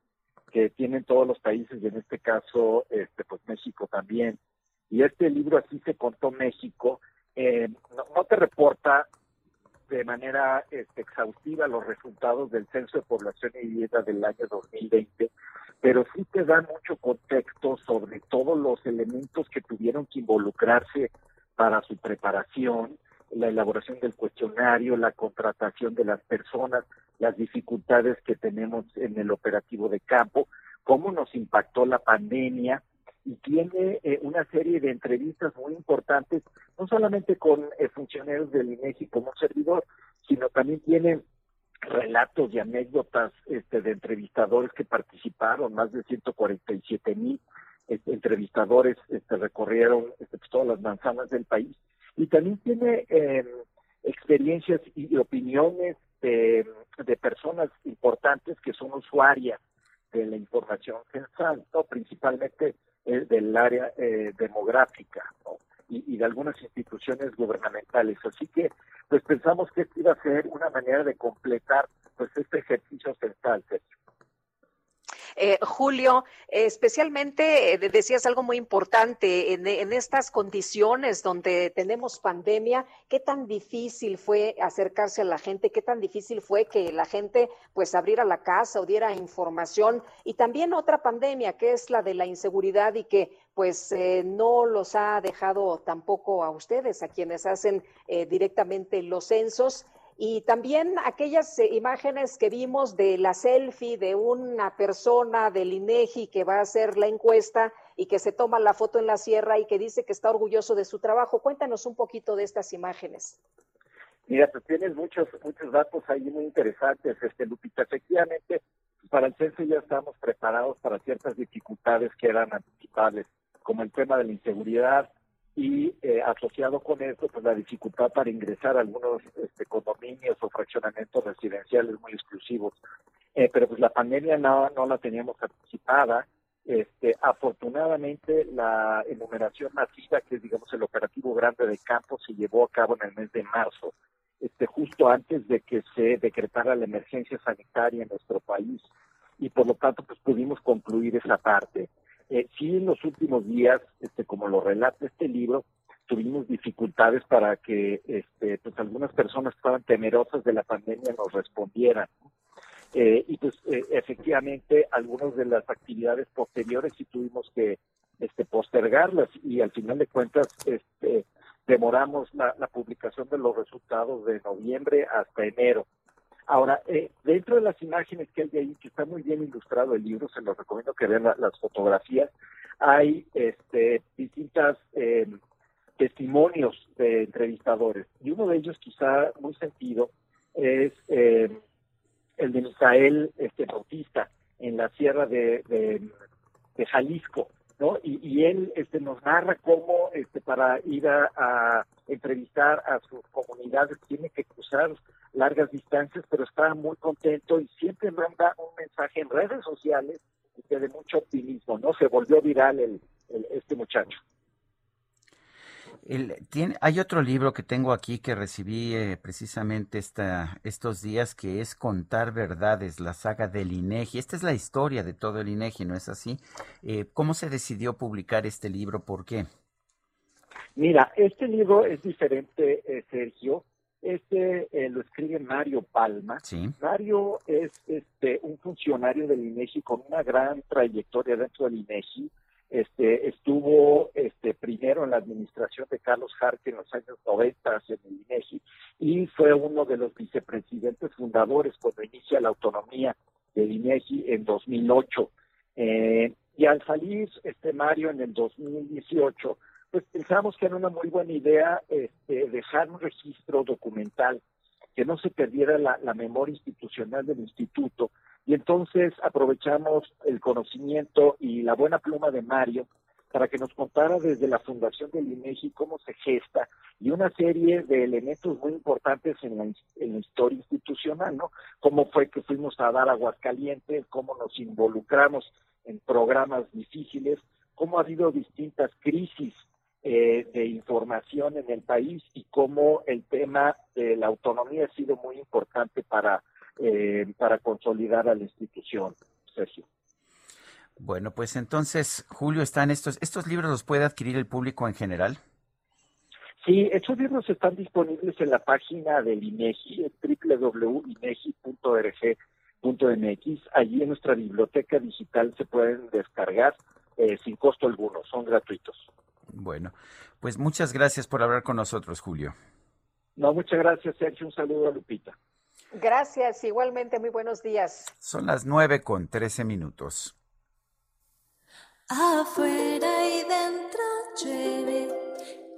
que tienen todos los países y en este caso, este, pues México también. Y este libro así se contó México. eh, no, te reporta de manera este, exhaustiva los resultados del Censo de Población y Vivienda del año 2020, pero sí te da mucho contexto sobre todos los elementos que tuvieron que involucrarse para su preparación, la elaboración del cuestionario, la contratación de las personas, las dificultades que tenemos en el operativo de campo, cómo nos impactó la pandemia y tiene eh, una serie de entrevistas muy importantes, no solamente con eh, funcionarios del INEGI como servidor, sino también tiene relatos y anécdotas este, de entrevistadores que participaron, más de 147 mil este, entrevistadores este, recorrieron este, pues, todas las manzanas del país y también tiene eh, experiencias y opiniones de, de personas importantes que son usuarias de la información censal, ¿no? principalmente eh, del área eh, demográfica ¿no? y, y de algunas instituciones gubernamentales. Así que, pues pensamos que esta iba a ser una manera de completar pues este ejercicio censal. Sergio. Eh, Julio, especialmente eh, de- decías algo muy importante en, en estas condiciones donde tenemos pandemia, ¿qué tan difícil fue acercarse a la gente? ¿Qué tan difícil fue que la gente pues abriera la casa o diera información? Y también otra pandemia que es la de la inseguridad y que pues eh, no los ha dejado tampoco a ustedes, a quienes hacen eh, directamente los censos. Y también aquellas eh, imágenes que vimos de la selfie de una persona del INEGI que va a hacer la encuesta y que se toma la foto en la sierra y que dice que está orgulloso de su trabajo. Cuéntanos un poquito de estas imágenes. Mira, pues tienes muchos muchos datos ahí muy interesantes, este Lupita. Efectivamente, para el censo ya estábamos preparados para ciertas dificultades que eran anticipables, como el tema de la inseguridad y eh, asociado con eso, pues la dificultad para ingresar a algunos este, condominios o fraccionamientos residenciales muy exclusivos. Eh, pero pues la pandemia no, no la teníamos anticipada. Este, afortunadamente la enumeración masiva, que es digamos el operativo grande de campo, se llevó a cabo en el mes de marzo, este, justo antes de que se decretara la emergencia sanitaria en nuestro país y por lo tanto pues pudimos concluir esa parte. Eh, sí, en los últimos días, este, como lo relata este libro, tuvimos dificultades para que este, pues algunas personas que estaban temerosas de la pandemia nos respondieran. Eh, y pues eh, efectivamente algunas de las actividades posteriores sí tuvimos que este, postergarlas y al final de cuentas este, demoramos la, la publicación de los resultados de noviembre hasta enero. Ahora, eh, dentro de las imágenes que hay ahí, que está muy bien ilustrado el libro, se los recomiendo que vean la- las fotografías, hay este, distintas eh, testimonios de entrevistadores. Y uno de ellos, quizá muy sentido, es eh, el de Misael este, Bautista en la sierra de, de, Jalisco. ¿no? Y, y él este, nos narra cómo este, para ir a entrevistar a sus comunidades tiene que cruzar largas distancias, pero está muy contento y siempre manda un mensaje en redes sociales que de mucho optimismo, ¿no? Se volvió viral el, el- este muchacho. El- tiene, hay otro libro que tengo aquí que recibí eh, precisamente esta, estos días que es Contar Verdades, la saga del INEGI. Esta es la historia de todo el INEGI, ¿no es así? Eh, ¿Cómo se decidió publicar este libro? ¿Por qué? Mira, este libro es diferente, eh, Sergio. Este eh, lo escribe Mario Palma. Sí. Mario es este un funcionario del INEGI con una gran trayectoria dentro del INEGI. Este estuvo este primero en la administración de Carlos Jarque en los años 90 en el INEGI y fue uno de los vicepresidentes fundadores cuando inicia la autonomía del INEGI en 2008. Eh, y al salir este Mario en el 2018 pues pensamos que era una muy buena idea este, dejar un registro documental, que no se perdiera la, memoria institucional del instituto, Y entonces aprovechamos el conocimiento y la buena pluma de Mario para que nos contara desde la fundación del INEGI cómo se gesta y una serie de elementos muy importantes en la, en la historia institucional, ¿no? Cómo fue que fuimos a dar Aguascalientes, cómo nos involucramos en programas difíciles, cómo ha habido distintas crisis eh, de información en el país y cómo el tema de la autonomía ha sido muy importante para, eh, para consolidar a la institución, Sergio. Bueno, pues entonces, Julio, están estos, estos libros los puede adquirir el público en general. Sí, estos libros están disponibles en la página del INEGI, www.inegi.org.mx. Allí en nuestra biblioteca digital se pueden descargar eh, sin costo alguno, son gratuitos. Bueno, pues muchas gracias por hablar con nosotros, Julio. No, muchas gracias, Sergio. Un saludo a Lupita. Gracias, igualmente, muy buenos días. Son las nueve con trece minutos. Afuera y dentro llueve,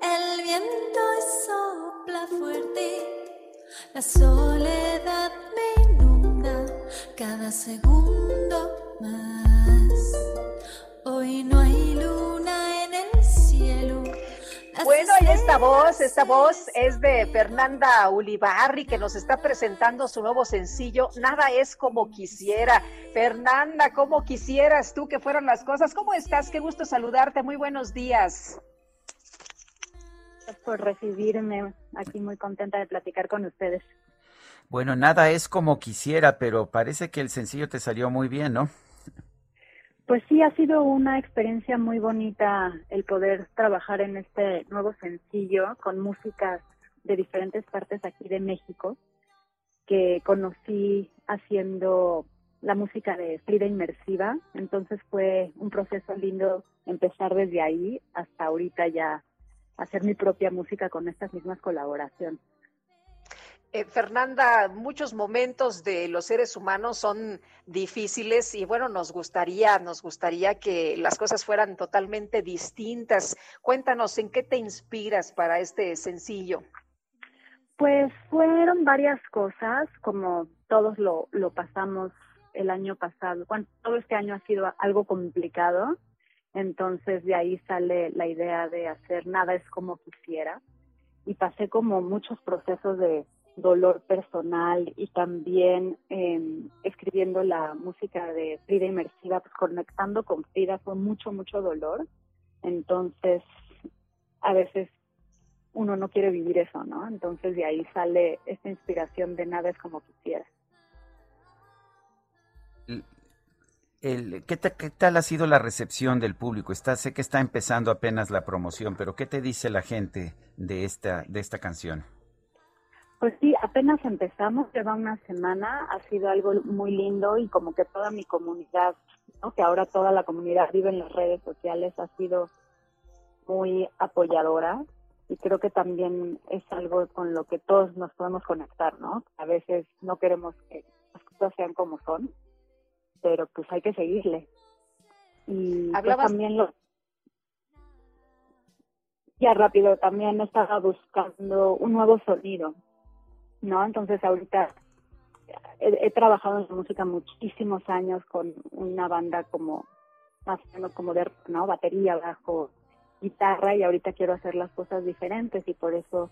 el viento sopla fuerte, la soledad me inunda cada segundo más. Bueno, y esta voz, esta voz es de Fernanda Ulibarri que nos está presentando su nuevo sencillo, Nada es como quisiera. Fernanda, ¿cómo quisieras tú que fueran las cosas? ¿Cómo estás? Qué gusto saludarte. Muy buenos días. Gracias por recibirme. Aquí muy contenta de platicar con ustedes. Bueno, nada es como quisiera, pero parece que el sencillo te salió muy bien, ¿no? Pues sí, ha sido una experiencia muy bonita el poder trabajar en este nuevo sencillo con músicas de diferentes partes aquí de México que conocí haciendo la música de Frida Inmersiva. Entonces fue un proceso lindo empezar desde ahí hasta ahorita ya hacer mi propia música con estas mismas colaboraciones. Eh, Fernanda, muchos momentos de los seres humanos son difíciles y bueno, nos gustaría, nos gustaría que las cosas fueran totalmente distintas. Cuéntanos, ¿en qué te inspiras para este sencillo? Pues fueron varias cosas, como todos lo, lo pasamos el año pasado. Todo este año ha sido algo complicado, entonces de ahí sale la idea de hacer nada es como quisiera. Y pasé como muchos procesos de dolor personal y también eh, escribiendo la música de Frida Inmersiva, pues conectando con Frida fue mucho, mucho dolor. Entonces, a veces uno no quiere vivir eso, ¿no? Entonces de ahí sale esta inspiración de nada es como quisiera. El, ¿qué, ta- qué tal ha sido la recepción del público? Está, sé que está empezando apenas la promoción, pero ¿qué te dice la gente de esta, de esta canción? Pues sí, apenas empezamos, lleva una semana, ha sido algo muy lindo y como que toda mi comunidad, ¿no? que ahora toda la comunidad vive en las redes sociales, ha sido muy apoyadora y creo que también es algo con lo que todos nos podemos conectar, ¿no? A veces no queremos que las cosas sean como son, pero pues hay que seguirle. Y pues, Hablabas- también lo... Ya rápido, también estaba buscando un nuevo sonido, ¿no? Entonces ahorita he, trabajado en la música muchísimos años con una banda como más o menos como de no batería bajo guitarra y ahorita quiero hacer las cosas diferentes y por eso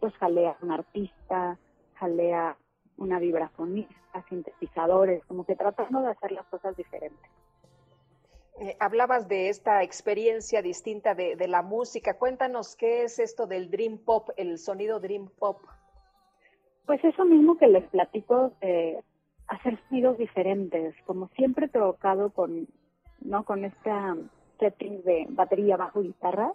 pues jalé a un artista jalé a una vibrafonista sintetizadores como que tratando de hacer las cosas diferentes Eh, hablabas de esta experiencia distinta de, de la música. Cuéntanos qué es esto del Dream Pop, el sonido Dream Pop. Pues eso mismo que les platico, de hacer sonidos diferentes, como siempre he tocado con, ¿no? Con esta setting de batería, bajo, guitarra.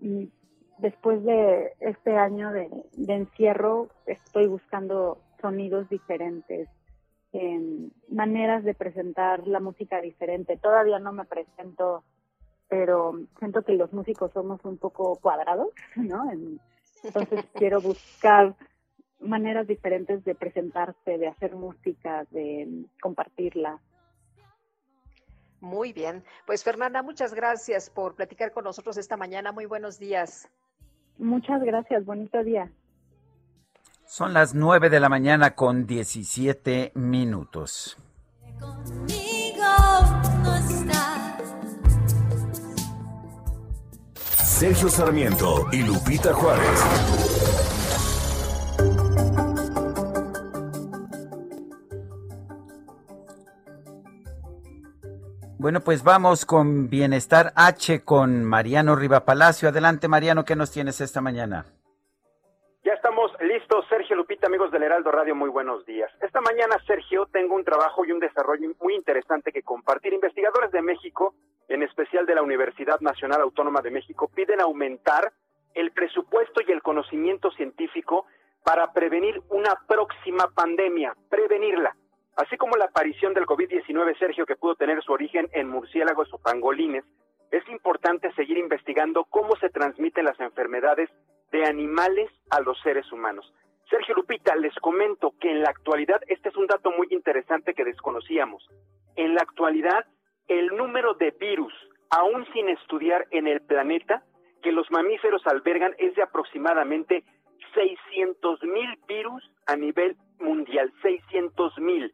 Y después de este año de, de encierro, estoy buscando sonidos diferentes, em, maneras de presentar la música diferente. Todavía no me presento, pero siento que los músicos somos un poco cuadrados, ¿no? En- entonces *laughs* quiero buscar maneras diferentes de presentarse, de hacer música, de mm, compartirla. Muy bien. Pues Fernanda, muchas gracias por platicar con nosotros esta mañana. Muy buenos días. Muchas gracias, bonito día. Son las 9 de la mañana con 17 minutos. Sergio Sarmiento y Lupita Juárez. Bueno, pues vamos con Bienestar H con Mariano Riva Palacio. Adelante, Mariano, ¿qué nos tienes esta mañana? Ya estamos listos, Sergio Lupita, amigos del Heraldo Radio, muy buenos días. Esta mañana, Sergio, tengo un trabajo y un desarrollo muy interesante que compartir. Investigadores de México, en especial de la Universidad Nacional Autónoma de México, piden aumentar el presupuesto y el conocimiento científico para prevenir una próxima pandemia, prevenirla. Así como la aparición del COVID-19, Sergio, que pudo tener su origen en murciélagos o pangolines, es importante seguir investigando cómo se transmiten las enfermedades de animales a los seres humanos. Sergio Lupita, les comento que en la actualidad, este es un dato muy interesante que desconocíamos. En la actualidad, el número de virus, aún sin estudiar en el planeta, que los mamíferos albergan es de aproximadamente 600 mil virus a nivel mundial, 600 mil,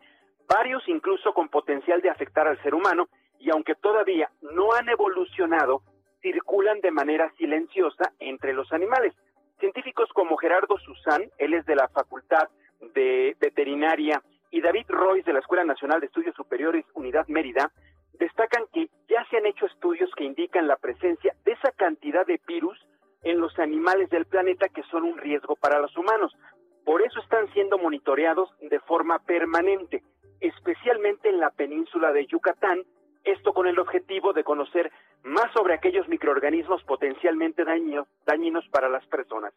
varios incluso con potencial de afectar al ser humano, y aunque todavía no han evolucionado, circulan de manera silenciosa entre los animales. Científicos como Gerardo Susán, él es de la Facultad de Veterinaria, y David Royce de la Escuela Nacional de Estudios Superiores Unidad Mérida, destacan que ya se han hecho estudios que indican la presencia de esa cantidad de virus en los animales del planeta que son un riesgo para los humanos. Por eso están siendo monitoreados de forma permanente, especialmente en la península de Yucatán, esto con el objetivo de conocer más sobre aquellos microorganismos potencialmente dañinos, para las personas.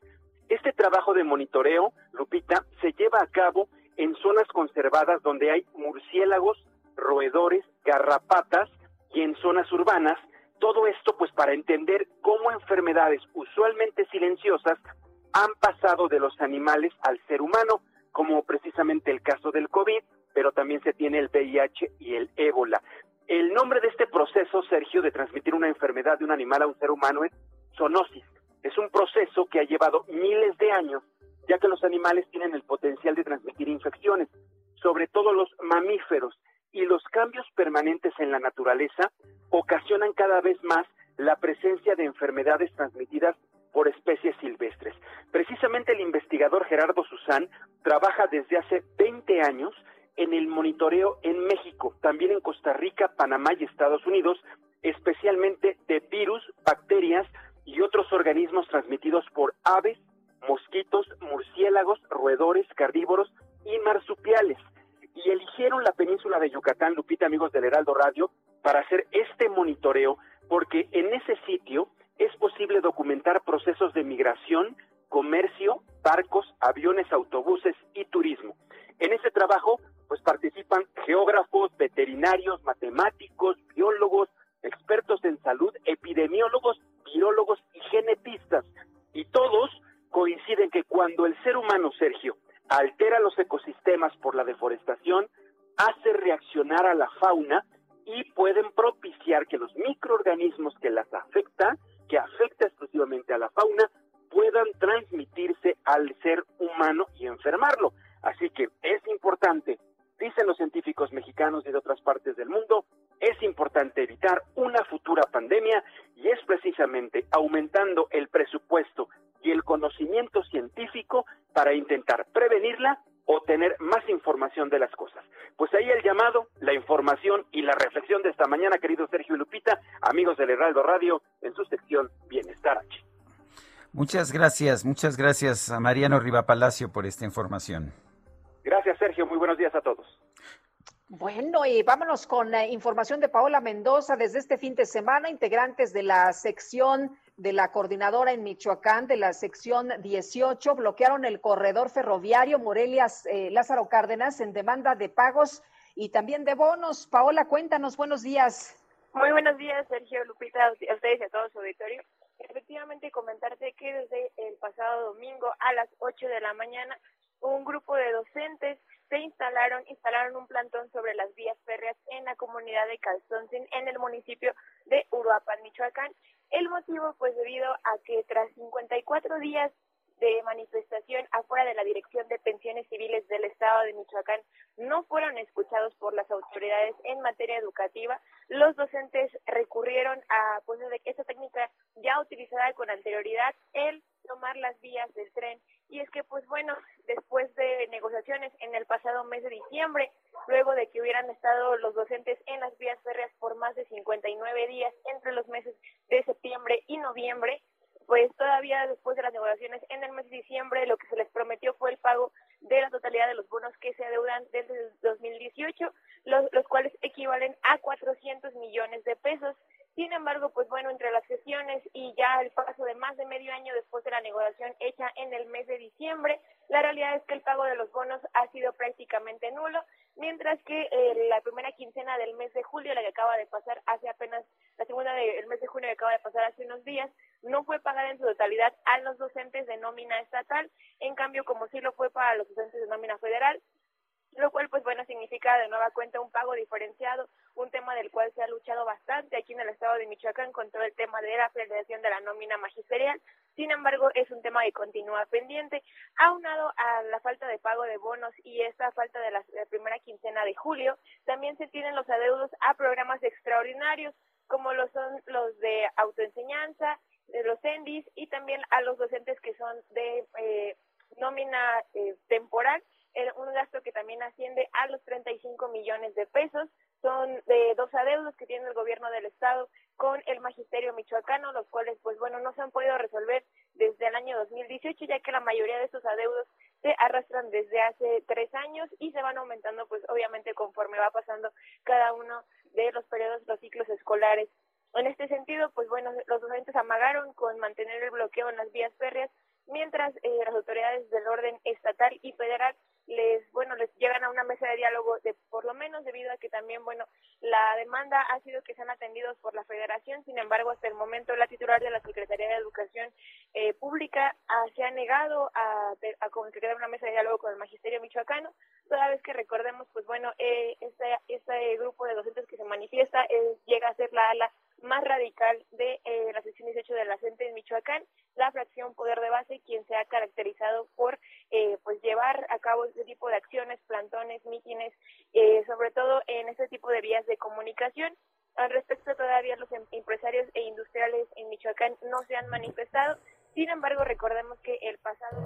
Este trabajo de monitoreo, Lupita, se lleva a cabo en zonas conservadas donde hay murciélagos, roedores, garrapatas y en zonas urbanas. Todo esto pues para entender cómo enfermedades usualmente silenciosas han pasado de los animales al ser humano, como precisamente el caso del COVID, pero también se tiene el VIH y el ébola. El nombre de este proceso, Sergio, de transmitir una enfermedad de un animal a un ser humano es zoonosis. Es un proceso que ha llevado miles de años, ya que los animales tienen el potencial de transmitir infecciones, sobre todo los mamíferos, y los cambios permanentes en la naturaleza ocasionan cada vez más la presencia de enfermedades transmitidas por especies silvestres. Precisamente el investigador Gerardo Susán trabaja desde hace 20 años en el monitoreo en México, también en Costa Rica, Panamá y Estados Unidos, especialmente de virus, bacterias y otros organismos transmitidos por aves, mosquitos, murciélagos, roedores, carnívoros y marsupiales. Y eligieron la península de Yucatán, Lupita, amigos del Heraldo Radio, para hacer este monitoreo, porque en ese sitio es posible documentar procesos de migración, comercio, barcos, aviones, autobuses y turismo. En ese trabajo, pues participan geógrafos, veterinarios, matemáticos, biólogos, expertos en salud, epidemiólogos, virólogos y genetistas. Y todos coinciden que cuando el ser humano, Sergio, altera los ecosistemas por la deforestación, hace reaccionar a la fauna y pueden propiciar que los microorganismos que las afecta, que afecta exclusivamente a la fauna, puedan transmitirse al ser humano y enfermarlo. Así que es importante, dicen los científicos mexicanos y de otras partes del mundo, es importante evitar una futura pandemia y es precisamente aumentando el presupuesto y el conocimiento científico para intentar prevenirla o tener más información de las cosas. Pues ahí el llamado, la información y la reflexión de esta mañana, querido Sergio Lupita, amigos del Heraldo Radio, en su sección Bienestar H. Muchas gracias, muchas gracias a Mariano Riva Palacio por esta información. Gracias, Sergio. Muy buenos días a todos. Bueno, y vámonos con la información de Paola Mendoza. Desde este fin de semana, integrantes de la sección de la coordinadora en Michoacán, de la sección 18, bloquearon el corredor ferroviario Morelia eh, Lázaro Cárdenas en demanda de pagos y también de bonos. Paola, cuéntanos, buenos días. Muy buenos días, Sergio Lupita, a ustedes y a todo su auditorio. Efectivamente, comentarte que desde el pasado domingo a las 8 de la mañana, un grupo de docentes se instalaron, instalaron un plantón sobre las vías férreas en la comunidad de Calzoncin, en el municipio de Uruapan, Michoacán. El motivo, pues, debido a que tras 54 días de manifestación afuera de la Dirección de Pensiones Civiles del Estado de Michoacán no fueron escuchados por las autoridades en materia educativa. Los docentes recurrieron a pues, esta técnica ya utilizada con anterioridad, el tomar las vías del tren. Y es que, pues bueno, después de negociaciones en el pasado mes de diciembre, luego de que hubieran estado los docentes en las vías férreas por más de 59 días entre los meses de septiembre y noviembre, pues todavía después de las negociaciones en el mes de diciembre lo que se les prometió fue el pago de la totalidad de los bonos que se adeudan desde el 2018, los, los cuales equivalen a 400 millones de pesos. Sin embargo, pues bueno, entre las sesiones y ya el paso de más de medio año después de la negociación hecha en el mes de diciembre, la realidad es que el pago de los bonos ha sido prácticamente nulo, mientras que eh, la primera quincena del mes de julio, la que acaba de pasar hace apenas, la segunda del mes de junio que acaba de pasar hace unos días, no fue pagada en su totalidad a los docentes de nómina estatal, en cambio, como sí lo fue para los docentes de nómina federal, lo cual pues bueno significa de nueva cuenta un pago diferenciado, un tema del cual se ha luchado bastante aquí en el estado de Michoacán con todo el tema de la federación de la nómina magisterial. Sin embargo, es un tema que continúa pendiente, aunado a la falta de pago de bonos y esta falta de la, primera quincena de julio, también se tienen los adeudos a programas extraordinarios como lo son los de autoenseñanza, de los ENDIS y también a los docentes que son de eh, nómina eh, temporal un gasto que también asciende a los 35 millones de pesos. Son de dos adeudos que tiene el gobierno del estado con el magisterio michoacano, los cuales, pues bueno, no se han podido resolver desde el año 2018, ya que la mayoría de estos adeudos se arrastran desde hace tres años y se van aumentando, pues obviamente conforme va pasando cada uno de los periodos, los ciclos escolares. En este sentido, pues bueno, los docentes amagaron con mantener el bloqueo en las vías férreas, mientras eh, las autoridades del orden estatal y federal les bueno les llegan a una mesa de diálogo de por lo menos debido a que también bueno la demanda ha sido que sean atendidos por la Federación. Sin embargo hasta el momento la titular de la Secretaría de Educación eh, Pública ah, se ha negado a, a concretar una mesa de diálogo con el magisterio michoacano toda vez que recordemos pues bueno eh, este este grupo de docentes que se manifiesta eh, llega a ser la ala más radical de eh, la sección 18 de la CENTE en Michoacán, la fracción Poder de Base, quien se ha caracterizado por eh, pues llevar a cabo este tipo de acciones, plantones, mítines, eh, sobre todo en este tipo de vías de comunicación. Al respecto, todavía los em- empresarios e industriales en Michoacán no se han manifestado. Sin embargo, recordemos que el pasado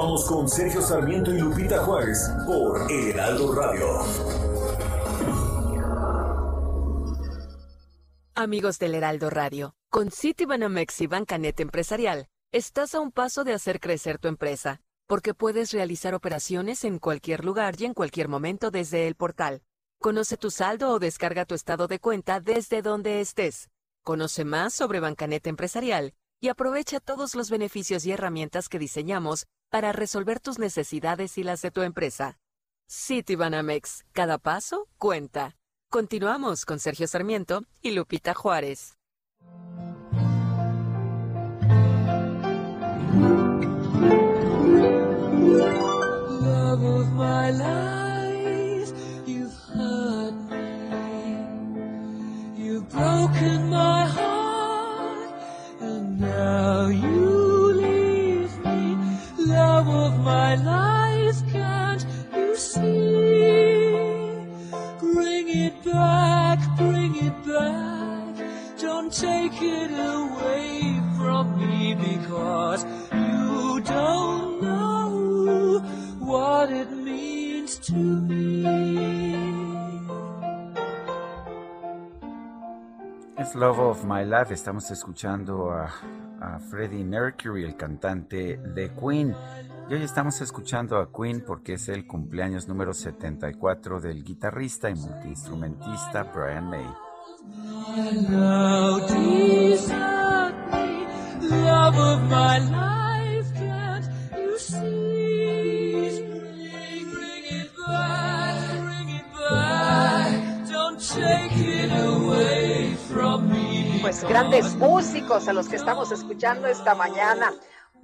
Continuamos con Sergio Sarmiento y Lupita Juárez por El Heraldo Radio. Amigos del Heraldo Radio, con Citibanamex y Bancanet Empresarial, estás a un paso de hacer crecer tu empresa, porque puedes realizar operaciones en cualquier lugar y en cualquier momento desde el portal. Conoce tu saldo o descarga tu estado de cuenta desde donde estés. Conoce más sobre Bancanet Empresarial y aprovecha todos los beneficios y herramientas que diseñamos para resolver tus necesidades y las de tu empresa. Citibanamex, cada paso cuenta. Continuamos con Sergio Sarmiento y Lupita Juárez. My life, can't you see? Bring it back, bring it back. Don't take it away from me because you don't know what it means to me. Es Love of My Life. Estamos escuchando a, a Freddie Mercury, el cantante de Queen. Y hoy estamos escuchando a Queen porque es el cumpleaños número 74 del guitarrista y multiinstrumentista Brian May. Pues grandes músicos a los que estamos escuchando esta mañana.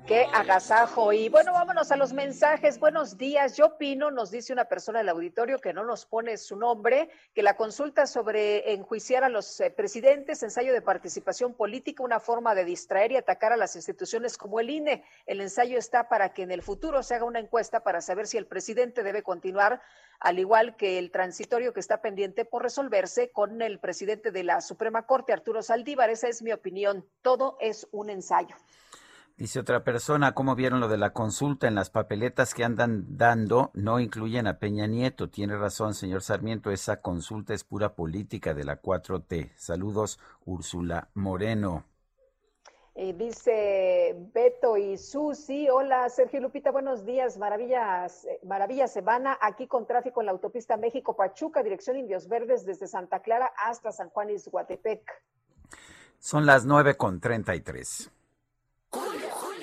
Qué agasajo. Y bueno, vámonos a los mensajes. Buenos días. Yo opino, nos dice una persona del auditorio que no nos pone su nombre, que la consulta sobre enjuiciar a los eh, presidentes, ensayo de participación política, una forma de distraer y atacar a las instituciones como el INE. El ensayo está para que en el futuro se haga una encuesta para saber si el presidente debe continuar, al igual que el transitorio que está pendiente por resolverse con el presidente de la Suprema Corte, Arturo Saldívar. Esa es mi opinión. Todo es un ensayo. Dice otra persona, ¿cómo vieron lo de la consulta en las papeletas que andan dando? No incluyen a Peña Nieto. Tiene razón, señor Sarmiento, esa consulta es pura política de la 4T. Saludos, Úrsula Moreno. Dice Beto y Susi, hola Sergio Lupita, buenos días, maravillas, eh, maravilla Semana, aquí con tráfico en la autopista México-Pachuca, dirección Indios Verdes desde Santa Clara hasta San Juan Izhuatepec. Son las nueve con treinta y tres.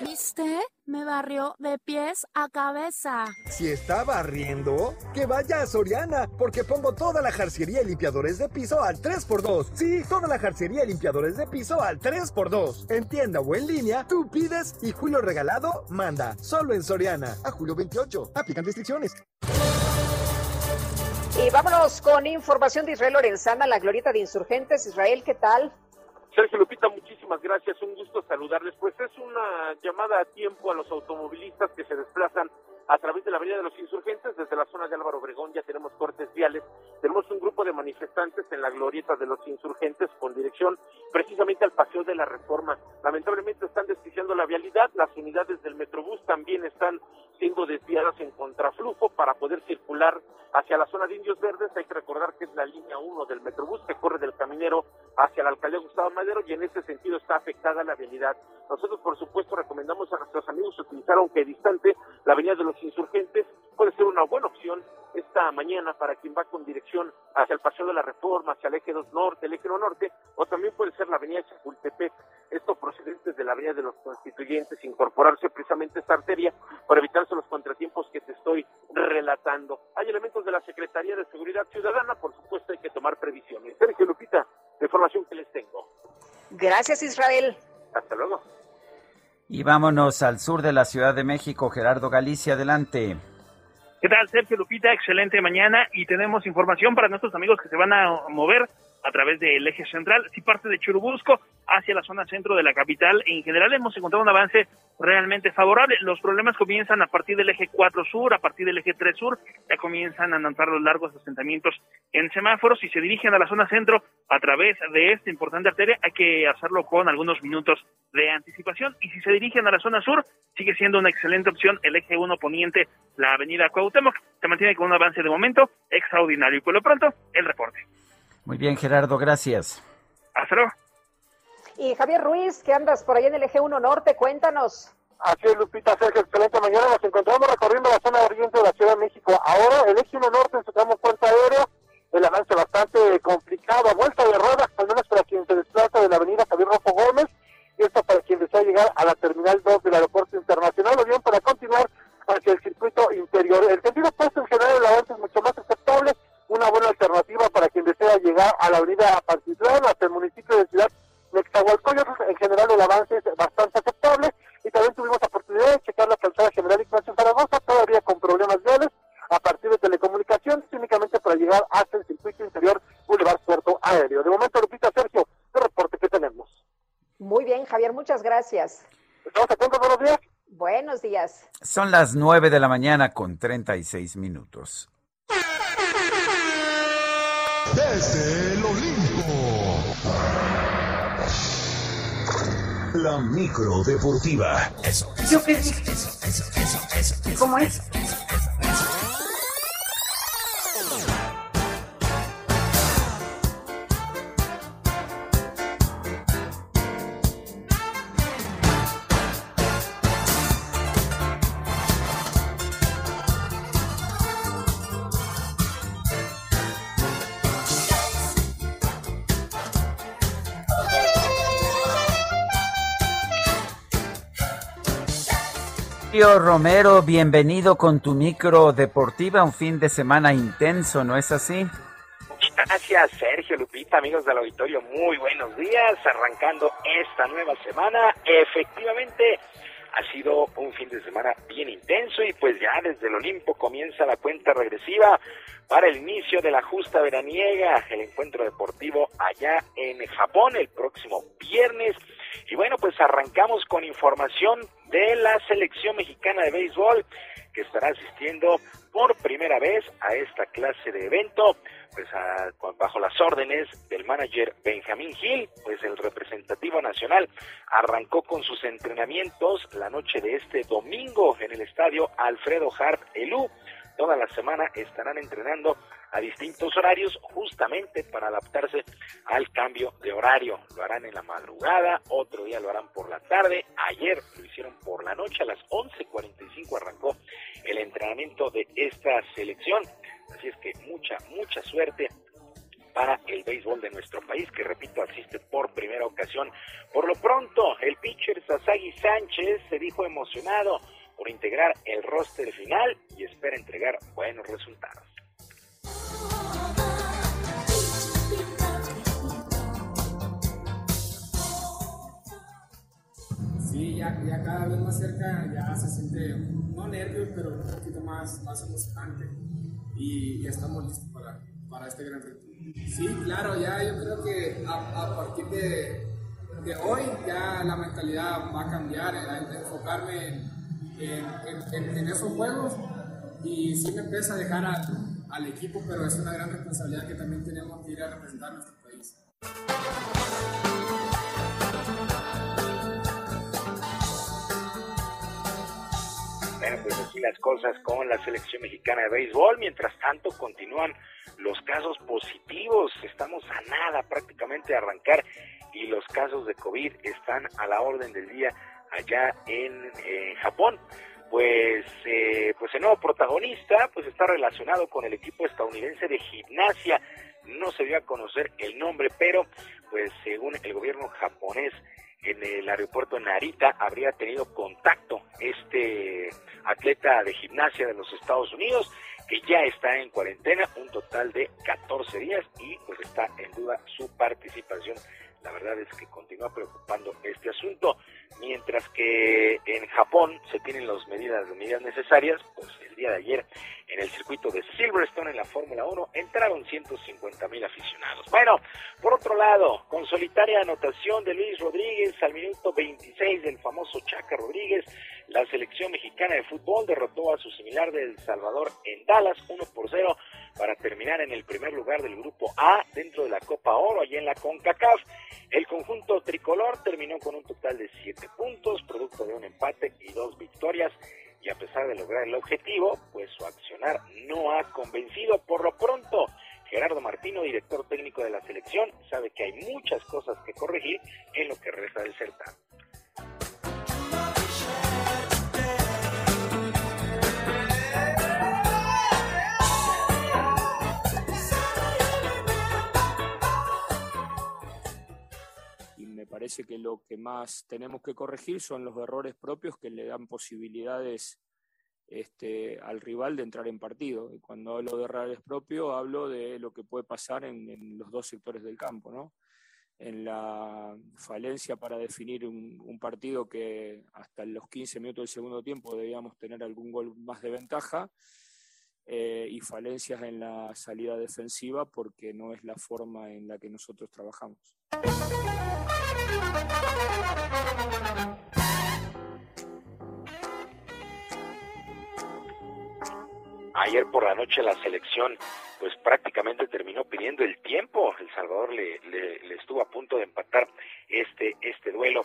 ¿Viste? Me barrió de pies a cabeza. Si está barriendo, que vaya a Soriana, porque pongo toda la jarcería y limpiadores de piso al 3x2. Sí, toda la jarcería y limpiadores de piso al 3x2. En tienda o en línea, tú pides y Julio Regalado manda. Solo en Soriana. A julio 28. Aplican restricciones. Y vámonos con información de Israel Lorenzana, la glorieta de insurgentes. Israel, ¿qué tal? Sergio Lupita, muchísimas gracias. Un gusto saludarles. Pues es una llamada a tiempo a los automovilistas que se desplazan a través de la Avenida de los Insurgentes. Desde la zona de Álvaro Obregón ya tenemos cortes viales. Tenemos un grupo de manifestantes en la glorieta de los Insurgentes con dirección precisamente al Paseo de la Reforma. Lamentablemente están desquiciando la vialidad. Las unidades del Metrobús también están siendo desviadas en contraflujo para poder circular hacia la zona de Indios Verdes. Hay que recordar que es la línea 1 del Metrobús que corre del Caminero hacia la alcaldía Gustavo Madero y en ese sentido está afectada la vialidad. Nosotros, por supuesto, recomendamos a nuestros amigos utilizar, aunque distante, la avenida de los Insurgentes. Puede ser una buena opción esta mañana para quien va con dirección hacia el Paseo de la Reforma, hacia el Eje 2 Norte, el Eje 1 Norte, o también puede ser la avenida Chapultepec. Esto procedente de la avenida de los Constituyentes, incorporarse precisamente a esta arteria para evitarse los contratiempos que te estoy relatando. Hay elementos de la Secretaría de Seguridad Ciudadana, por supuesto hay que tomar previsiones. Sergio Lupita, la información que les tengo. Gracias, Israel. Hasta luego. Y vámonos al sur de la Ciudad de México. Gerardo Galicia, adelante. ¿Qué tal, Sergio Lupita? Excelente mañana y tenemos información para nuestros amigos que se van a mover a través del eje central, si parte de Churubusco hacia la zona centro de la capital. En general hemos encontrado un avance realmente favorable. Los problemas comienzan a partir del eje 4 sur, a partir del eje 3 sur, ya comienzan a notar los largos asentamientos en semáforos y se dirigen a la zona centro a través de esta importante arteria. Hay que hacerlo con algunos minutos de anticipación y si se dirigen a la zona sur, sigue siendo una excelente opción el eje 1 poniente, la avenida Cuauhtémoc. Se mantiene con un avance de momento extraordinario y por lo pronto el reporte. Muy bien, Gerardo, gracias. Hasta luego. Y Javier Ruiz, que andas por ahí en el eje 1 Norte, cuéntanos. Así es, Lupita, Sergio, excelente mañana. Nos encontramos recorriendo la zona oriente de la Ciudad de México. Ahora, el eje 1 Norte en su tramo Puerta Aéreo, el avance bastante complicado, a vuelta de ruedas, al menos para quien se desplaza de la avenida Javier Rojo Gómez, y esto para quien desea llegar a la Terminal 2 del Aeropuerto Internacional, o bien para continuar hacia el circuito interior. El sentido opuesto en general, el avance es mucho más aceptable, una buena alternativa para quien desea llegar a la avenida Pantitlán, hasta el municipio de Ciudad Nextahualcoyotl. En general, el avance es bastante aceptable, y también tuvimos la oportunidad de checar la calzada general Ignacio Zaragoza, todavía con problemas viales, a partir de telecomunicaciones, únicamente para llegar hasta el circuito interior Boulevard Puerto Aéreo. De momento, Lupita, Sergio, el reporte que tenemos. Muy bien, Javier, muchas gracias. Estamos atentos, buenos días. Buenos días. Son las nueve de la mañana con 36 minutos. Desde el Olimpo. La micro deportiva. Eso, ¿Yo qué dije? ¿Cómo es? Romero, bienvenido con tu micro deportiva, un fin de semana intenso, ¿no es así? Gracias, Sergio Lupita, amigos del auditorio, muy buenos días. Arrancando esta nueva semana, efectivamente ha sido un fin de semana bien intenso y pues ya desde el Olimpo comienza la cuenta regresiva para el inicio de la justa veraniega, el encuentro deportivo allá en Japón el próximo viernes. Y bueno, pues arrancamos con información de la selección mexicana de béisbol que estará asistiendo por primera vez a esta clase de evento, pues bajo las órdenes del manager Benjamín Gil, pues el representativo nacional arrancó con sus entrenamientos la noche de este domingo en el estadio Alfredo Hart Elú. Toda la semana estarán entrenando a distintos horarios justamente para adaptarse al cambio de horario. Lo harán en la madrugada, otro día lo harán por la tarde. Ayer lo hicieron por la noche, a las 11.45 arrancó el entrenamiento de esta selección. Así es que mucha, mucha suerte para el béisbol de nuestro país, que repito, asiste por primera ocasión. Por lo pronto, el pitcher Sasagi Sánchez se dijo emocionado por integrar el roster final y espera entregar buenos resultados. Sí, ya, ya cada vez más cerca ya se siente, no nervios, pero un poquito más, más emocionante. Y ya estamos listos para, para este gran reto. Sí, claro, ya yo creo que a, a partir de, de hoy ya la mentalidad va a cambiar, a enfocarme en, en, esos juegos. Y sí me empieza a dejar al, al equipo, pero es una gran responsabilidad que también tenemos que ir a representar a nuestro país. Bueno, pues así las cosas con la selección mexicana de béisbol. Mientras tanto, continúan los casos positivos. Estamos a nada prácticamente de arrancar y los casos de COVID están a la orden del día allá en, eh, Japón. Pues, eh, pues el nuevo protagonista pues está relacionado con el equipo estadounidense de gimnasia. No se dio a conocer el nombre, pero pues según el gobierno japonés en el aeropuerto Narita habría tenido contacto este atleta de gimnasia de los Estados Unidos que ya está en cuarentena, un total de 14 días y pues está en duda su participación. La verdad es que continúa preocupando este asunto, mientras que en Japón se tienen las medidas, medidas necesarias, pues el día de ayer en el circuito de Silverstone en la Fórmula 1 entraron 150 mil aficionados. Bueno, por otro lado, con solitaria anotación de Luis Rodríguez al minuto 26 del famoso Chaca Rodríguez, la selección mexicana de fútbol derrotó a su similar de El Salvador en Dallas 1 por 0 para terminar en el primer lugar del grupo A dentro de la Copa Oro allá en la CONCACAF. El conjunto tricolor terminó con un total de 7 puntos, producto de un empate y dos victorias y a pesar de lograr el objetivo, pues su accionar no ha convencido. Por lo pronto, Gerardo Martino, director técnico de la selección, sabe que hay muchas cosas que corregir en lo que resta del certamen. Parece que lo que más tenemos que corregir son los errores propios que le dan posibilidades este, al rival de entrar en partido. Y cuando hablo de errores propios, hablo de lo que puede pasar en, en los dos sectores del campo, ¿no? En la falencia para definir un, partido que hasta los 15 minutos del segundo tiempo debíamos tener algún gol más de ventaja, eh, y falencias en la salida defensiva porque no es la forma en la que nosotros trabajamos. Ayer por la noche la selección pues prácticamente terminó pidiendo el tiempo. El Salvador le, estuvo a punto de empatar este, este duelo.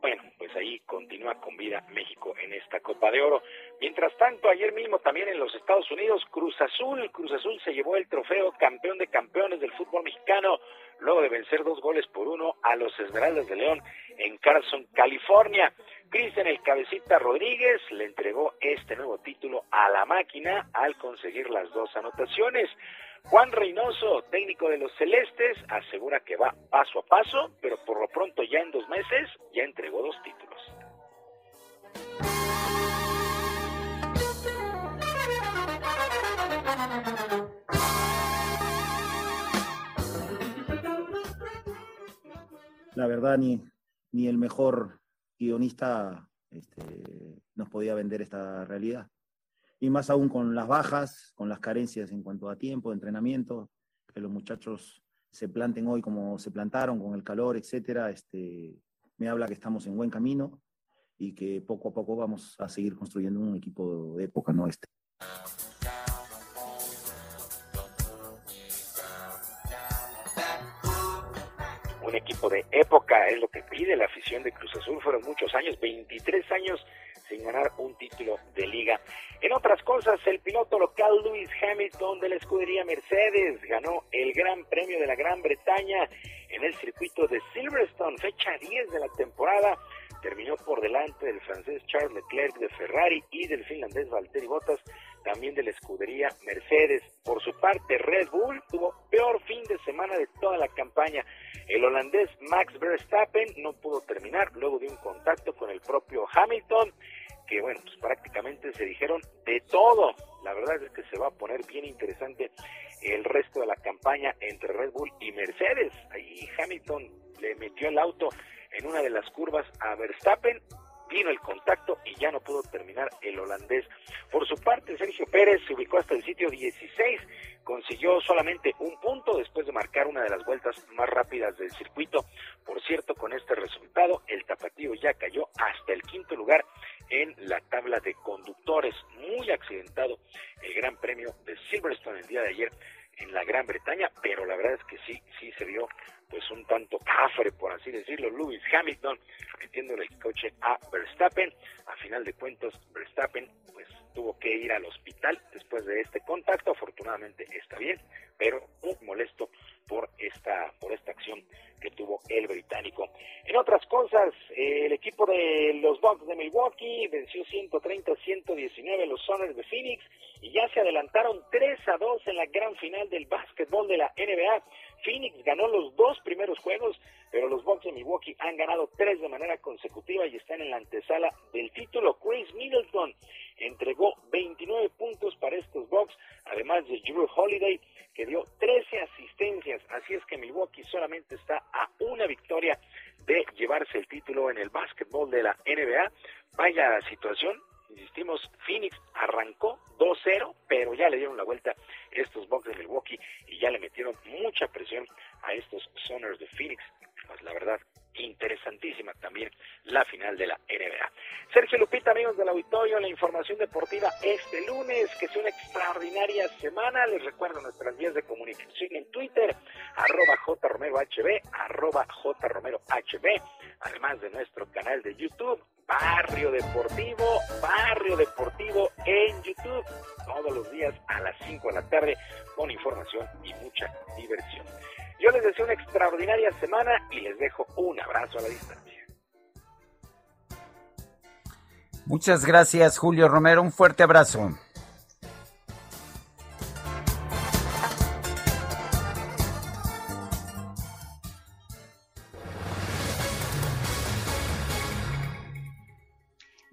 Bueno, pues ahí continúa con vida México en esta Copa de Oro. Mientras tanto, ayer mismo también en los Estados Unidos, Cruz Azul, Cruz Azul se llevó el trofeo campeón de campeones del fútbol mexicano luego de vencer dos goles por uno a los Esmeraldas de León en Carson, California. Cristian el Cabecita Rodríguez le entregó este nuevo título a la máquina al conseguir las dos anotaciones. Juan Reynoso, técnico de los Celestes, asegura que va paso a paso, pero por lo pronto ya en dos meses ya entregó dos títulos. La verdad ni, ni el mejor guionista este, nos podía vender esta realidad. Y más aún con las bajas, con las carencias en cuanto a tiempo, de entrenamiento, que los muchachos se planten hoy como se plantaron, con el calor, etcétera, este, me habla que estamos en buen camino y que poco a poco vamos a seguir construyendo un equipo de época, ¿no? Este. Un equipo de época, es lo que pide la afición de Cruz Azul. Fueron muchos años, 23 años sin ganar un título de liga. En otras cosas, el piloto local Lewis Hamilton de la escudería Mercedes ganó el Gran Premio de la Gran Bretaña en el circuito de Silverstone, fecha 10 de la temporada. Terminó por delante del francés Charles Leclerc de Ferrari y del finlandés Valtteri Bottas, también de la escudería Mercedes. Por su parte, Red Bull tuvo peor fin de semana de toda la campaña. El holandés Max Verstappen no pudo terminar luego de un contacto con el propio Hamilton, que bueno, pues prácticamente se dijeron de todo. La verdad es que se va a poner bien interesante el resto de la campaña entre Red Bull y Mercedes. Ahí Hamilton le metió el auto en una de las curvas a Verstappen, vino el contacto y ya no pudo terminar el holandés. Por su parte, Sergio Pérez se ubicó hasta el sitio 16, consiguió solamente un punto después de marcar una de las vueltas más rápidas del circuito. Por cierto, con este resultado, el tapatío ya cayó hasta el quinto lugar en la tabla de conductores. Muy accidentado el Gran Premio de Silverstone el día de ayer en la Gran Bretaña, pero la verdad es que sí, sí se vio pues un tanto cafre, por así decirlo, Lewis Hamilton metiéndole el coche a Verstappen. A final de cuentas, Verstappen pues tuvo que ir al hospital después de este contacto. Afortunadamente está bien, pero muy molesto por esta por esta acción que tuvo el británico. En otras cosas, el equipo de los Bucks de Milwaukee venció 130-119 los Soners de Phoenix y ya se adelantaron 3 a 2 en la gran final del básquetbol de la NBA. Phoenix ganó los dos primeros juegos, pero los Bucks de Milwaukee han ganado tres de manera consecutiva y están en la antesala del título. Chris Middleton entregó 29 puntos para estos Bucks, además de Drew Holiday, que dio 13 asistencias. Así es que Milwaukee solamente está a una victoria de llevarse el título en el básquetbol de la NBA. Vaya situación, insistimos, Phoenix arrancó 2-0, pero ya le dieron la vuelta estos Bucks de Milwaukee y ya le metieron mucha presión a estos Soners de Phoenix. Pues la verdad, interesantísima también la final de la NBA. Sergio Lupita, amigos del auditorio, la información deportiva este lunes, que es una extraordinaria semana. Les recuerdo nuestras vías de comunicación en Twitter, arroba jromerohb, arroba jromerohb, además de nuestro canal de YouTube, Barrio Deportivo, Barrio Deportivo en YouTube, todos los días a las 5 de la tarde, con información y mucha diversión. Yo les deseo una extraordinaria semana y les dejo un abrazo a la distancia. Muchas gracias, Julio Romero. Un fuerte abrazo.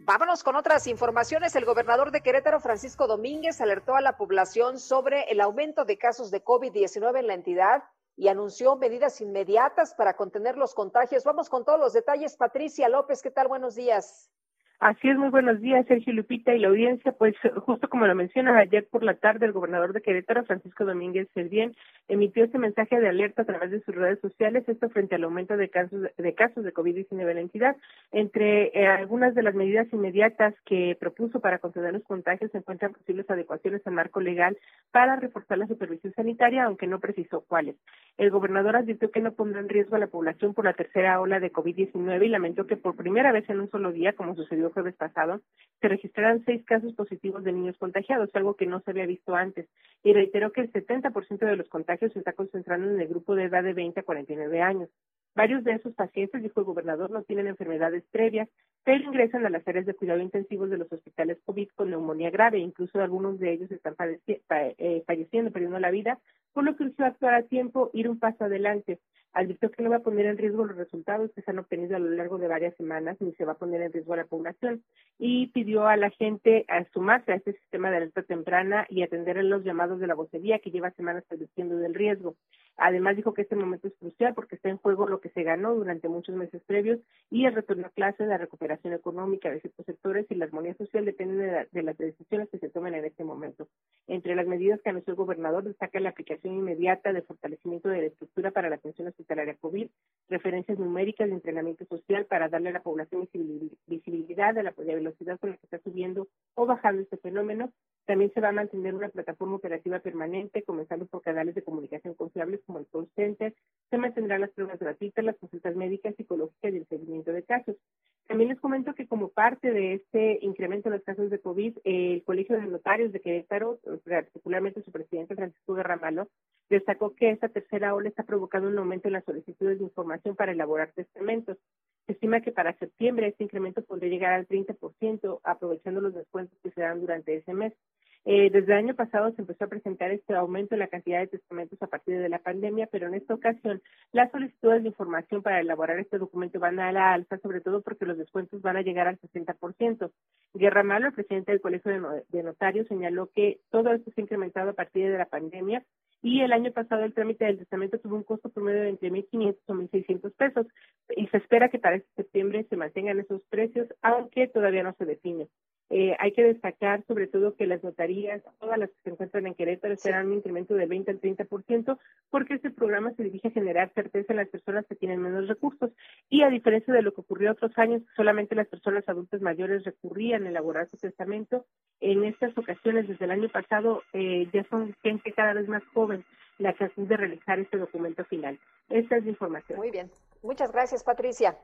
Vámonos con otras informaciones. El gobernador de Querétaro, Francisco Domínguez, alertó a la población sobre el aumento de casos de COVID-19 en la entidad y anunció medidas inmediatas para contener los contagios. Vamos con todos los detalles. Patricia López, ¿qué tal? Buenos días. Así es, muy buenos días, Sergio Lupita y la audiencia. Pues justo como lo mencionas, ayer por la tarde el gobernador de Querétaro, Francisco Domínguez Servién, emitió este mensaje de alerta a través de sus redes sociales, esto frente al aumento de casos de, casos de COVID-19 en la entidad. Entre eh, algunas de las medidas inmediatas que propuso para contener los contagios se encuentran posibles adecuaciones al marco legal para reforzar la supervisión sanitaria, aunque no precisó cuáles. El gobernador advirtió que no pondrá en riesgo a la población por la tercera ola de COVID-19 y lamentó que por primera vez en un solo día, como sucedió jueves pasado, se registraron seis casos positivos de niños contagiados, algo que no se había visto antes, y reiteró que el 70% de los contagios se está concentrando en el grupo de edad de 20 a 49 años. Varios de esos pacientes, dijo el gobernador, no tienen enfermedades previas, pero ingresan a las áreas de cuidado intensivos de los hospitales COVID con neumonía grave. Incluso algunos de ellos están eh, falleciendo, perdiendo la vida por lo que urgió actuar a tiempo, ir un paso adelante. Advirtió que no va a poner en riesgo los resultados que se han obtenido a lo largo de varias semanas, ni se va a poner en riesgo a la población, y pidió a la gente a sumarse a este sistema de alerta temprana y atender a los llamados de la vocería que lleva semanas advirtiendo del riesgo. Además dijo que este momento es crucial porque está en juego lo que se ganó durante muchos meses previos y el retorno a clase, la recuperación económica de ciertos sectores y la armonía social dependen de, la- de las decisiones que se tomen en este momento. Entre las medidas que anunció el gobernador destaca la aplicación inmediata de fortalecimiento de la estructura para la atención hospitalaria COVID, referencias numéricas de entrenamiento social para darle a la población visibil- visibilidad de la velocidad con la que está subiendo o bajando este fenómeno. También se va a mantener una plataforma operativa permanente, comenzando por canales de comunicación confiables como el call center. Se mantendrán las pruebas gratuitas, las consultas médicas, psicológicas y el seguimiento de casos. También les comento que como parte de este incremento en los casos de COVID, el Colegio de Notarios de Querétaro, particularmente su presidente Francisco Guerramalo, destacó que esta tercera ola está provocando un aumento en las solicitudes de información para elaborar testamentos. Se estima que para septiembre este incremento podría llegar al 30%, aprovechando los descuentos que se dan durante ese mes. Eh, desde el año pasado se empezó a presentar este aumento en la cantidad de testamentos a partir de la pandemia, pero en esta ocasión las solicitudes de información para elaborar este documento van a la alza, sobre todo porque los descuentos van a llegar al 60%. Guerra Malo, el presidente del Colegio de, de Notarios, señaló que todo esto se ha incrementado a partir de la pandemia y el año pasado el trámite del testamento tuvo un costo promedio de entre 1.500 o 1.600 pesos y se espera que para este septiembre se mantengan esos precios, aunque todavía no se define. Eh, hay que destacar sobre todo que las notarías, todas las que se encuentran en Querétaro, serán un incremento de 20 al 30%, porque este programa se dirige a generar certeza en las personas que tienen menos recursos. Y a diferencia de lo que ocurrió otros años, solamente las personas adultas mayores recurrían a elaborar su testamento. En estas ocasiones, desde el año pasado, eh, ya son gente cada vez más joven la que a realizar este documento final. Esta es la información. Muy bien. Muchas gracias, Patricia.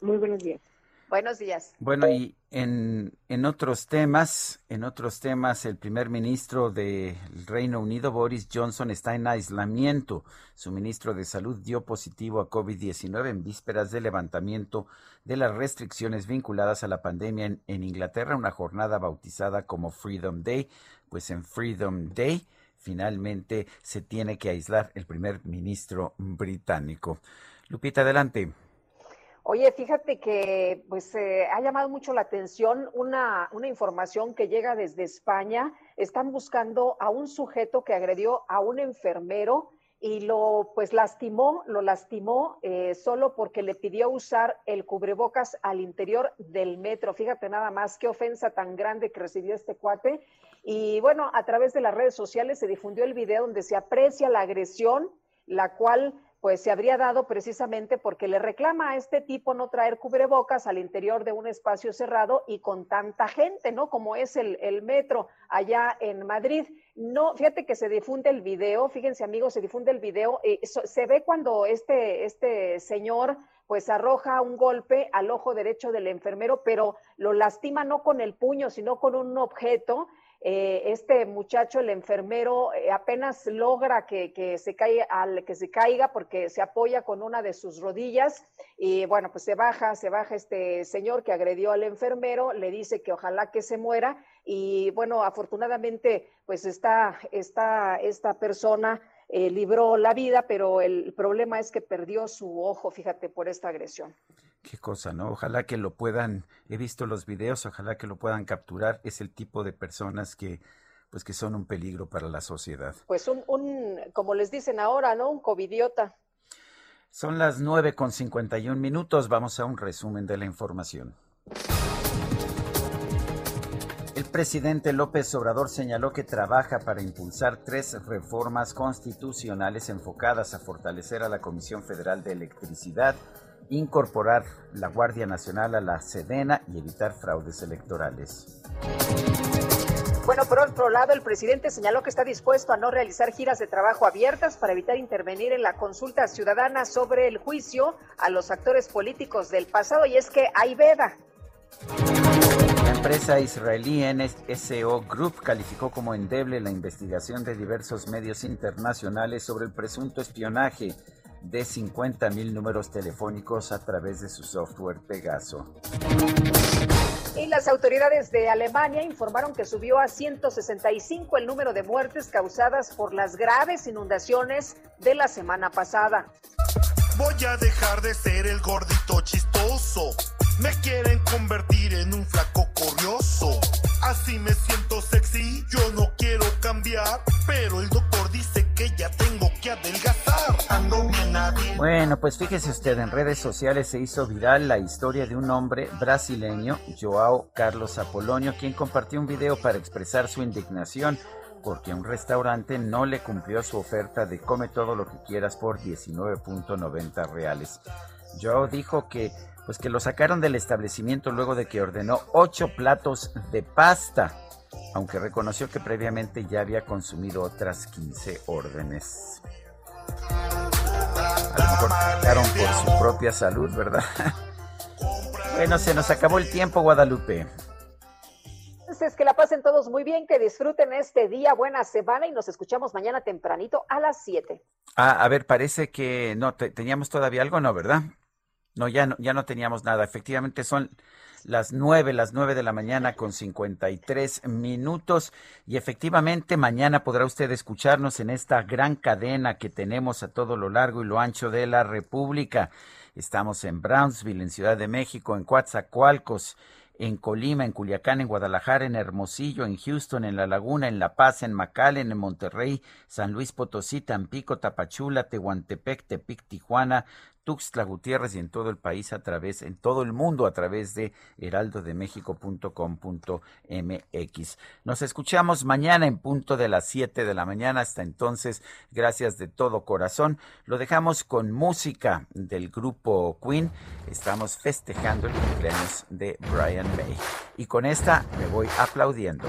Muy buenos días. Buenos días. Bueno, y en, en otros temas, en otros temas, el primer ministro del Reino Unido, Boris Johnson, está en aislamiento. Su ministro de Salud dio positivo a COVID-19 en vísperas del levantamiento de las restricciones vinculadas a la pandemia en, en Inglaterra, una jornada bautizada como Freedom Day. Pues en Freedom Day finalmente se tiene que aislar el primer ministro británico. Lupita, adelante. Oye, fíjate que pues eh, ha llamado mucho la atención una, una información que llega desde España. Están buscando a un sujeto que agredió a un enfermero y lo pues lastimó, lo lastimó eh, solo porque le pidió usar el cubrebocas al interior del metro. Fíjate nada más qué ofensa tan grande que recibió este cuate. Y bueno, a través de las redes sociales se difundió el video donde se aprecia la agresión, la cual pues se habría dado precisamente porque le reclama a este tipo no traer cubrebocas al interior de un espacio cerrado y con tanta gente, ¿no? Como es el, el metro allá en Madrid. No, fíjate que se difunde el video, fíjense amigos, se difunde el video, eh, so- se ve cuando este, este señor pues arroja un golpe al ojo derecho del enfermero, pero lo lastima no con el puño, sino con un objeto. Eh, este muchacho, el enfermero, eh, apenas logra que, que se caiga, al, que se caiga porque se apoya con una de sus rodillas y bueno, pues se baja, se baja este señor que agredió al enfermero, le dice que ojalá que se muera y bueno, afortunadamente pues está, está esta persona eh, libró la vida, pero el problema es que perdió su ojo, fíjate, por esta agresión. Qué cosa, ¿no? Ojalá que lo puedan, he visto los videos, ojalá que lo puedan capturar. Es el tipo de personas que, pues que son un peligro para la sociedad. Pues un, un como les dicen ahora, ¿no? Un covidiota. Son las nueve con 51 minutos. Vamos a un resumen de la información. El presidente López Obrador señaló que trabaja para impulsar tres reformas constitucionales enfocadas a fortalecer a la Comisión Federal de Electricidad, incorporar la Guardia Nacional a la Sedena y evitar fraudes electorales. Bueno, por otro lado, el presidente señaló que está dispuesto a no realizar giras de trabajo abiertas para evitar intervenir en la consulta ciudadana sobre el juicio a los actores políticos del pasado. Y es que hay veda. La empresa israelí NSO Group calificó como endeble la investigación de diversos medios internacionales sobre el presunto espionaje de 50 mil números telefónicos a través de su software Pegaso. Y las autoridades de Alemania informaron que subió a 165 el número de muertes causadas por las graves inundaciones de la semana pasada. Voy a dejar de ser el gordito chistoso. Me quieren convertir en un flaco curioso. Así me siento sexy, yo no quiero cambiar. Pero el doctor dice que ya tengo que adelgazar. Ando bien. Bueno, pues fíjese usted, en redes sociales se hizo viral la historia de un hombre brasileño, Joao Carlos Apolonio, quien compartió un video para expresar su indignación porque un restaurante no le cumplió su oferta de come todo lo que quieras por 19.90 reales. Joao dijo que pues que lo sacaron del establecimiento luego de que ordenó ocho platos de pasta, aunque reconoció que previamente ya había consumido otras 15 órdenes. A lo mejor sacaron por su propia salud, ¿verdad? *laughs* Bueno, se nos acabó el tiempo, Guadalupe. Entonces, que la pasen todos muy bien, que disfruten este día, buena semana y nos escuchamos mañana tempranito a las 7. Ah, a ver, parece que no, te- teníamos todavía algo, ¿no? ¿Verdad? No, ya no, ya no teníamos nada. Efectivamente son las nueve, las nueve de la mañana con 53 minutos. Y efectivamente mañana podrá usted escucharnos en esta gran cadena que tenemos a todo lo largo y lo ancho de la República. Estamos en Brownsville, en Ciudad de México, en Coatzacoalcos, en Colima, en Culiacán, en Guadalajara, en Hermosillo, en Houston, en La Laguna, en La Paz, en McAllen, en Monterrey, San Luis Potosí, Tampico, Tapachula, Tehuantepec, Tepic, Tijuana, Tuxtla Gutiérrez y en todo el país a través, en todo el mundo a través de heraldodemexico.com.mx. Nos escuchamos mañana en punto de las 7 de la mañana. Hasta entonces, gracias de todo corazón. Lo dejamos con música del grupo Queen. Estamos festejando el cumpleaños de Brian May. Y con esta me voy aplaudiendo.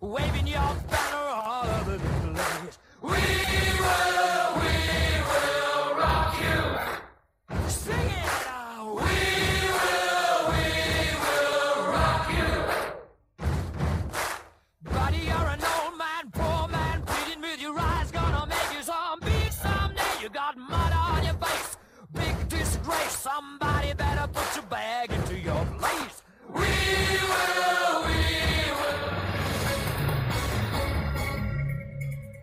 waving your banner all over the place. We will, we will rock you. Sing it now. We will, we will rock you. Buddy, you're an old man, poor man, pleading with your eyes, gonna make you some big someday. You got mud on your face, big disgrace. Somebody better put your bag